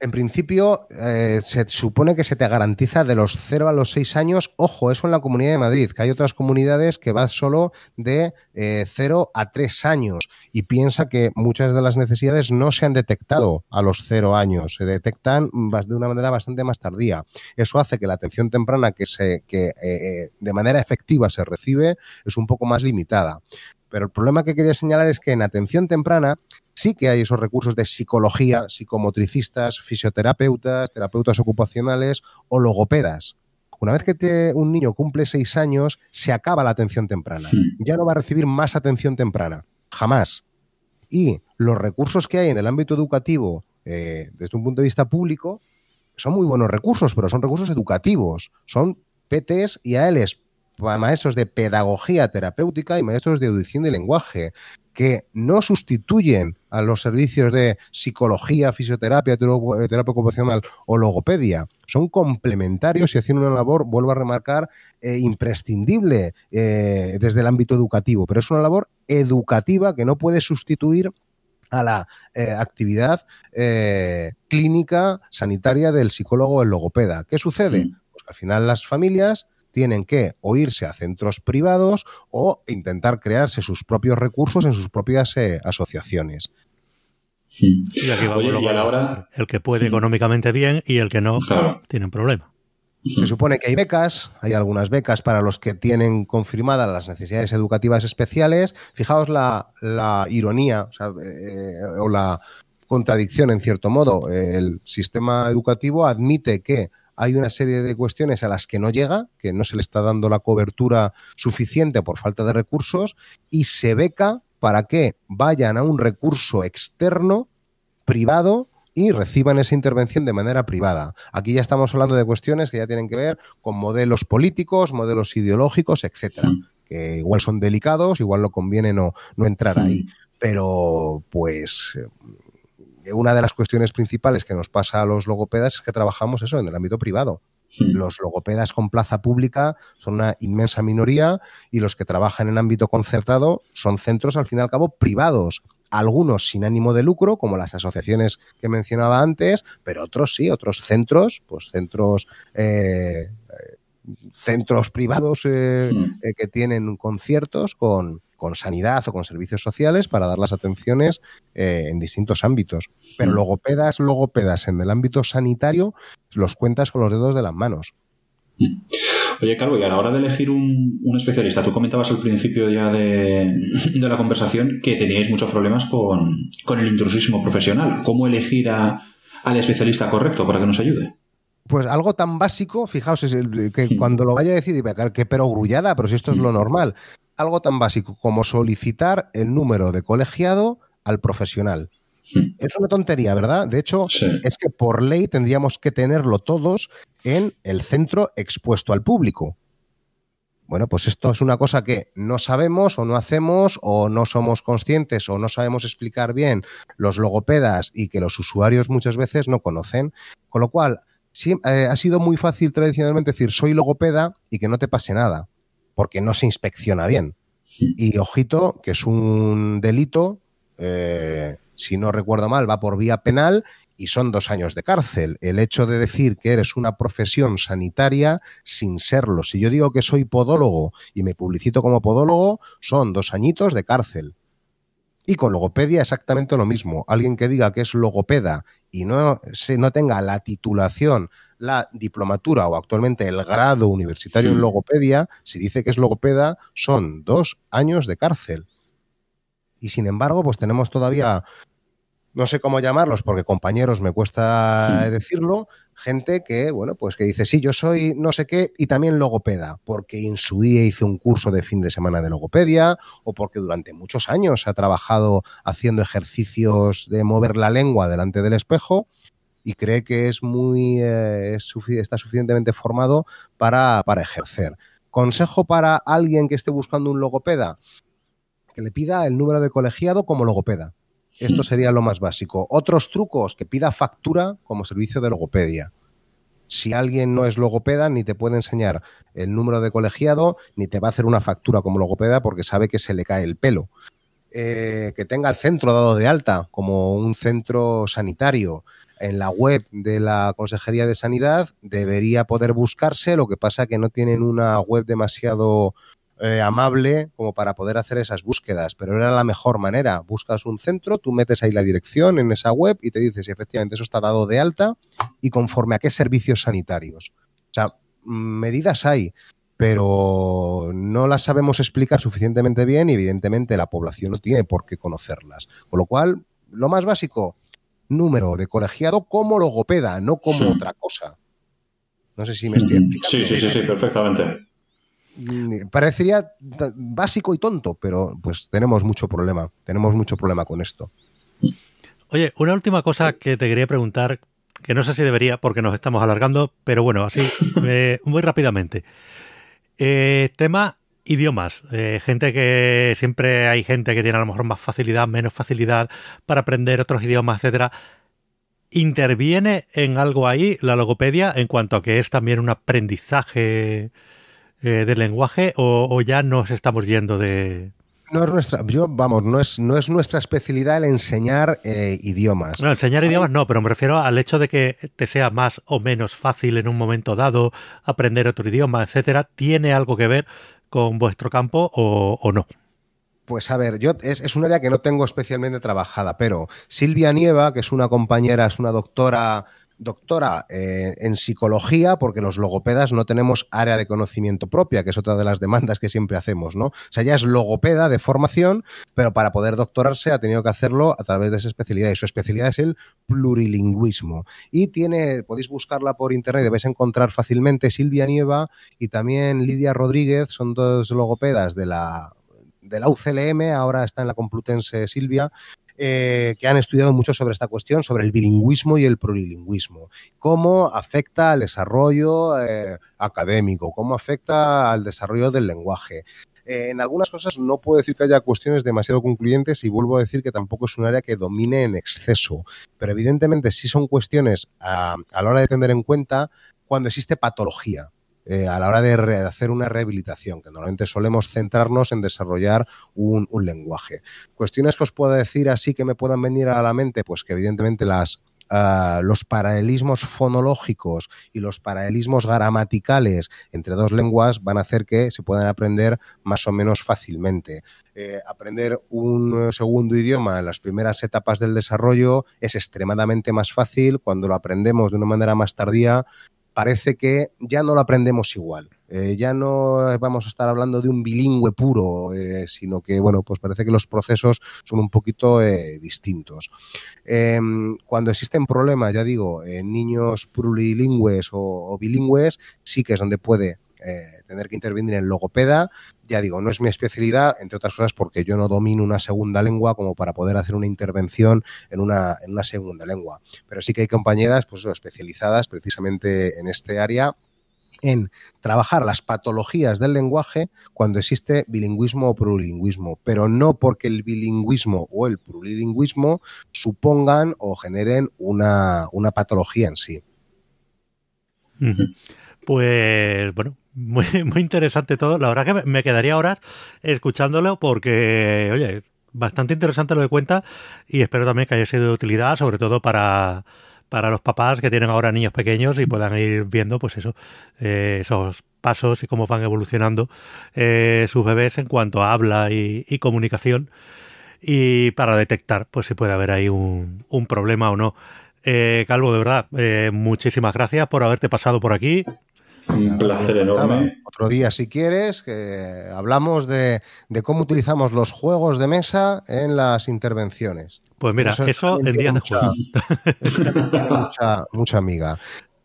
En principio, eh, se supone que se te garantiza de los 0 a los 6 años. Ojo, eso en la Comunidad de Madrid, que hay otras comunidades que van solo de 0 eh, a 3 años. Y piensa que muchas de las necesidades no se han detectado a los 0 años, se detectan de una manera bastante más tardía. Eso hace que la atención temprana que, se, que eh, de manera efectiva se recibe es un poco más limitada. Pero el problema que quería señalar es que en atención temprana sí que hay esos recursos de psicología, psicomotricistas, fisioterapeutas, terapeutas ocupacionales o logopedas. Una vez que un niño cumple seis años, se acaba la atención temprana. Ya no va a recibir más atención temprana. Jamás. Y los recursos que hay en el ámbito educativo, eh, desde un punto de vista público, son muy buenos recursos, pero son recursos educativos. Son PTs y ALs maestros de pedagogía terapéutica y maestros de audición y lenguaje, que no sustituyen a los servicios de psicología, fisioterapia, terapia ocupacional o logopedia. Son complementarios y hacen una labor, vuelvo a remarcar, eh, imprescindible eh, desde el ámbito educativo, pero es una labor educativa que no puede sustituir a la eh, actividad clínica sanitaria del psicólogo o el logopeda. ¿Qué sucede? Pues que al final las familias tienen que o irse a centros privados o intentar crearse sus propios recursos en sus propias eh, asociaciones. Y aquí va el que puede económicamente bien y el que no, tienen problema. Se supone que hay becas, hay algunas becas para los que tienen confirmadas las necesidades educativas especiales. Fijaos la, ironía o, eh, la contradicción en cierto modo. El sistema educativo admite que hay una serie de cuestiones a las que no llega, que no se le está dando la cobertura suficiente por falta de recursos, y se beca para que vayan a un recurso externo, privado, y reciban esa intervención de manera privada. Aquí ya estamos hablando de cuestiones que ya tienen que ver con modelos políticos, modelos ideológicos, etcétera, que igual son delicados, igual no conviene no, no entrar ahí. Pero, pues, una de las cuestiones principales que nos pasa a los logopedas es que trabajamos eso en el ámbito privado. Los logopedas con plaza pública son una inmensa minoría y los que trabajan en ámbito concertado son centros, al fin y al cabo, privados. Algunos sin ánimo de lucro, como las asociaciones que mencionaba antes, pero otros sí, otros centros, pues centros eh, centros privados eh, eh, que tienen conciertos con, con sanidad o con servicios sociales para dar las atenciones eh, en distintos ámbitos. Pero logopedas, logopedas en el ámbito sanitario, los cuentas con los dedos de las manos. Oye, Calvo, y a la hora de elegir un, especialista, tú comentabas al principio ya de, la conversación que teníais muchos problemas con, el intrusismo profesional. ¿Cómo elegir a, al especialista correcto para que nos ayude? Pues algo tan básico, fijaos, es que cuando lo vaya a decir, que pero grullada, pero si esto es lo normal algo tan básico como solicitar el número de colegiado al profesional. Es una tontería, ¿verdad? De hecho, es que por ley tendríamos que tenerlo todos en el centro expuesto al público. Bueno, pues esto es una cosa que no sabemos o no hacemos o no somos conscientes o no sabemos explicar bien los logopedas y que los usuarios muchas veces no conocen. Con lo cual, eh, ha sido muy fácil tradicionalmente decir soy logopeda y que no te pase nada porque no se inspecciona bien. Y ojito, que es un delito, eh, si no recuerdo mal, va por vía penal y son dos años de cárcel. El hecho de decir que eres una profesión sanitaria sin serlo. Si yo digo que soy podólogo y me publicito como podólogo, son dos añitos de cárcel. Y con logopedia exactamente lo mismo. Alguien que diga que es logopeda y no, se, no tenga la titulación, la diplomatura o actualmente el grado universitario en logopedia, si dice que es logopeda, son dos años de cárcel. Y sin embargo, pues tenemos todavía no sé cómo llamarlos porque compañeros me cuesta decirlo, gente que, bueno, pues que dice, sí, yo soy no sé qué y también logopeda, porque en su día hice un curso de fin de semana de logopedia o porque durante muchos años ha trabajado haciendo ejercicios de mover la lengua delante del espejo y cree que es muy, eh, está suficientemente formado para, para ejercer. Consejo para alguien que esté buscando un logopeda, que le pida el número de colegiado como logopeda esto sería lo más básico. Otros trucos, que pida factura como servicio de logopedia. Si alguien no es logopeda, ni te puede enseñar el número de colegiado, ni te va a hacer una factura como logopeda porque sabe que se le cae el pelo. Eh, que tenga el centro dado de alta como un centro sanitario en la web de la Consejería de Sanidad debería poder buscarse, lo que pasa que no tienen una web demasiado eh, amable como para poder hacer esas búsquedas, pero era la mejor manera. Buscas un centro, tú metes ahí la dirección en esa web y te dices si efectivamente eso está dado de alta y conforme a qué servicios sanitarios. O sea, medidas hay, pero no las sabemos explicar suficientemente bien y evidentemente la población no tiene por qué conocerlas. Con lo cual, lo más básico, número de colegiado como logopeda, no como otra cosa. No sé si me estoy explicando. Sí, sí, sí, sí, perfectamente. Mm, parecería básico y tonto, pero pues tenemos mucho problema, tenemos mucho problema con esto. Oye, una última cosa que te quería preguntar, que no sé si debería porque nos estamos alargando, pero bueno, así (laughs) muy rápidamente. Eh, tema idiomas. Eh, gente que siempre hay gente que tiene a lo mejor más facilidad, menos facilidad para aprender otros idiomas, etcétera. ¿Interviene en algo ahí la logopedia en cuanto a que es también un aprendizaje eh, del lenguaje o, ya nos estamos yendo de, no es nuestra, yo, vamos, no es, no es nuestra especialidad el enseñar eh, idiomas. No, enseñar idiomas no, pero me refiero al hecho de que te sea más o menos fácil en un momento dado aprender otro idioma, etcétera, ¿tiene algo que ver con vuestro campo o, no? Pues a ver, yo es, es, un área que no tengo especialmente trabajada, pero Silvia Nieva, que es una compañera, es una doctora doctora eh, en psicología, porque los logopedas no tenemos área de conocimiento propia, que es otra de las demandas que siempre hacemos, ¿no? O sea, ya es logopeda de formación, pero para poder doctorarse ha tenido que hacerlo a través de esa especialidad. Y su especialidad es el plurilingüismo. Y tiene, podéis buscarla por internet, debéis encontrar fácilmente Silvia Nieva y también Lidia Rodríguez, son dos logopedas de la de la UCLM, ahora está en la Complutense Silvia, eh, que han estudiado mucho sobre esta cuestión, sobre el bilingüismo y el plurilingüismo, cómo afecta al desarrollo eh, académico, cómo afecta al desarrollo del lenguaje. Eh, en algunas cosas no puedo decir que haya cuestiones demasiado concluyentes y vuelvo a decir que tampoco es un área que domine en exceso, pero evidentemente sí son cuestiones a la hora de tener en cuenta cuando existe patología. Eh, a la hora de hacer una rehabilitación, que normalmente solemos centrarnos en desarrollar un, lenguaje. Cuestiones que os puedo decir así que me puedan venir a la mente, pues que evidentemente ah, los paralelismos fonológicos y los paralelismos gramaticales entre dos lenguas van a hacer que se puedan aprender más o menos fácilmente. Eh, aprender un segundo idioma en las primeras etapas del desarrollo es extremadamente más fácil cuando lo aprendemos de una manera más tardía parece que ya no lo aprendemos igual. Eh, ya no vamos a estar hablando de un bilingüe puro, eh, sino que, bueno, pues parece que los procesos son un poquito eh, distintos. Em, cuando existen problemas, ya digo, en niños plurilingües o, bilingües, sí que es donde puede tener que intervenir en logopeda. Ya digo, no es mi especialidad, entre otras cosas porque yo no domino una segunda lengua como para poder hacer una intervención en una, en una segunda lengua. Pero sí que hay compañeras pues, especializadas precisamente en este área en trabajar las patologías del lenguaje cuando existe bilingüismo o plurilingüismo, pero no porque el bilingüismo o el plurilingüismo supongan o generen una, patología en sí. Pues bueno, muy, (laughs) muy interesante todo. La verdad que me quedaría horas escuchándolo porque, oye, bastante interesante lo que cuenta y espero también que haya sido de utilidad, sobre todo para para los papás que tienen ahora niños pequeños y puedan ir viendo, pues eso, eh, esos pasos y cómo van evolucionando eh, sus bebés en cuanto a habla y, comunicación y para detectar, pues si puede haber ahí un, un problema o no. Eh, Calvo, de verdad, muchísimas gracias por haberte pasado por aquí. Un placer enorme. Otro día, si quieres, que hablamos de, cómo utilizamos los juegos de mesa en las intervenciones. Pues mira, eso, en días de juego. mucha, mucha amiga.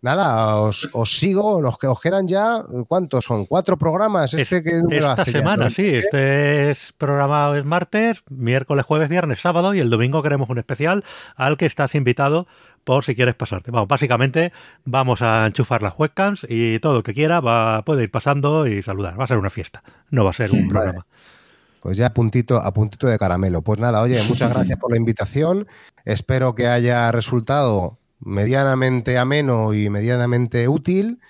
Nada, os, sigo, los que os quedan ya, ¿cuántos son? ¿Cuatro programas? Este que esta semana, sí, este es programado es martes, miércoles, jueves, viernes, sábado y el domingo queremos un especial al que estás invitado por si quieres pasarte. Vamos, básicamente vamos a enchufar las webcams y todo el que quiera va, puede ir pasando y saludar. Va a ser una fiesta, no va a ser un programa. Pues ya a puntito, a puntito de caramelo. Pues nada, oye, (laughs) muchas gracias por la invitación. Espero que haya resultado medianamente ameno y medianamente útil.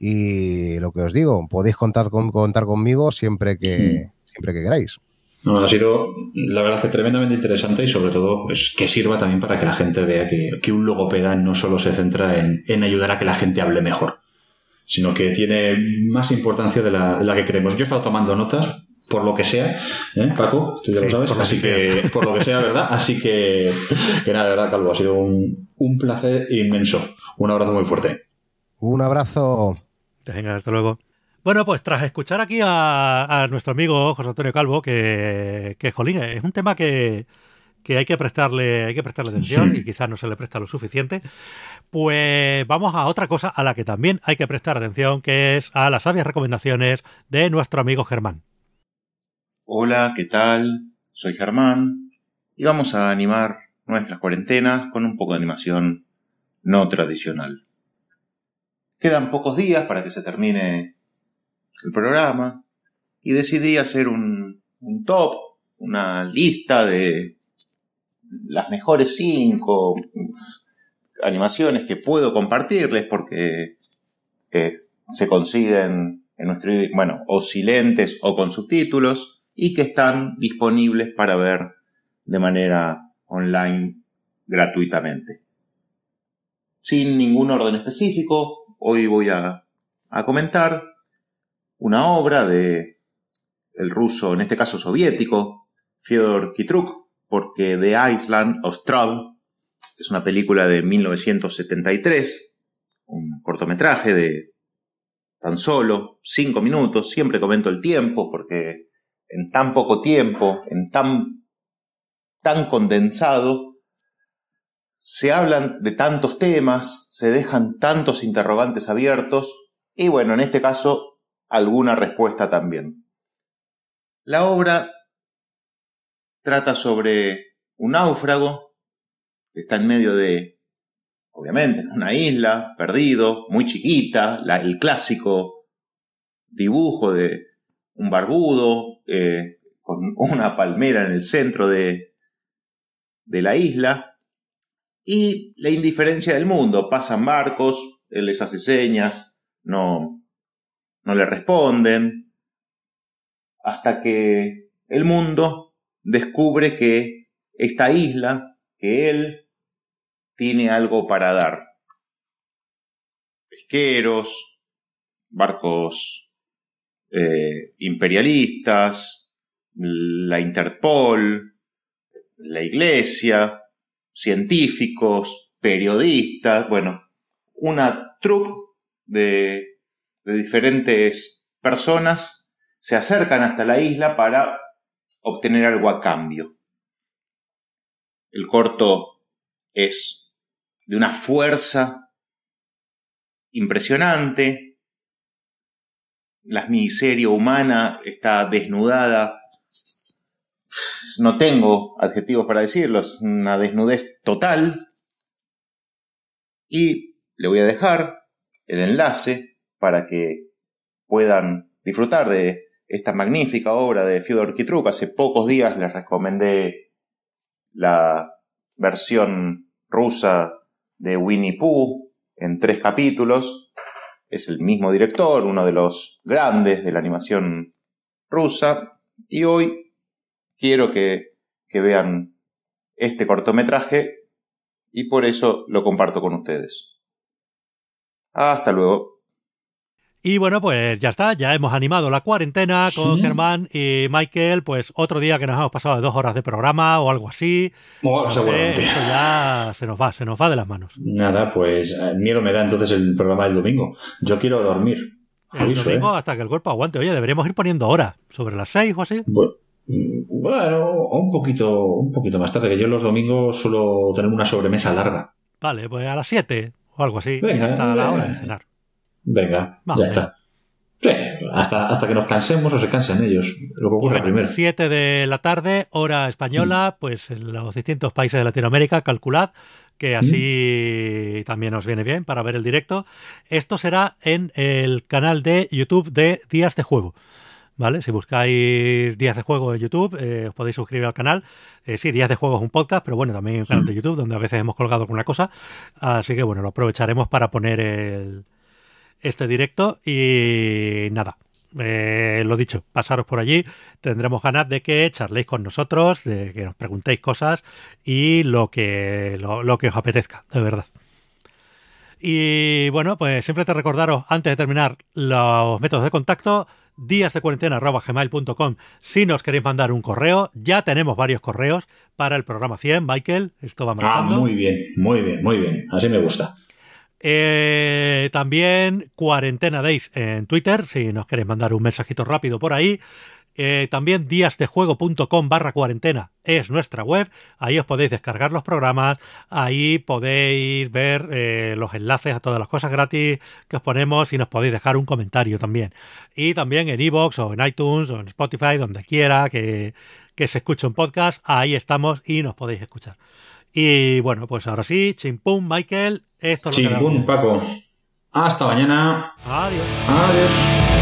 Y lo que os digo, podéis contar, con, contar conmigo siempre que, siempre que queráis. No, ha sido, la verdad, que tremendamente interesante y sobre todo pues, que sirva también para que la gente vea que, un logopeda no solo se centra en, ayudar a que la gente hable mejor, sino que tiene más importancia de la, que creemos. Yo he estado tomando notas, por lo que sea, ¿eh, Paco, tú ya lo sabes, así que, (laughs) por lo que sea, ¿verdad? Así que, que nada, de verdad, Calvo, ha sido un, un placer inmenso. Un abrazo muy fuerte. Un abrazo. Venga, hasta luego. Bueno, pues tras escuchar aquí a, nuestro amigo José Antonio Calvo, que, que jolín, es un tema que, hay que prestarle, hay que prestarle atención y quizás no se le presta lo suficiente. Pues vamos a otra cosa a la que también hay que prestar atención, que es a las sabias recomendaciones de nuestro amigo Germán. Hola, ¿qué tal? Soy Germán y vamos a animar nuestras cuarentenas con un poco de animación no tradicional. Quedan pocos días para que se termine el programa y decidí hacer un, top, una lista de las mejores cinco animaciones que puedo compartirles porque se consiguen en nuestro bueno, o silentes o con subtítulos y que están disponibles para ver de manera online gratuitamente. Sin ningún orden específico, hoy voy a comentar una obra de el ruso, en este caso soviético, Fyodor Kitruk, porque The Island of Trouble Es una película de 1973, un cortometraje de tan solo cinco minutos. Siempre comento el tiempo porque en tan poco tiempo, en tan, tan condensado, se hablan de tantos temas, se dejan tantos interrogantes abiertos y bueno, en este caso, alguna respuesta también. La obra trata sobre un náufrago que está en medio de, obviamente, en una isla, perdido, muy chiquita, el clásico dibujo de un barbudo eh, con una palmera en el centro de, de la isla y la indiferencia del mundo. Pasan barcos, él les hace señas, no, no le responden, hasta que el mundo descubre que esta isla, que él tiene algo para dar. Pesqueros, barcos eh, imperialistas, la Interpol, la Iglesia, científicos, periodistas, bueno, una troupe de, de diferentes personas se acercan hasta la isla para obtener algo a cambio. El corto es de una fuerza impresionante. La miseria humana está desnudada. No tengo adjetivos para decirlo, es una desnudez total. Y le voy a dejar el enlace para que puedan disfrutar de esta magnífica obra de Fyodor Kitruk. Hace pocos días les recomendé la versión rusa de Winnie Pooh en tres capítulos. Es el mismo director, uno de los grandes de la animación rusa. Y hoy quiero que, que vean este cortometraje y por eso lo comparto con ustedes. Hasta luego. Y bueno, pues ya está, ya hemos animado la cuarentena con Germán y Michael, pues otro día que nos hemos pasado de dos horas de programa o algo así. Oh, seguramente. eso ya se nos va, se nos va de las manos. Nada, pues eh, miedo me da entonces el programa del domingo. Yo quiero dormir. El domingo hasta que el cuerpo aguante. Oye, deberíamos ir poniendo horas, sobre las seis o así. Bueno, bueno, un poquito, un poquito más tarde, que yo los domingos suelo tener una sobremesa larga. Vale, pues a las siete o algo así, Venga, hasta la hora de cenar. Venga, ya está. hasta, hasta que nos cansemos o se cansen ellos. Lo que ocurre primero. 7 de la tarde, hora española, mm. pues en los distintos países de Latinoamérica, calculad que así mm. también os viene bien para ver el directo. Esto será en el canal de YouTube de Días de Juego. ¿Vale? Si buscáis Días de Juego en YouTube, eh, os podéis suscribir al canal. Eh, sí, Días de Juego es un podcast, pero bueno, también hay un canal de mm. YouTube donde a veces hemos colgado alguna cosa. Así que bueno, lo aprovecharemos para poner el, este directo y nada. Eh, lo dicho, pasaros por allí, tendremos ganas de que charléis con nosotros, de que nos preguntéis cosas y lo que, lo, que os apetezca, de verdad. Y bueno, pues siempre te recordaros, antes de terminar, los métodos de contacto, días de gmail.com si nos queréis mandar un correo. Ya tenemos varios correos para el programa 100, Michael. Esto va marchando. Ah, muy bien, muy bien, muy bien. Así me gusta. Eh, también Cuarentena Days en Twitter, si nos queréis mandar un mensajito rápido por ahí. Eh, también díasdejuego.com barra cuarentena es nuestra web. Ahí os podéis descargar los programas. Ahí podéis ver eh, los enlaces a todas las cosas gratis que os ponemos y nos podéis dejar un comentario también. Y también en iVoox o en iTunes o en Spotify, donde quiera que, que se escuche un podcast. Ahí estamos y nos podéis escuchar. Y bueno, pues ahora sí, chimpum, Michael, esto es lo Chimpum, Paco. Hasta mañana. Adiós. Adiós.